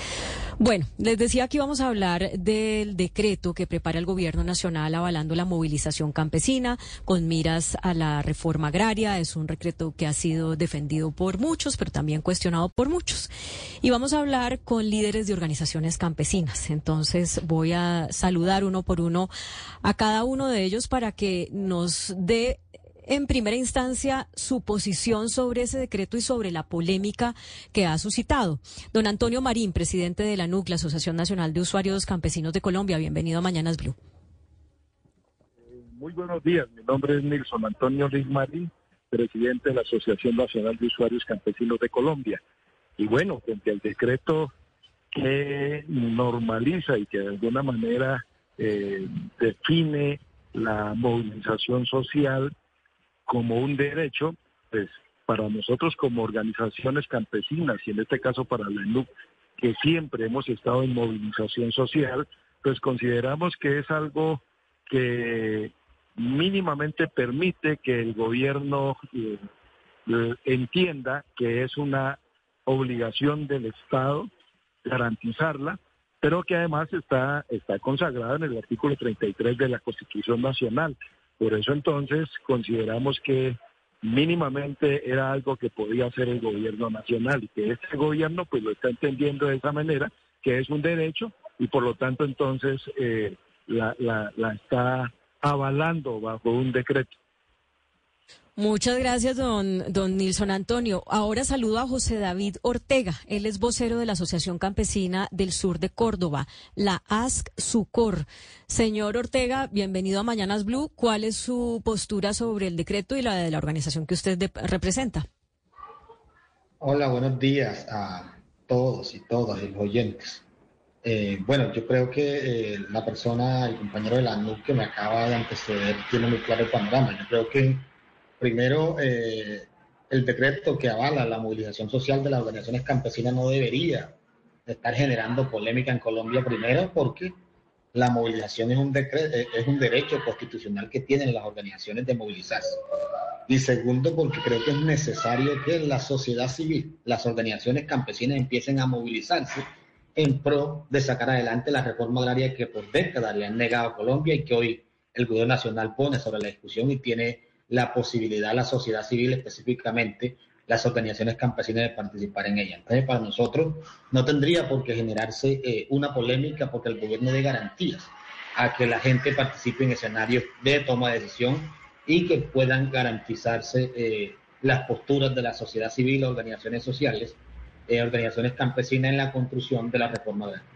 Bueno, les decía que íbamos a hablar del decreto que prepara el Gobierno Nacional avalando la movilización campesina con miras a la reforma agraria. Es un decreto que ha sido defendido por muchos, pero también cuestionado por muchos. Y vamos a hablar con líderes de organizaciones campesinas. Entonces voy a saludar uno por uno a cada uno de ellos para que nos dé en primera instancia su posición sobre ese decreto y sobre la polémica que ha suscitado. Don Antonio Marín, presidente de la NUC, la Asociación Nacional de Usuarios Campesinos de Colombia, bienvenido a Mañanas Blue. Muy buenos días, mi nombre es Nilson Antonio Riz Marín, presidente de la Asociación Nacional de Usuarios Campesinos de Colombia. Y bueno, frente al decreto que normaliza y que de alguna manera eh, define la movilización social como un derecho, pues para nosotros como organizaciones campesinas y en este caso para la ENUC, que siempre hemos estado en movilización social, pues consideramos que es algo que mínimamente permite que el gobierno eh, entienda que es una obligación del Estado garantizarla pero que además está, está consagrado en el artículo 33 de la Constitución Nacional. Por eso entonces consideramos que mínimamente era algo que podía hacer el gobierno nacional y que este gobierno pues lo está entendiendo de esa manera, que es un derecho y por lo tanto entonces eh, la, la, la está avalando bajo un decreto. Muchas gracias, don, don Nilson Antonio. Ahora saludo a José David Ortega. Él es vocero de la Asociación Campesina del Sur de Córdoba, la ASC SUCOR. Señor Ortega, bienvenido a Mañanas Blue. ¿Cuál es su postura sobre el decreto y la de la organización que usted representa? Hola, buenos días a todos y todas los oyentes. Eh, bueno, yo creo que eh, la persona, el compañero de la NUC que me acaba de anteceder, tiene muy claro el panorama. Yo creo que Primero, eh, el decreto que avala la movilización social de las organizaciones campesinas no debería estar generando polémica en Colombia, primero porque la movilización es un, eh, es un derecho constitucional que tienen las organizaciones de movilizarse. Y segundo, porque creo que es necesario que la sociedad civil, las organizaciones campesinas empiecen a movilizarse en pro de sacar adelante la reforma agraria que por décadas le han negado a Colombia y que hoy el gobierno nacional pone sobre la discusión y tiene la posibilidad a la sociedad civil, específicamente las organizaciones campesinas, de participar en ella. Entonces, para nosotros no tendría por qué generarse eh, una polémica porque el gobierno dé garantías a que la gente participe en escenarios de toma de decisión y que puedan garantizarse eh, las posturas de la sociedad civil, organizaciones sociales, eh, organizaciones campesinas en la construcción de la reforma agraria.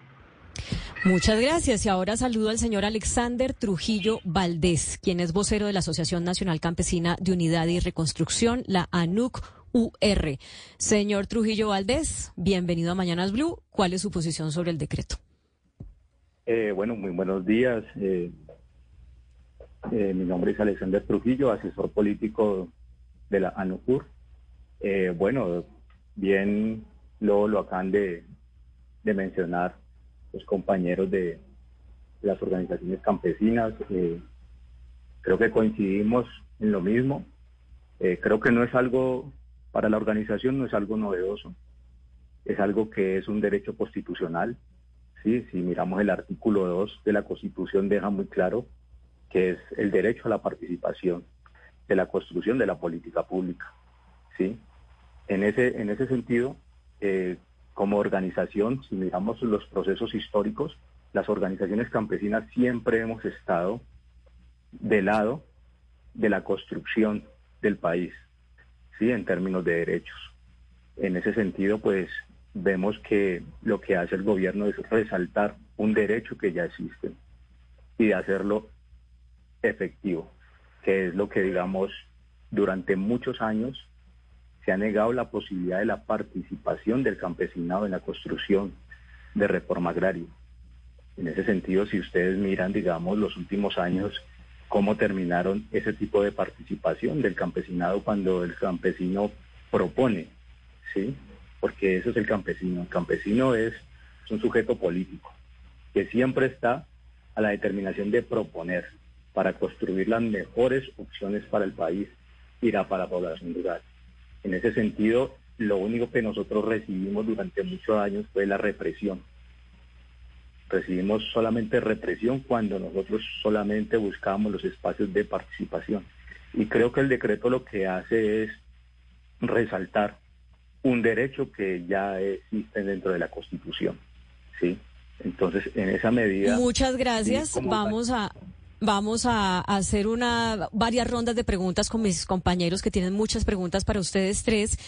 Muchas gracias. Y ahora saludo al señor Alexander Trujillo Valdés, quien es vocero de la Asociación Nacional Campesina de Unidad y Reconstrucción, la ANUC. UR. Señor Trujillo Valdés, bienvenido a Mañanas Blue. ¿Cuál es su posición sobre el decreto? Eh, bueno, muy buenos días. Eh, eh, mi nombre es Alexander Trujillo, asesor político de la ANUCUR. bueno, bien lo, lo acaban de mencionar los compañeros de las organizaciones campesinas. Eh, creo que coincidimos en lo mismo. Eh, creo que no es algo, para la organización no es algo novedoso, es algo que es un derecho constitucional. ¿sí? Si miramos el artículo 2 de la Constitución deja muy claro que es el derecho a la participación de la construcción de la política pública. ¿sí? En, ese, en ese sentido, eh, como organización, si miramos los procesos históricos, las organizaciones campesinas siempre hemos estado del lado de la construcción del país, ¿sí? en términos de derechos. En ese sentido, pues vemos que lo que hace el gobierno es resaltar un derecho que ya existe y hacerlo efectivo, que es lo que, digamos, durante muchos años se ha negado la posibilidad de la participación del campesinado en la construcción de reforma agraria. En ese sentido, si ustedes miran, digamos, los últimos años, cómo terminaron ese tipo de participación del campesinado cuando el campesino propone, ¿sí? Porque eso es el campesino. El campesino es, un sujeto político que siempre está a la determinación de proponer para construir las mejores opciones para el país y para la población rural. En ese sentido, lo único que nosotros recibimos durante muchos años fue la represión. Recibimos solamente represión cuando nosotros solamente buscábamos los espacios de participación. Y creo que el decreto lo que hace es resaltar un derecho que ya existe dentro de la Constitución. ¿sí? Entonces, en esa medida... Muchas gracias. Vamos a... Vamos a hacer una varias rondas de preguntas con mis compañeros que tienen muchas preguntas para ustedes tres.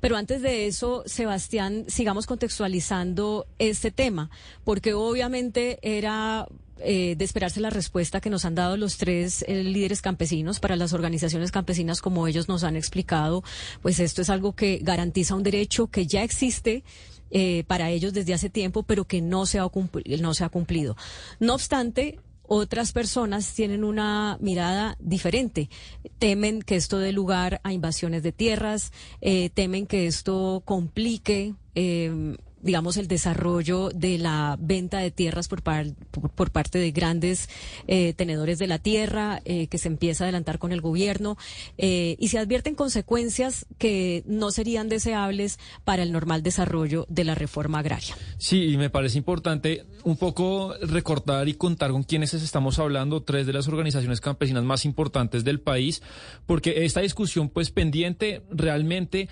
Pero antes de eso, Sebastián, sigamos contextualizando este tema, porque obviamente era eh, de esperarse la respuesta que nos han dado los tres eh, líderes campesinos para las organizaciones campesinas, como ellos nos han explicado, pues esto es algo que garantiza un derecho que ya existe. Eh, para ellos desde hace tiempo, pero que no se, ha no se ha cumplido. No obstante, otras personas tienen una mirada diferente. Temen que esto dé lugar a invasiones de tierras, eh, temen que esto complique eh, digamos, el desarrollo de la venta de tierras por, por, parte de grandes eh, tenedores de la tierra, eh, que se empieza a adelantar con el gobierno, eh, y se advierten consecuencias que no serían deseables para el normal desarrollo de la reforma agraria. Sí, y me parece importante un poco recordar y contar con quienes estamos hablando, tres de las organizaciones campesinas más importantes del país, porque esta discusión pues pendiente realmente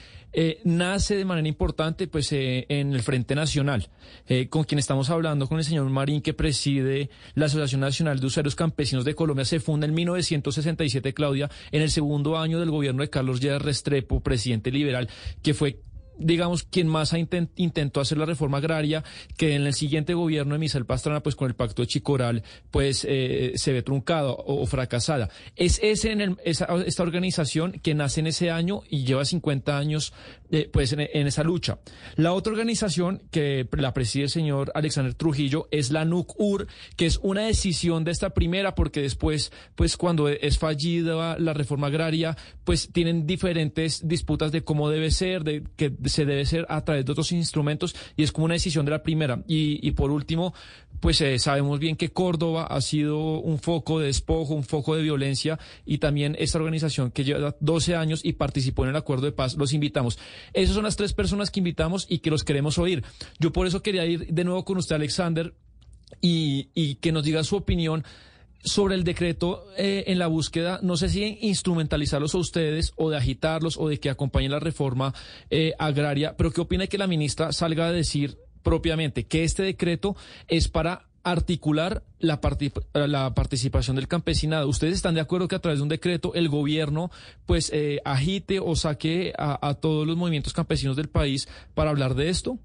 nace de manera importante pues en el Frente Nacional, eh, con quien estamos hablando, con el señor Marín, que preside la Asociación Nacional de Usuarios Campesinos de Colombia, se funda en 1967, Claudia, en el segundo año del gobierno de Carlos Lleras Restrepo, presidente liberal, que fue digamos, quien más intentó hacer la reforma agraria, que en el siguiente gobierno de Michel Pastrana, pues con el pacto de Chicoral, pues eh, se ve truncado o, fracasada. Es en esa, esta organización que nace en ese año y lleva 50 años eh, pues en, esa lucha. La otra organización que la preside el señor Alexander Trujillo es la NUC-UR, que es una decisión de esta primera, porque después, pues cuando es fallida la reforma agraria, pues tienen diferentes disputas de cómo debe ser, de que se debe ser a través de otros instrumentos y es como una decisión de la primera. Y, y por último, pues eh, sabemos bien que Córdoba ha sido un foco de despojo, un foco de violencia y también esta organización que lleva 12 años y participó en el acuerdo de paz, los invitamos. Esas son las tres personas que invitamos y que los queremos oír. Yo por eso quería ir de nuevo con usted, Alexander, y, y que nos diga su opinión sobre el decreto eh, en la búsqueda, no sé si instrumentalizarlos a ustedes o de agitarlos o de que acompañen la reforma eh, agraria, pero ¿qué opina que la ministra salga a decir propiamente que este decreto es para articular la, la participación del campesinado. ¿Ustedes están de acuerdo que a través de un decreto el gobierno pues eh, agite o saque a, todos los movimientos campesinos del país para hablar de esto?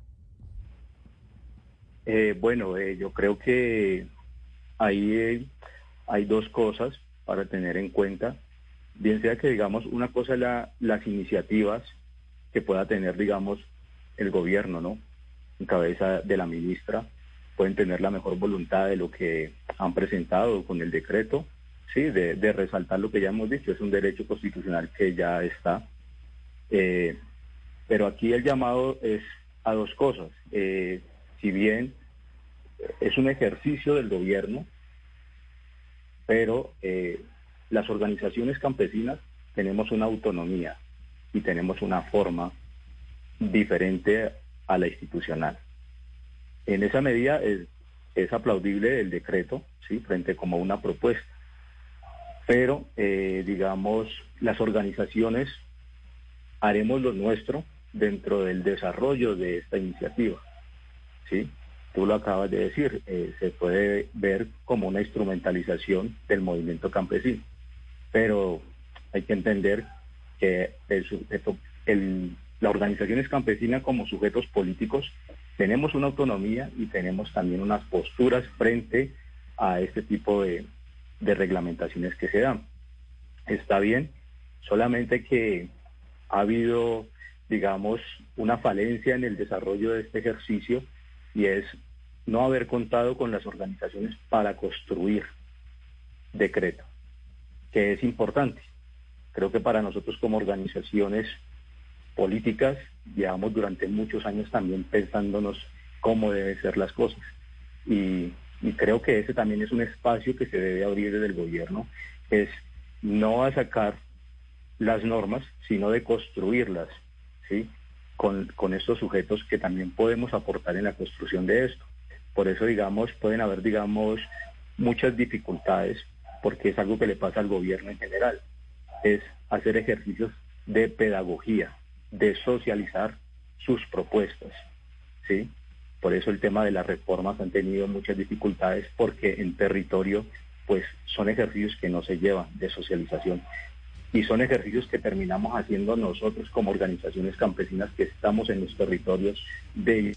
bueno, yo creo que ahí hay dos cosas para tener en cuenta. Bien sea que, digamos, una cosa es las iniciativas que pueda tener, digamos, el gobierno, ¿no? En cabeza de la ministra, pueden tener la mejor voluntad de lo que han presentado con el decreto, sí, de, resaltar lo que ya hemos dicho, es un derecho constitucional que ya está. Eh, pero aquí el llamado es a dos cosas. Eh, si bien es un ejercicio del gobierno pero eh, las organizaciones campesinas tenemos una autonomía y tenemos una forma diferente a la institucional. En esa medida es, aplaudible el decreto, ¿sí? frente como una propuesta. Pero, eh, digamos, las organizaciones haremos lo nuestro dentro del desarrollo de esta iniciativa. ¿sí? Tú lo acabas de decir, eh, se puede ver como una instrumentalización del movimiento campesino. Pero hay que entender que el sujeto, la organización es campesina como sujetos políticos, tenemos una autonomía y tenemos también unas posturas frente a este tipo de, de reglamentaciones que se dan. Está bien, solamente que ha habido, digamos, una falencia en el desarrollo de este ejercicio y es no haber contado con las organizaciones para construir decreto, que es importante. Creo que para nosotros como organizaciones políticas llevamos durante muchos años también pensándonos cómo deben ser las cosas. Y, creo que ese también es un espacio que se debe abrir desde el gobierno, es no a sacar las normas, sino de construirlas, ¿sí? Con, estos sujetos que también podemos aportar en la construcción de esto. Por eso, digamos, pueden haber, digamos, muchas dificultades, porque es algo que le pasa al gobierno en general, es hacer ejercicios de pedagogía, de socializar sus propuestas, ¿sí? Por eso el tema de las reformas han tenido muchas dificultades, porque en territorio, pues, son ejercicios que no se llevan de socialización y son ejercicios que terminamos haciendo nosotros como organizaciones campesinas que estamos en los territorios de...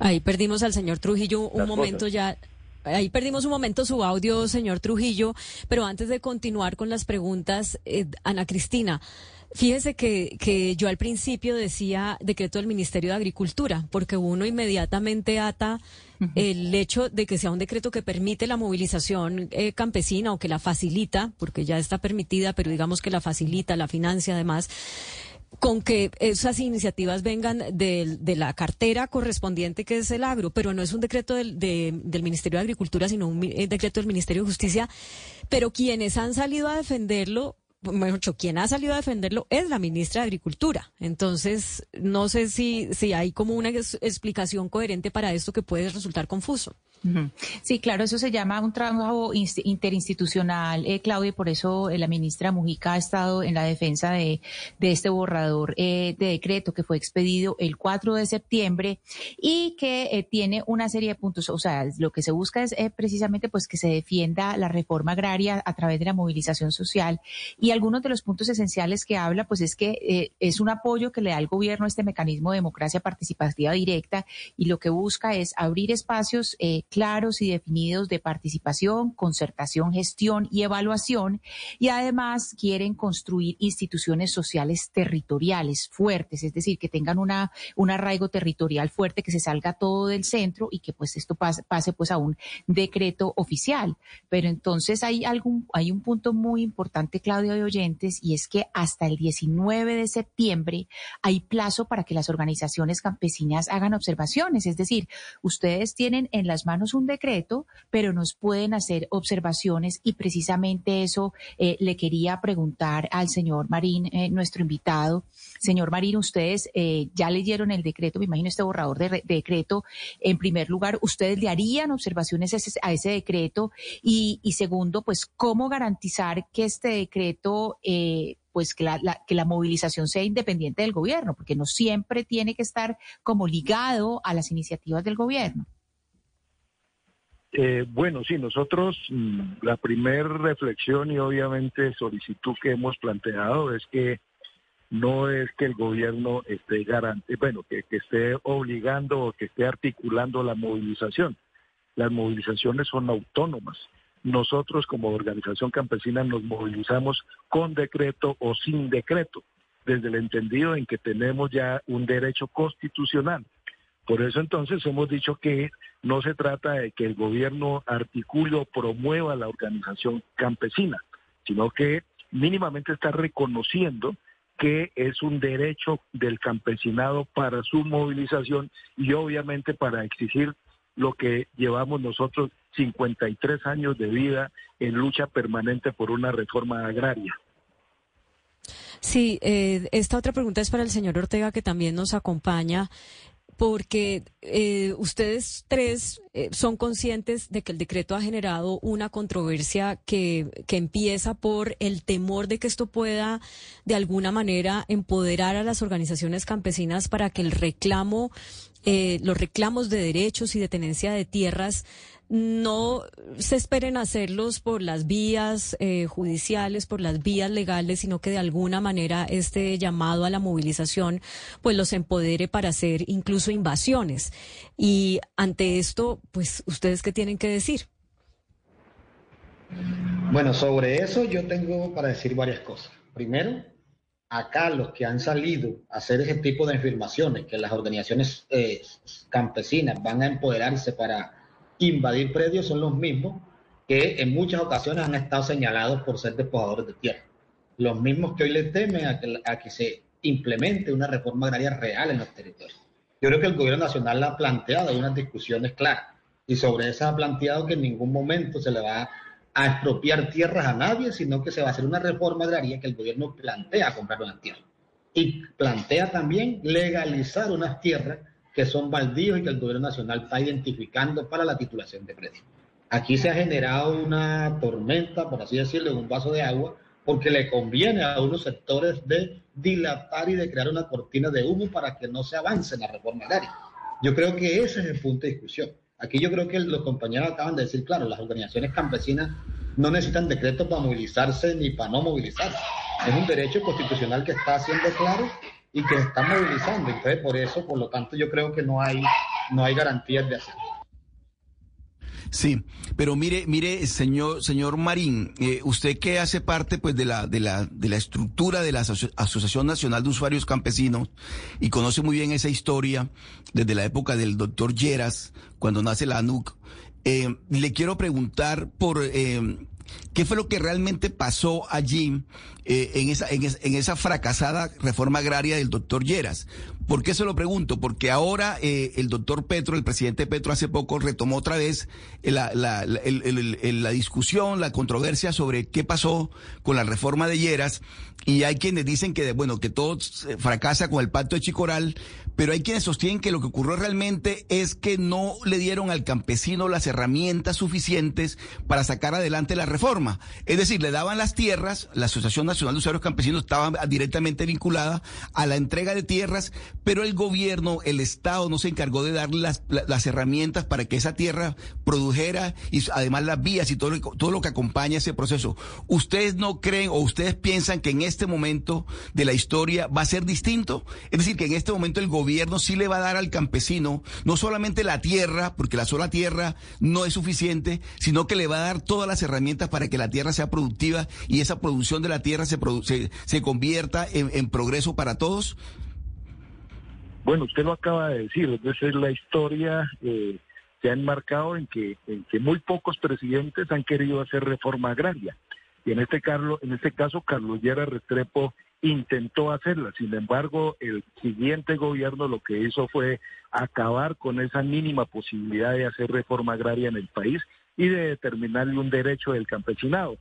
Ahí perdimos al señor Trujillo un momento ya. Ahí perdimos un momento su audio, señor Trujillo, pero antes de continuar con las preguntas, eh, Ana Cristina, Fíjese que, que yo al principio decía decreto del Ministerio de Agricultura, porque uno inmediatamente ata el hecho de que sea un decreto que permite la movilización eh, campesina o que la facilita, porque ya está permitida, pero digamos que la facilita, la financia además. con que esas iniciativas vengan de, la cartera correspondiente que es el agro, pero no es un decreto del, del Ministerio de Agricultura, sino un eh, decreto del Ministerio de Justicia. Pero quienes han salido a defenderlo mejor quien ha salido a defenderlo es la ministra de Agricultura. Entonces, no sé si, si hay como una explicación coherente para esto que puede resultar confuso. Sí, claro, eso se llama un trabajo interinstitucional, eh, Claudia, y por eso eh, la ministra Mujica ha estado en la defensa de, este borrador eh, de decreto que fue expedido el 4 de septiembre y que eh, tiene una serie de puntos. O sea, lo que se busca es precisamente pues que se defienda la reforma agraria a través de la movilización social y algunos de los puntos esenciales que habla pues es que es un apoyo que le da al gobierno a este mecanismo de democracia participativa directa y lo que busca es abrir espacios claros y definidos de participación, concertación, gestión y evaluación y además quieren construir instituciones sociales territoriales fuertes, es decir, que tengan una, un arraigo territorial fuerte, que se salga todo del centro y que pues esto pase, pase pues a un decreto oficial. Pero entonces hay algún, hay un punto muy importante, Claudio de Oyentes, y es que hasta el 19 de septiembre hay plazo para que las organizaciones campesinas hagan observaciones, es decir, ustedes tienen en las manos un decreto, pero nos pueden hacer observaciones y precisamente eso eh, le quería preguntar al señor Marín, eh, nuestro invitado. Señor Marín, ustedes eh, ya leyeron el decreto, me imagino este borrador de, decreto. En primer lugar, ¿ustedes le harían observaciones a ese, decreto? Y, segundo, pues, ¿cómo garantizar que este decreto pues que la, que la movilización sea independiente del gobierno, porque no siempre tiene que estar como ligado a las iniciativas del gobierno. Eh, bueno, sí, nosotros mm, la primera reflexión y obviamente solicitud que hemos planteado es que no es que el gobierno esté garante, bueno, que, que esté obligando o que esté articulando la movilización. Las movilizaciones son autónomas. Nosotros como organización campesina nos movilizamos con decreto o sin decreto, desde el entendido en que tenemos ya un derecho constitucional por eso entonces hemos dicho que no se trata de que el gobierno articule o promueva la organización campesina, sino que mínimamente está reconociendo que es un derecho del campesinado para su movilización y obviamente para exigir lo que llevamos nosotros 53 años de vida en lucha permanente por una reforma agraria. Sí, eh, esta otra pregunta es para el señor Ortega, que también nos acompaña porque eh, ustedes tres eh, son conscientes de que el decreto ha generado una controversia que, que empieza por el temor de que esto pueda de alguna manera empoderar a las organizaciones campesinas para que el reclamo, eh, los reclamos de derechos y de tenencia de tierras no se esperen hacerlos por las vías eh, judiciales, por las vías legales, sino que de alguna manera este llamado a la movilización pues los empodere para hacer incluso invasiones. Y ante esto, pues ustedes qué tienen que decir? Bueno, sobre eso yo tengo para decir varias cosas. Primero, acá los que han salido a hacer ese tipo de afirmaciones, que las organizaciones eh, campesinas van a empoderarse para invadir predios son los mismos que en muchas ocasiones han estado señalados por ser despojadores de tierra. Los mismos que hoy le temen a que, se implemente una reforma agraria real en los territorios. Yo creo que el gobierno nacional ha planteado unas discusiones claras y sobre eso ha planteado que en ningún momento se le va a expropiar tierras a nadie, sino que se va a hacer una reforma agraria que el gobierno plantea comprar unas tierras. Y plantea también legalizar unas tierras que son baldíos y que el gobierno nacional está identificando para la titulación de precios. Aquí se ha generado una tormenta, por así decirlo, un vaso de agua, porque le conviene a unos sectores de dilatar y de crear una cortina de humo para que no se avance en la reforma agraria. Yo creo que ese es el punto de discusión. Aquí yo creo que los compañeros acaban de decir, claro, las organizaciones campesinas no necesitan decretos para movilizarse ni para no movilizarse. Es un derecho constitucional que está haciendo claro y que se están movilizando. Entonces, por eso, por lo tanto, yo creo que no hay, no hay garantías de hacerlo. Sí, pero mire, mire, señor, señor Marín, eh, usted que hace parte, pues, de la, de la, de la estructura de la Asociación Nacional de Usuarios Campesinos y conoce muy bien esa historia desde la época del doctor Lleras, cuando nace la ANUC, eh, le quiero preguntar por eh, ¿qué fue lo que realmente pasó allí eh, en, esa, en, esa fracasada reforma agraria del doctor Lleras? ¿Por qué se lo pregunto? Porque ahora eh, el doctor Petro, el presidente Petro, hace poco retomó otra vez la, la, la, discusión, la controversia sobre qué pasó con la reforma de Lleras. Y hay quienes dicen que, bueno, que todo fracasa con el pacto de Chicoral, pero hay quienes sostienen que lo que ocurrió realmente es que no le dieron al campesino las herramientas suficientes para sacar adelante la reforma. Es decir, le daban las tierras, la Asociación Nacional de Usuarios Campesinos estaba directamente vinculada a la entrega de tierras, pero el gobierno, el Estado no se encargó de darle las, las herramientas para que esa tierra produjera y además las vías y todo, todo lo que acompaña ese proceso. ¿Ustedes no creen o ustedes piensan que en este momento de la historia va a ser distinto? Es decir, que en este momento el gobierno sí le va a dar al campesino no solamente la tierra, porque la sola tierra no es suficiente, sino que le va a dar todas las herramientas para que la tierra sea productiva y esa producción de la tierra se, se, convierta en, progreso para todos? Bueno, usted lo acaba de decir, esa es la historia eh, se ha enmarcado en que, en que muy pocos presidentes han querido hacer reforma agraria. Y en este, en este caso, Carlos Llera Restrepo intentó hacerla. Sin embargo, el siguiente gobierno lo que hizo fue acabar con esa mínima posibilidad de hacer reforma agraria en el país y de determinarle un derecho del campesinado.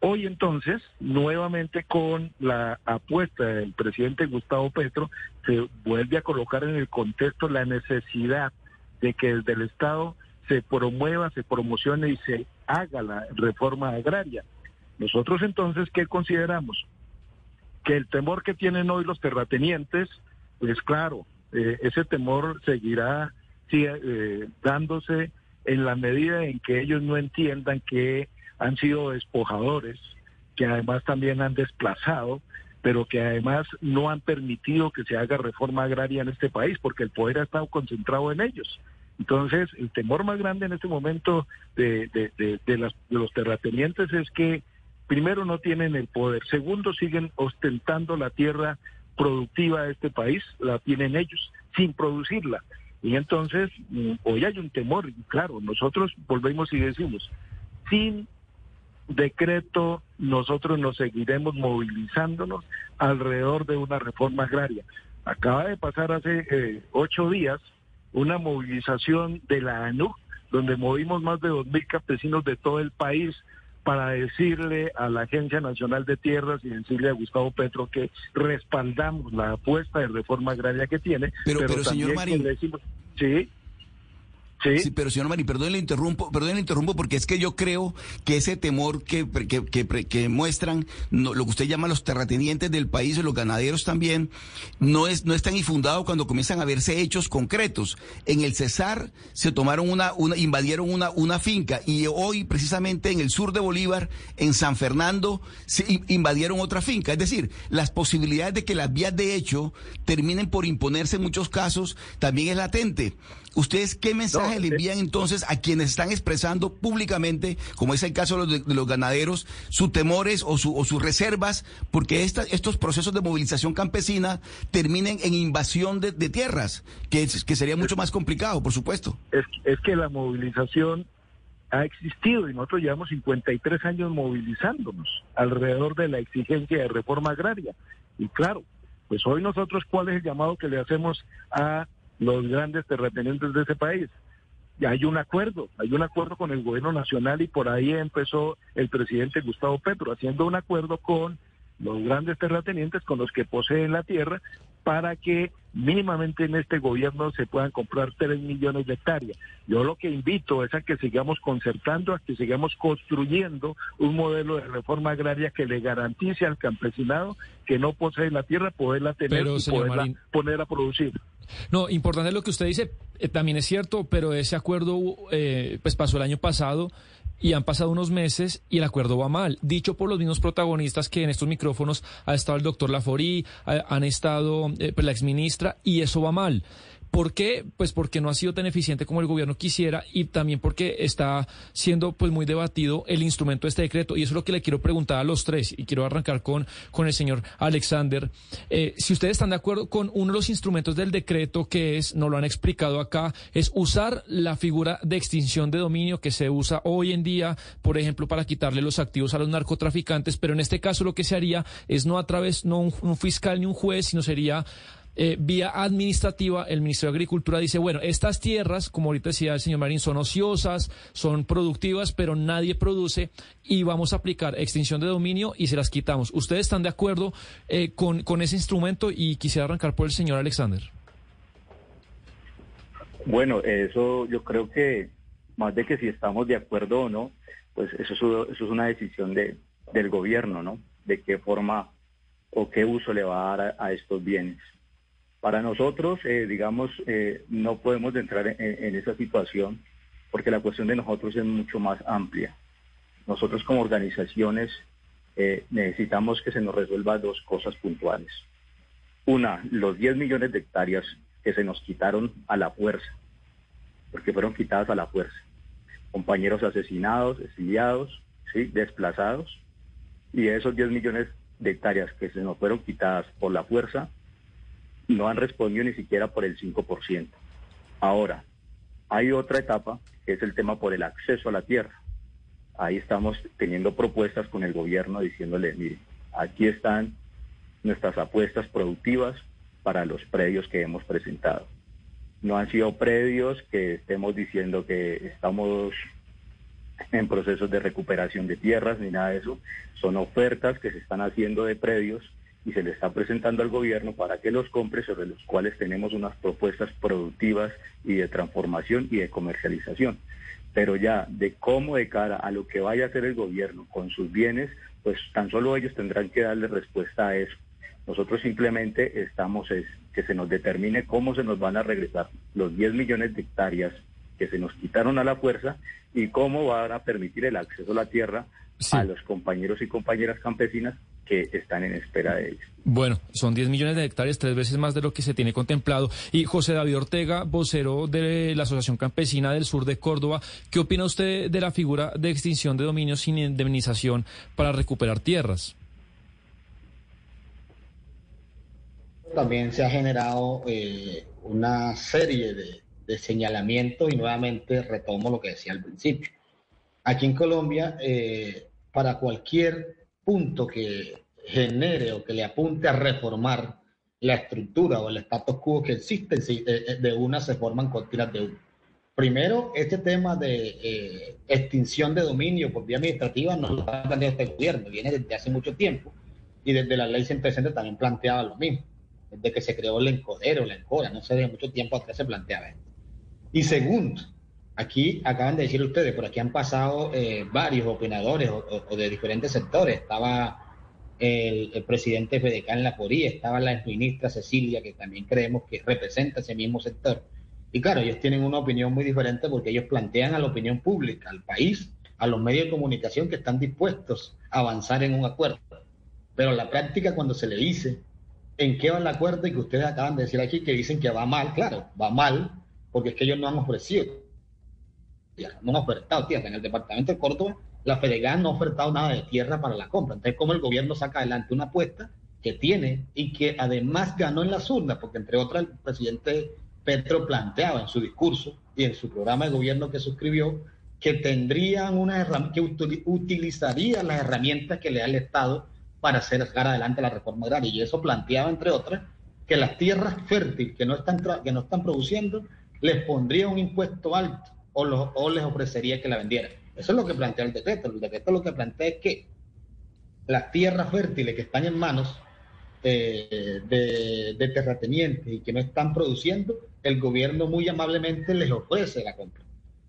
Hoy entonces, nuevamente con la apuesta del presidente Gustavo Petro, se vuelve a colocar en el contexto la necesidad de que desde el Estado se promueva, se promocione y se haga la reforma agraria. Nosotros entonces, ¿qué consideramos? Que el temor que tienen hoy los terratenientes, pues claro, eh, ese temor seguirá eh, dándose en la medida en que ellos no entiendan que han sido despojadores, que además también han desplazado, pero que además no han permitido que se haga reforma agraria en este país, porque el poder ha estado concentrado en ellos. Entonces, el temor más grande en este momento de, de, de, de los terratenientes es que, primero, no tienen el poder, segundo, siguen ostentando la tierra productiva de este país, la tienen ellos, sin producirla. Y entonces, mm, hoy hay un temor, claro, nosotros volvemos y decimos, sin decreto nosotros nos seguiremos movilizándonos alrededor de una reforma agraria. Acaba de pasar hace eh, ocho días una movilización de la ANU, donde movimos más de dos mil campesinos de todo el país para decirle a la Agencia Nacional de Tierras y decirle a Gustavo Petro que respaldamos la apuesta de reforma agraria que tiene. Pero, pero, señor Marín, decimos, sí. Sí. pero señor Mari, perdón le interrumpo, perdón le interrumpo porque es que yo creo que ese temor que, que, muestran lo que usted llama los terratenientes del país y los ganaderos también, no es, no es tan infundado cuando comienzan a verse hechos concretos. En el Cesar se tomaron una, una invadieron una, una finca y hoy precisamente en el sur de Bolívar, en San Fernando, se invadieron otra finca. Es decir, las posibilidades de que las vías de hecho terminen por imponerse en muchos casos también es latente. ¿Ustedes qué mensaje le envían entonces a quienes están expresando públicamente, como es el caso de los, ganaderos, sus temores o, sus reservas, porque estos procesos de movilización campesina terminen en invasión de, tierras, que, que sería mucho más complicado, por supuesto? Es, es que la movilización ha existido y nosotros llevamos 53 años movilizándonos alrededor de la exigencia de reforma agraria. Y claro, pues hoy nosotros, ¿cuál es el llamado que le hacemos a los grandes terratenientes de ese país. Y hay un acuerdo, hay un acuerdo con el gobierno nacional y por ahí empezó el presidente Gustavo Petro haciendo un acuerdo con los grandes terratenientes, con los que poseen la tierra, para que mínimamente en este gobierno se puedan comprar 3 millones de hectáreas. Yo lo que invito es a que sigamos concertando, a que sigamos construyendo un modelo de reforma agraria que le garantice al campesinado que no posee la tierra poderla tener y poderla poner a producir. No, importante lo que usted dice, eh, también es cierto, pero ese acuerdo eh, pues pasó el año pasado y han pasado unos meses y el acuerdo va mal. Dicho por los mismos protagonistas que en estos micrófonos ha estado el doctor Laforí, han estado eh, pues, la exministra y eso va mal. ¿Por qué? Pues porque no ha sido tan eficiente como el gobierno quisiera y también porque está siendo pues muy debatido el instrumento de este decreto. Y eso es lo que le quiero preguntar a los tres y quiero arrancar con, con el señor Alexander. Eh, si ustedes están de acuerdo con uno de los instrumentos del decreto que es, nos lo han explicado acá, es usar la figura de extinción de dominio que se usa hoy en día, por ejemplo, para quitarle los activos a los narcotraficantes, pero en este caso lo que se haría es no a través, no un fiscal ni un juez, sino sería eh, vía administrativa, el Ministerio de Agricultura dice, bueno, estas tierras, como ahorita decía el señor Marín, son ociosas, son productivas, pero nadie produce y vamos a aplicar extinción de dominio y se las quitamos. ¿Ustedes están de acuerdo eh, con, con ese instrumento? Y quisiera arrancar por el señor Alexander. Bueno, eso yo creo que más de que si estamos de acuerdo o no, pues eso es, eso es una decisión de, del gobierno, ¿no? De qué forma o qué uso le va a dar a estos bienes. Para nosotros, eh, digamos, eh, no podemos entrar en, esa situación porque la cuestión de nosotros es mucho más amplia. Nosotros como organizaciones eh, necesitamos que se nos resuelva dos cosas puntuales. Una, los 10 millones de hectáreas que se nos quitaron a la fuerza, porque fueron quitadas a la fuerza. Compañeros asesinados, exiliados, ¿sí? desplazados, y esos 10 millones de hectáreas que se nos fueron quitadas por la fuerza, no han respondido ni siquiera por el 5%. Ahora, hay otra etapa que es el tema por el acceso a la tierra. Ahí estamos teniendo propuestas con el gobierno diciéndole, mire, aquí están nuestras apuestas productivas para los predios que hemos presentado. No han sido predios que estemos diciendo que estamos en procesos de recuperación de tierras ni nada de eso. Son ofertas que se están haciendo de predios y se le está presentando al gobierno para que los compre, sobre los cuales tenemos unas propuestas productivas y de transformación y de comercialización. Pero ya de cómo de cara a lo que vaya a hacer el gobierno con sus bienes, pues tan solo ellos tendrán que darle respuesta a eso. Nosotros simplemente estamos es que se nos determine cómo se nos van a regresar los 10 millones de hectáreas que se nos quitaron a la fuerza y cómo van a permitir el acceso a la tierra a los compañeros y compañeras campesinas que están en espera de ellos. Bueno, son 10 millones de hectáreas, tres veces más de lo que se tiene contemplado. Y José David Ortega, vocero de la Asociación Campesina del Sur de Córdoba, ¿qué opina usted de la figura de extinción de dominio sin indemnización para recuperar tierras? También se ha generado eh, una serie de, de señalamientos y nuevamente retomo lo que decía al principio. Aquí en Colombia, eh, para cualquier punto que genere o que le apunte a reformar la estructura o el status quo que existe, eh, eh, de una se forman cortinas de uno. Primero, este tema de eh, extinción de dominio por vía administrativa no lo ha planteado este gobierno, viene desde hace mucho tiempo y desde la ley 160 también planteaba lo mismo, desde que se creó el encodero, la encora, no sé, de mucho tiempo atrás se planteaba esto. Y segundo, Aquí acaban de decir ustedes, por aquí han pasado eh, varios opinadores o, de diferentes sectores. Estaba el, presidente Fedecán Laporí, estaba la ministra Cecilia, que también creemos que representa ese mismo sector. Y claro, ellos tienen una opinión muy diferente porque ellos plantean a la opinión pública, al país, a los medios de comunicación que están dispuestos a avanzar en un acuerdo. Pero la práctica cuando se le dice en qué va el acuerdo y que ustedes acaban de decir aquí que dicen que va mal, claro, va mal porque es que ellos no han ofrecido no han ofertado tierra. En el departamento de Córdoba, la Fedegan no ha ofertado nada de tierra para la compra. Entonces, ¿cómo el gobierno saca adelante una apuesta que tiene y que además ganó en las urnas? Porque, entre otras, el presidente Petro planteaba en su discurso y en su programa de gobierno que suscribió que tendrían una que utilizaría las herramientas que le da el Estado para hacer sacar adelante la reforma agraria. Y eso planteaba, entre otras, que las tierras fértiles que no están, que no están produciendo les pondría un impuesto alto o, les ofrecería que la vendieran. Eso es lo que plantea el decreto. El decreto lo que plantea es que las tierras fértiles que están en manos eh, de, terratenientes y que no están produciendo, el gobierno muy amablemente les ofrece la compra.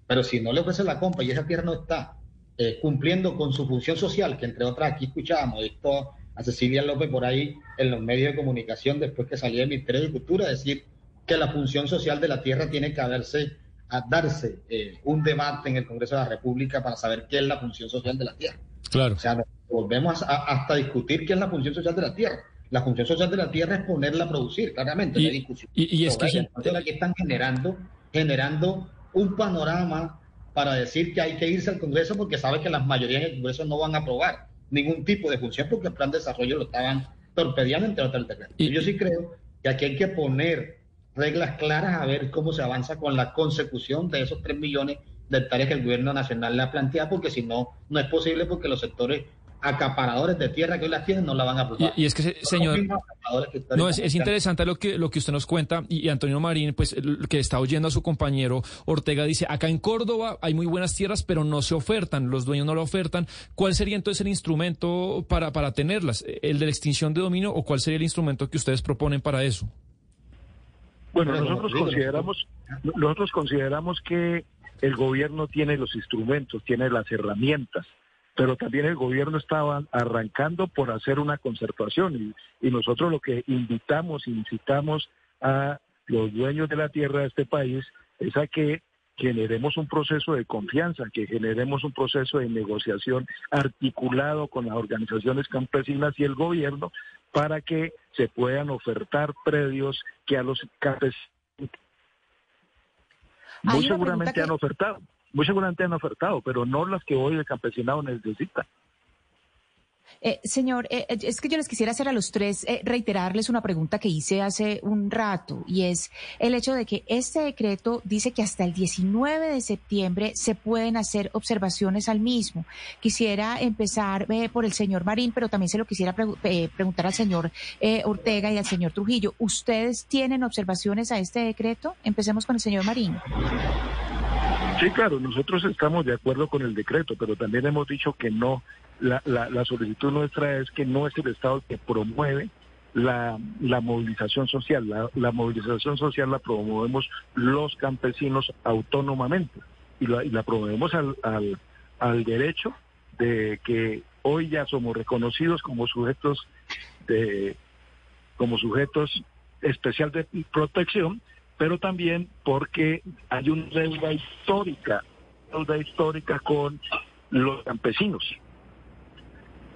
Pero si no le ofrece la compra y esa tierra no está eh, cumpliendo con su función social, que entre otras aquí escuchábamos esto a Cecilia López por ahí en los medios de comunicación después que salía el Ministerio de Cultura, decir que la función social de la tierra tiene que haberse a darse eh, un debate en el Congreso de la República para saber qué es la función social de la tierra. Claro. O sea, volvemos a, hasta discutir qué es la función social de la tierra. La función social de la tierra es ponerla a producir, claramente. Y, y, es que aquí están generando, generando un panorama para decir que hay que irse al Congreso porque sabe que las mayorías del Congreso no van a aprobar ningún tipo de función porque el plan de desarrollo lo estaban torpedeando entre otras Y yo sí creo que aquí hay que poner reglas claras a ver cómo se avanza con la consecución de esos 3 millones de hectáreas que el gobierno nacional le ha planteado, porque si no, no es posible porque los sectores acaparadores de tierra que hoy las tienen no la van a aprobar. Y, es que, señor, no, es, interesante lo que, lo que usted nos cuenta y, Antonio Marín, pues que está oyendo a su compañero Ortega, dice, acá en Córdoba hay muy buenas tierras, pero no se ofertan, los dueños no la ofertan. ¿Cuál sería entonces el instrumento para, para tenerlas? ¿El de la extinción de dominio o cuál sería el instrumento que ustedes proponen para eso? Bueno, nosotros consideramos, nosotros consideramos que el gobierno tiene los instrumentos, tiene las herramientas, pero también el gobierno estaba arrancando por hacer una concertación y, y nosotros lo que invitamos, incitamos a los dueños de la tierra de este país es a que generemos un proceso de confianza, que generemos un proceso de negociación articulado con las organizaciones campesinas y el gobierno para que se puedan ofertar predios que a los campesinos muy seguramente han ofertado, muy seguramente han ofertado, pero no las que hoy el campesinado necesita. Eh, señor, eh, eh, es que yo les quisiera hacer a los tres reiterarles una pregunta que hice hace un rato y es el hecho de que este decreto dice que hasta el 19 de septiembre se pueden hacer observaciones al mismo. Quisiera empezar por el señor Marín, pero también se lo quisiera preguntar al señor Ortega y al señor Trujillo. ¿Ustedes tienen observaciones a este decreto? Empecemos con el señor Marín. Sí, claro, nosotros estamos de acuerdo con el decreto, pero también hemos dicho que no, la, la, solicitud nuestra es que no es el Estado el que promueve la, la movilización social. La, movilización social la promovemos los campesinos autónomamente y la, y la promovemos al, al, al derecho de que hoy ya somos reconocidos como sujetos de como sujetos especial de protección pero también porque hay una deuda histórica, deuda histórica con los campesinos.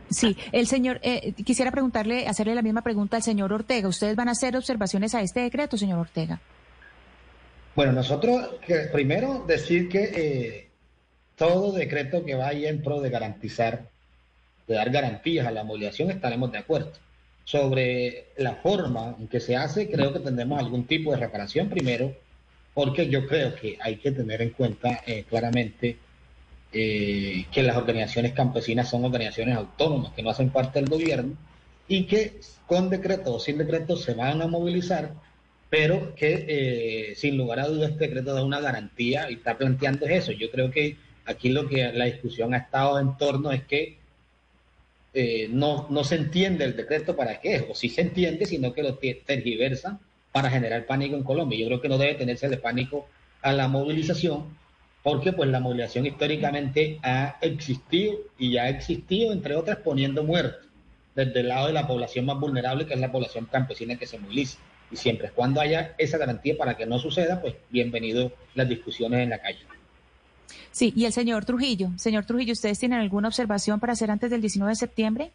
Sí, el señor, eh, quisiera preguntarle, hacerle la misma pregunta al señor Ortega. ¿Ustedes van a hacer observaciones a este decreto, señor Ortega? Bueno, nosotros, primero decir que eh, todo decreto que vaya en pro de garantizar, de dar garantías a la movilización, estaremos de acuerdo sobre la forma en que se hace, creo que tendremos algún tipo de reparación primero, porque yo creo que hay que tener en cuenta eh, claramente eh, que las organizaciones campesinas son organizaciones autónomas, que no hacen parte del gobierno, y que con decreto o sin decreto se van a movilizar, pero que eh, sin lugar a dudas este decreto da una garantía y está planteando eso. Yo creo que aquí lo que la discusión ha estado en torno es que eh, no, no se entiende el decreto para qué es, o si se entiende, sino que lo tergiversa para generar pánico en Colombia. Yo creo que no debe tenerse de pánico a la movilización, porque pues la movilización históricamente ha existido y ha existido, entre otras, poniendo muertos desde el lado de la población más vulnerable, que es la población campesina que se moviliza. Y siempre cuando haya esa garantía para que no suceda, pues bienvenido las discusiones en la calle. Sí, y el señor Trujillo. Señor Trujillo, ¿ustedes tienen alguna observación para hacer antes del 19 de septiembre?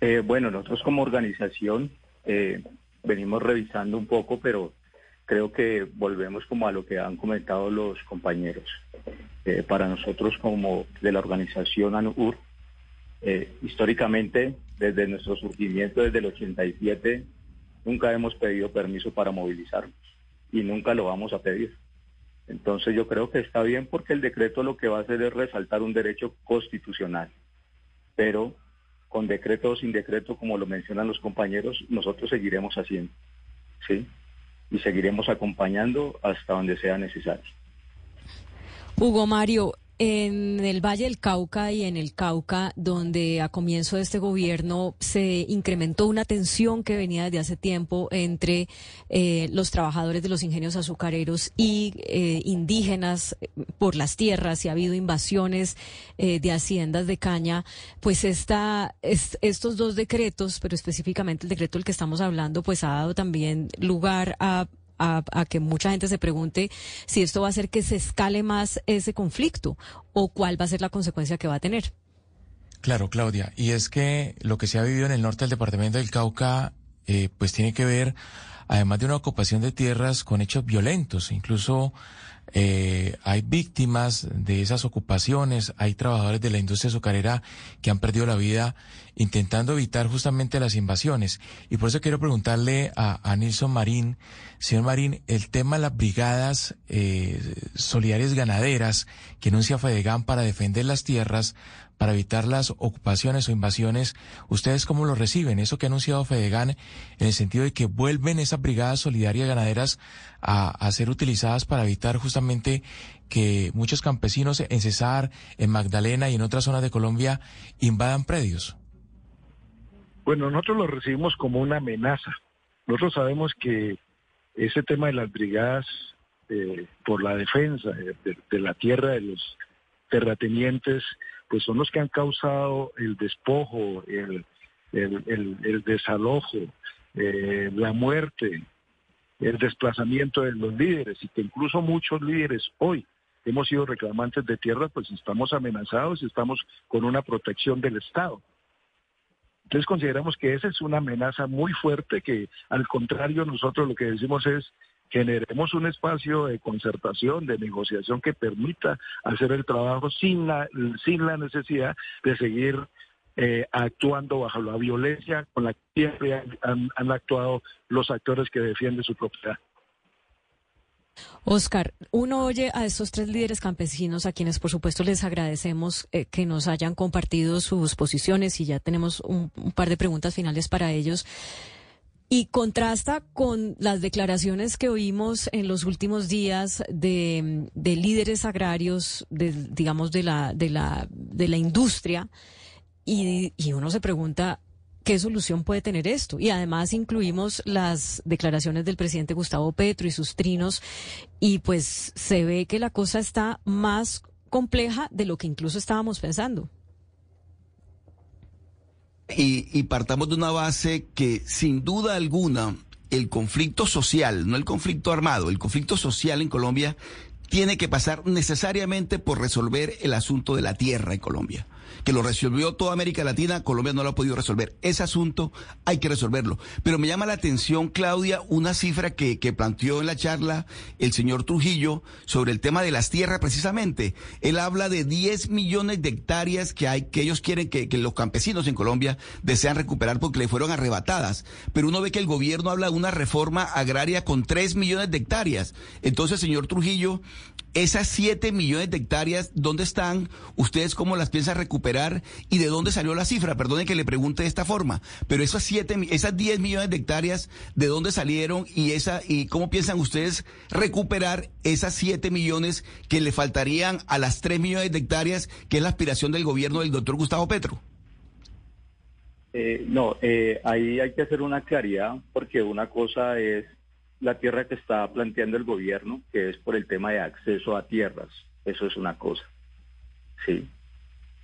Eh, bueno, nosotros como organización eh, venimos revisando un poco, pero creo que volvemos como a lo que han comentado los compañeros. Eh, para nosotros como de la organización ANUR, históricamente, desde nuestro surgimiento, desde el 87, nunca hemos pedido permiso para movilizarnos y nunca lo vamos a pedir. Entonces yo creo que está bien porque el decreto lo que va a hacer es resaltar un derecho constitucional, pero con decreto o sin decreto, como lo mencionan los compañeros, nosotros seguiremos haciendo, ¿sí? Y seguiremos acompañando hasta donde sea necesario. Hugo Mario, en el Valle del Cauca y en el Cauca, donde a comienzo de este gobierno se incrementó una tensión que venía desde hace tiempo entre eh, los trabajadores de los ingenios azucareros y eh, indígenas eh, por las tierras y ha habido invasiones de haciendas de caña, pues esta, estos dos decretos, pero específicamente el decreto del que estamos hablando, pues ha dado también lugar a a, que mucha gente se pregunte si esto va a hacer que se escale más ese conflicto o cuál va a ser la consecuencia que va a tener. Claro, Claudia, y es que lo que se ha vivido en el norte del departamento del Cauca, eh, pues tiene que ver, además de una ocupación de tierras, con hechos violentos, incluso eh, hay víctimas de esas ocupaciones, hay trabajadores de la industria azucarera que han perdido la vida intentando evitar justamente las invasiones. Y por eso quiero preguntarle a, a Nilson Marín, señor Marín, el tema de las brigadas eh, solidarias ganaderas que anuncia FEDEGAN para defender las tierras, para evitar las ocupaciones o invasiones, ¿ustedes cómo lo reciben? Eso que ha anunciado Fedegan en el sentido de que vuelven esas brigadas solidarias ganaderas a, ser utilizadas para evitar justamente que muchos campesinos en Cesar, en Magdalena y en otras zonas de Colombia invadan predios. Bueno, nosotros lo recibimos como una amenaza. Nosotros sabemos que ese tema de las brigadas eh, por la defensa de la tierra de los terratenientes, pues son los que han causado el despojo, el, el, desalojo, eh, la muerte, el desplazamiento de los líderes y que incluso muchos líderes hoy hemos sido reclamantes de tierra, pues estamos amenazados y estamos con una protección del Estado. Entonces consideramos que esa es una amenaza muy fuerte que al contrario nosotros lo que decimos es generemos un espacio de concertación, de negociación que permita hacer el trabajo sin la, sin la necesidad de seguir eh, actuando bajo la violencia con la que siempre han, actuado los actores que defienden su propiedad. Oscar, uno oye a estos tres líderes campesinos a quienes por supuesto les agradecemos eh, que nos hayan compartido sus posiciones y ya tenemos un par de preguntas finales para ellos y contrasta con las declaraciones que oímos en los últimos días de, líderes agrarios, de, digamos, de la, de la, de la industria, y, y uno se pregunta, ¿qué solución puede tener esto? Y además incluimos las declaraciones del presidente Gustavo Petro y sus trinos, y pues se ve que la cosa está más compleja de lo que incluso estábamos pensando. Y, partamos de una base que sin duda alguna el conflicto social, no el conflicto armado, el conflicto social en Colombia tiene que pasar necesariamente por resolver el asunto de la tierra en Colombia que lo resolvió toda América Latina, Colombia no lo ha podido resolver. Ese asunto hay que resolverlo. Pero me llama la atención, Claudia, una cifra que, que planteó en la charla el señor Trujillo sobre el tema de las tierras precisamente. Él habla de 10 millones de hectáreas que hay, que ellos quieren que, que los campesinos en Colombia desean recuperar porque le fueron arrebatadas. Pero uno ve que el gobierno habla de una reforma agraria con 3 millones de hectáreas. Entonces, señor Trujillo, esas 7 millones de hectáreas, ¿dónde están? ¿Ustedes cómo las piensan recuperar? ¿Y de dónde salió la cifra? Perdone que le pregunte de esta forma, pero esas siete, esas 10 millones de hectáreas, ¿de dónde salieron? ¿Y, esa, y cómo piensan ustedes recuperar esas 7 millones que le faltarían a las 3 millones de hectáreas, que es la aspiración del gobierno del doctor Gustavo Petro? Eh, no, eh, ahí hay que hacer una claridad, porque una cosa es la tierra que está planteando el gobierno, que es por el tema de acceso a tierras. Eso es una cosa. Sí.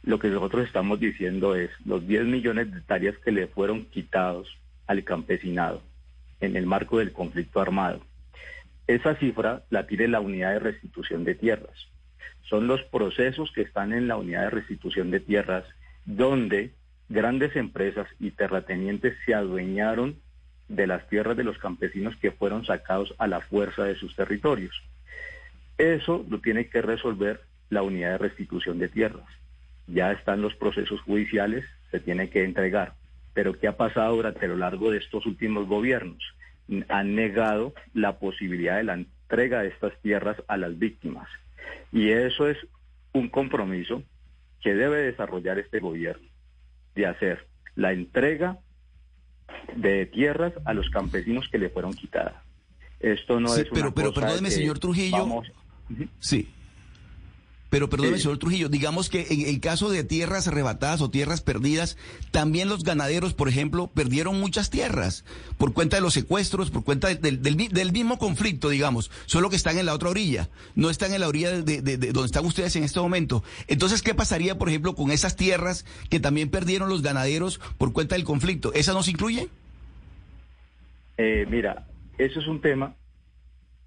Lo que nosotros estamos diciendo es los 10 millones de hectáreas que le fueron quitados al campesinado en el marco del conflicto armado. Esa cifra la tiene la unidad de restitución de tierras. Son los procesos que están en la unidad de restitución de tierras donde grandes empresas y terratenientes se adueñaron de las tierras de los campesinos que fueron sacados a la fuerza de sus territorios. Eso lo tiene que resolver la unidad de restitución de tierras. Ya están los procesos judiciales, se tiene que entregar. Pero ¿qué ha pasado durante lo largo de estos últimos gobiernos? Han negado la posibilidad de la entrega de estas tierras a las víctimas. Y eso es un compromiso que debe desarrollar este gobierno, de hacer la entrega de tierras a los campesinos que le fueron quitadas. Esto no es pero, pero perdóneme, señor Trujillo. Sí. Pero perdóneme, señor Trujillo, digamos que en el caso de tierras arrebatadas o tierras perdidas, también los ganaderos, por ejemplo, perdieron muchas tierras por cuenta de los secuestros, por cuenta del, mismo conflicto, digamos, solo que están en la otra orilla, no están en la orilla de, donde están ustedes en este momento. Entonces, ¿qué pasaría, por ejemplo, con esas tierras que también perdieron los ganaderos por cuenta del conflicto? ¿Esa no se incluye? Eh, mira, eso es un tema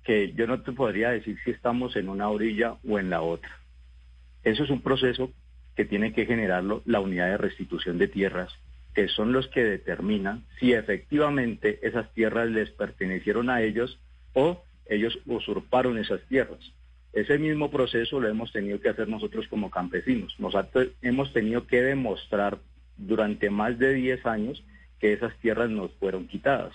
que yo no te podría decir si estamos en una orilla o en la otra. Eso es un proceso que tiene que generarlo la unidad de restitución de tierras, que son los que determinan si efectivamente esas tierras les pertenecieron a ellos o ellos usurparon esas tierras. Ese mismo proceso lo hemos tenido que hacer nosotros como campesinos. Nos hemos tenido que demostrar durante más de 10 años que esas tierras nos fueron quitadas.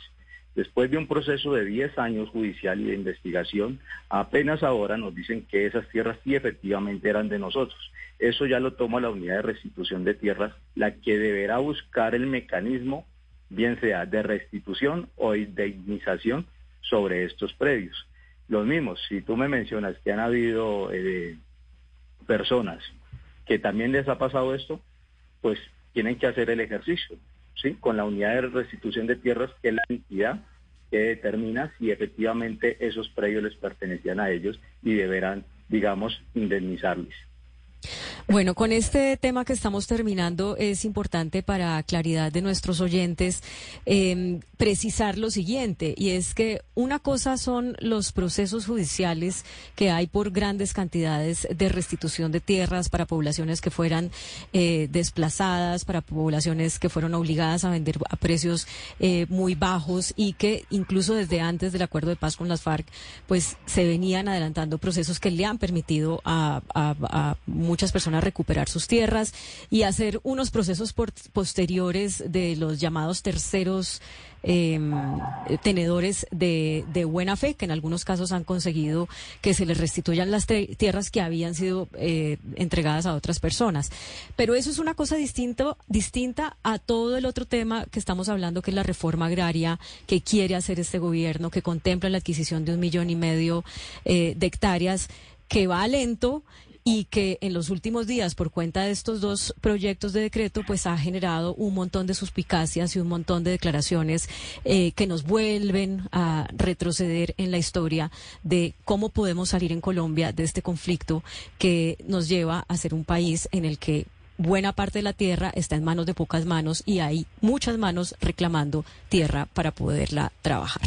Después de un proceso de 10 años judicial y de investigación, apenas ahora nos dicen que esas tierras sí efectivamente eran de nosotros. Eso ya lo toma la unidad de restitución de tierras, la que deberá buscar el mecanismo, bien sea de restitución o de indemnización sobre estos predios. Los mismos, si tú me mencionas que han habido eh, personas que también les ha pasado esto, pues tienen que hacer el ejercicio, ¿sí? Con la unidad de restitución de tierras, que es la entidad que determina si efectivamente esos predios les pertenecían a ellos y deberán, digamos, indemnizarles. Bueno, con este tema que estamos terminando es importante para claridad de nuestros oyentes em, precisar lo siguiente, y es que una cosa son los procesos judiciales que hay por grandes cantidades de restitución de tierras para poblaciones que fueran eh, desplazadas, para poblaciones que fueron obligadas a vender a precios eh, muy bajos y que incluso desde antes del acuerdo de paz con las FARC, pues se venían adelantando procesos que le han permitido a, muchas personas recuperar sus tierras y hacer unos procesos posteriores de los llamados terceros em, tenedores de, buena fe, que en algunos casos han conseguido que se les restituyan las tierras que habían sido eh, entregadas a otras personas. Pero eso es una cosa distinto, distinta a todo el otro tema que estamos hablando, que es la reforma agraria que quiere hacer este gobierno, que contempla la adquisición de un millón y medio eh, de hectáreas que va lento y que en los últimos días, por cuenta de estos dos proyectos de decreto, pues ha generado un montón de suspicacias y un montón de declaraciones eh, que nos vuelven a retroceder en la historia de cómo podemos salir en Colombia de este conflicto que nos lleva a ser un país en el que buena parte de la tierra está en manos de pocas manos y hay muchas manos reclamando tierra para poderla trabajar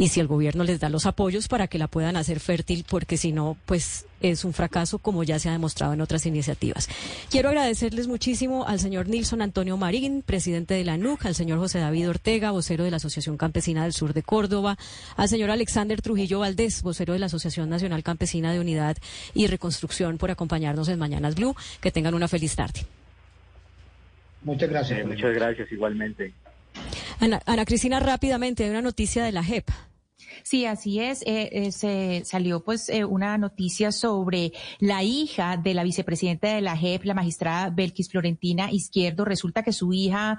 y si el gobierno les da los apoyos para que la puedan hacer fértil, porque si no, pues es un fracaso como ya se ha demostrado en otras iniciativas. Quiero agradecerles muchísimo al señor Nilson Antonio Marín, presidente de la NUC, al señor José David Ortega, vocero de la Asociación Campesina del Sur de Córdoba, al señor Alexander Trujillo Valdés, vocero de la Asociación Nacional Campesina de Unidad y Reconstrucción, por acompañarnos en Mañanas Blue. Que tengan una feliz tarde. Muchas gracias. Eh, muchas gracias igualmente. Ana, Ana Cristina, rápidamente, hay una noticia de la JEP. Sí, así es. Eh, eh, se salió pues eh, una noticia sobre la hija de la vicepresidenta de la JEP, la magistrada Belkis Florentina Izquierdo. Resulta que su hija,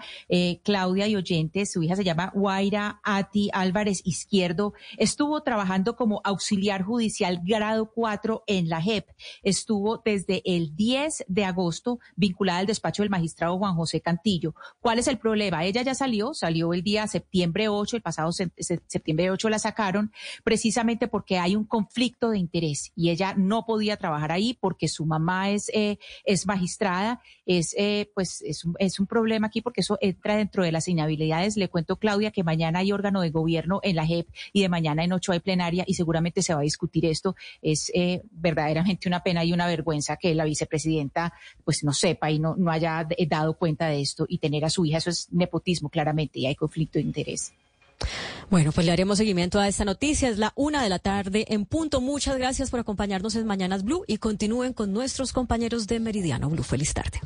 Claudia y Oyentes, su hija se llama Guaira Ati Álvarez Izquierdo, estuvo trabajando como auxiliar judicial grado 4 en la JEP. Estuvo desde el 10 de agosto vinculada al despacho del magistrado Juan José Cantillo. ¿Cuál es el problema? Ella ya salió, salió el día septiembre 8, el pasado septiembre 8 la sacaron precisamente porque hay un conflicto de interés y ella no podía trabajar ahí porque su mamá es, eh, es magistrada. Es, eh, pues, es un, es un problema aquí porque eso entra dentro de las inhabilidades. Le cuento, Claudia, que mañana hay órgano de gobierno en la JEP y de mañana en ocho hay plenaria y seguramente se va a discutir esto. Es eh, verdaderamente una pena y una vergüenza que la vicepresidenta pues no sepa y no, no haya dado cuenta de esto y tener a su hija. Eso es nepotismo, claramente, y hay conflicto de interés. Bueno, pues le haremos seguimiento a esta noticia. Es la una de la tarde en punto. Muchas gracias por acompañarnos en Mañanas Blue y continúen con nuestros compañeros de Meridiano Blue. Feliz tarde.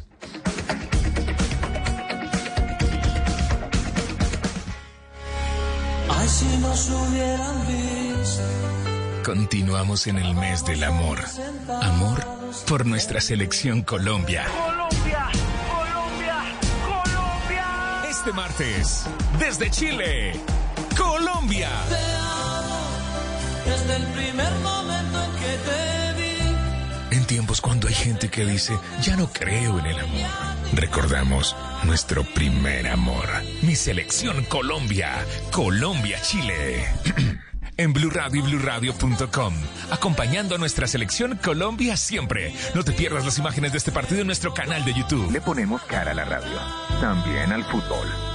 Continuamos en el mes del amor. Amor por nuestra selección Colombia. Colombia, Colombia, Colombia. Este martes, desde Chile Colombia. Te amo desde el primer momento en que te vi. En tiempos cuando hay gente que dice, ya no creo en el amor. Recordamos nuestro primer amor. Mi selección Colombia. Colombia, Chile. en Blue Radio y BlueRadio.com. Acompañando a nuestra selección Colombia siempre. No te pierdas las imágenes de este partido en nuestro canal de YouTube. Le ponemos cara a la radio. También al fútbol.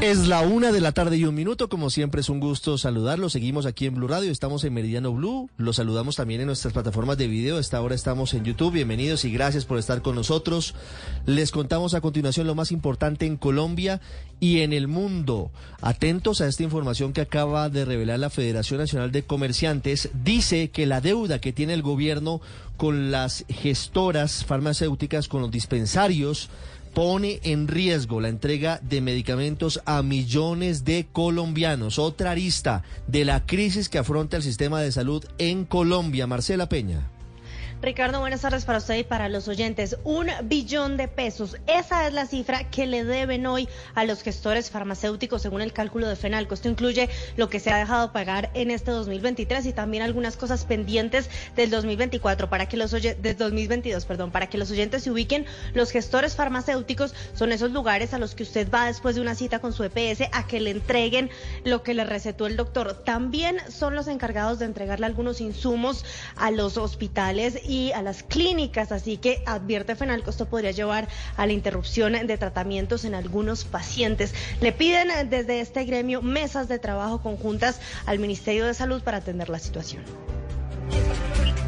Es la una de la tarde y un minuto. Como siempre, es un gusto saludarlos. Seguimos aquí en Blue Radio. Estamos en Meridiano Blue. Los saludamos también en nuestras plataformas de video. A esta hora estamos en YouTube. Bienvenidos y gracias por estar con nosotros. Les contamos a continuación lo más importante en Colombia y en el mundo. Atentos a esta información que acaba de revelar la Federación Nacional de Comerciantes. Dice que la deuda que tiene el gobierno con las gestoras farmacéuticas, con los dispensarios, pone en riesgo la entrega de medicamentos a millones de colombianos. Otra arista de la crisis que afronta el sistema de salud en Colombia. Marcela Peña. Ricardo, buenas tardes para usted y para los oyentes. Un billón de pesos. Esa es la cifra que le deben hoy a los gestores farmacéuticos según el cálculo de FENALCO. Esto incluye lo que se ha dejado pagar en este 2023 y también algunas cosas pendientes del 2024 para que los del 2022, perdón, para que los oyentes se ubiquen. Los gestores farmacéuticos son esos lugares a los que usted va después de una cita con su EPS a que le entreguen lo que le recetó el doctor. También son los encargados de entregarle algunos insumos a los hospitales y a las clínicas, así que advierte Fenalco, esto podría llevar a la interrupción de tratamientos en algunos pacientes. Le piden desde este gremio mesas de trabajo conjuntas al Ministerio de Salud para atender la situación.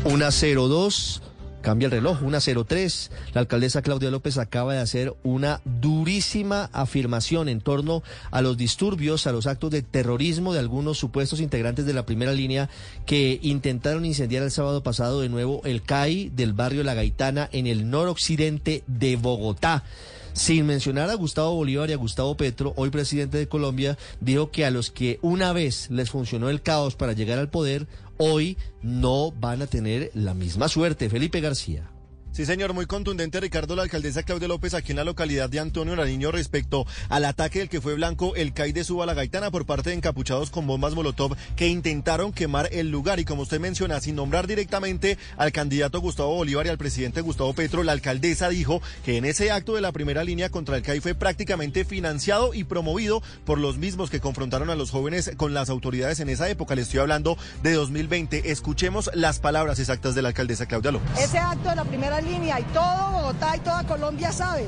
Una 02 Cambia el reloj, una 03. La alcaldesa Claudia López acaba de hacer una durísima afirmación en torno a los disturbios, a los actos de terrorismo de algunos supuestos integrantes de la primera línea que intentaron incendiar el sábado pasado de nuevo el CAI del barrio La Gaitana en el noroccidente de Bogotá. Sin mencionar a Gustavo Bolívar y a Gustavo Petro, hoy presidente de Colombia, dijo que a los que una vez les funcionó el caos para llegar al poder, hoy no van a tener la misma suerte. Felipe García. Sí, señor, muy contundente Ricardo, la alcaldesa Claudia López aquí en la localidad de Antonio Nariño respecto al ataque del que fue blanco el CAI de Suba la Gaitana por parte de encapuchados con bombas Molotov que intentaron quemar el lugar. Y como usted menciona, sin nombrar directamente al candidato Gustavo Bolívar y al presidente Gustavo Petro, la alcaldesa dijo que en ese acto de la primera línea contra el CAI fue prácticamente financiado y promovido por los mismos que confrontaron a los jóvenes con las autoridades en esa época. Le estoy hablando de 2020. Escuchemos las palabras exactas de la alcaldesa Claudia López. Ese acto de la primera línea y todo Bogotá y toda Colombia sabe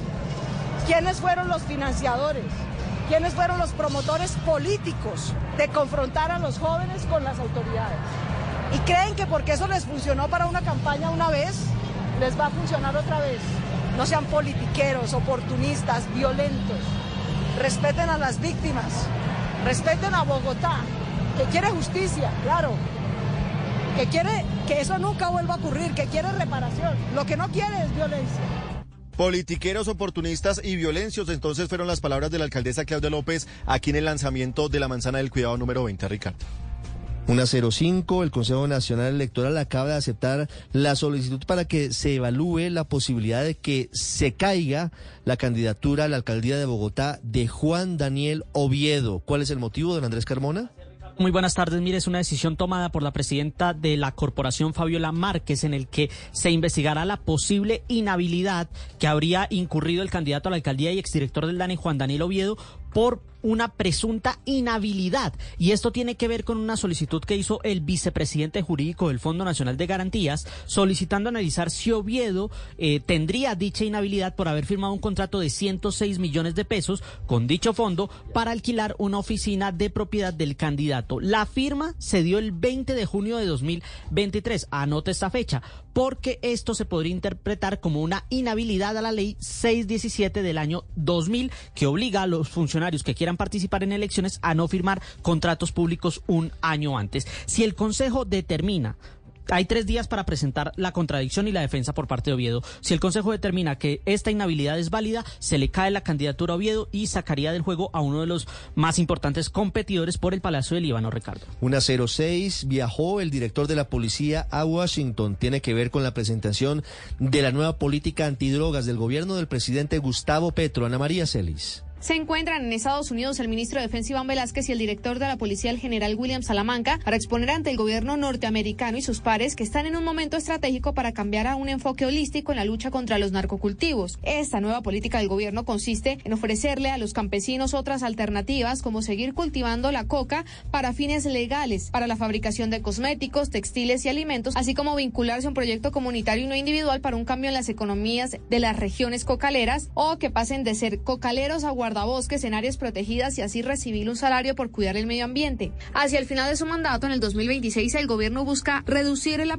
quiénes fueron los financiadores, quiénes fueron los promotores políticos de confrontar a los jóvenes con las autoridades. Y creen que porque eso les funcionó para una campaña una vez, les va a funcionar otra vez. No sean politiqueros, oportunistas, violentos. Respeten a las víctimas, respeten a Bogotá, que quiere justicia, claro, que quiere que eso nunca vuelva a ocurrir, que quiere reparación. Lo que no quiere es violencia. Politiqueros, oportunistas y violencios, entonces fueron las palabras de la alcaldesa Claudia López aquí en el lanzamiento de la manzana del cuidado número 20, Ricardo. Una 05, el Consejo Nacional Electoral acaba de aceptar la solicitud para que se evalúe la posibilidad de que se caiga la candidatura a la alcaldía de Bogotá de Juan Daniel Oviedo. ¿Cuál es el motivo, don Andrés Carmona? Muy buenas tardes. Mire, es una decisión tomada por la presidenta de la corporación, Fabiola Márquez, en el que se investigará la posible inhabilidad que habría incurrido el candidato a la alcaldía y exdirector del DANE, Juan Daniel Oviedo, por una presunta inhabilidad. Y esto tiene que ver con una solicitud que hizo el vicepresidente jurídico del Fondo Nacional de Garantías, solicitando analizar si Oviedo eh, tendría dicha inhabilidad por haber firmado un contrato de 106 millones de pesos con dicho fondo para alquilar una oficina de propiedad del candidato. La firma se dio el 20 de junio de 2023. Anote esta fecha, porque esto se podría interpretar como una inhabilidad a la ley 617 del año 2000 que obliga a los funcionarios que quieran participar en elecciones a no firmar contratos públicos un año antes. Si el Consejo determina hay tres días para presentar la contradicción y la defensa por parte de Oviedo. Si el Consejo determina que esta inhabilidad es válida, se le cae la candidatura a Oviedo y sacaría del juego a uno de los más importantes competidores por el Palacio del Líbano, Ricardo. Una 06 viajó el director de la policía a Washington. Tiene que ver con la presentación de la nueva política antidrogas del gobierno del presidente Gustavo Petro. Ana María Celis. Se encuentran en Estados Unidos el ministro de Defensa Iván Velázquez y el director de la policía, el general William Salamanca, para exponer ante el gobierno norteamericano y sus pares que están en un momento estratégico para cambiar a un enfoque holístico en la lucha contra los narcocultivos. Esta nueva política del gobierno consiste en ofrecerle a los campesinos otras alternativas como seguir cultivando la coca para fines legales, para la fabricación de cosméticos, textiles y alimentos, así como vincularse a un proyecto comunitario y no individual para un cambio en las economías de las regiones cocaleras o que pasen de ser cocaleros a guardabosques en áreas protegidas y así recibir un salario por cuidar el medio ambiente. Hacia el final de su mandato, en el 2026, el gobierno busca reducir el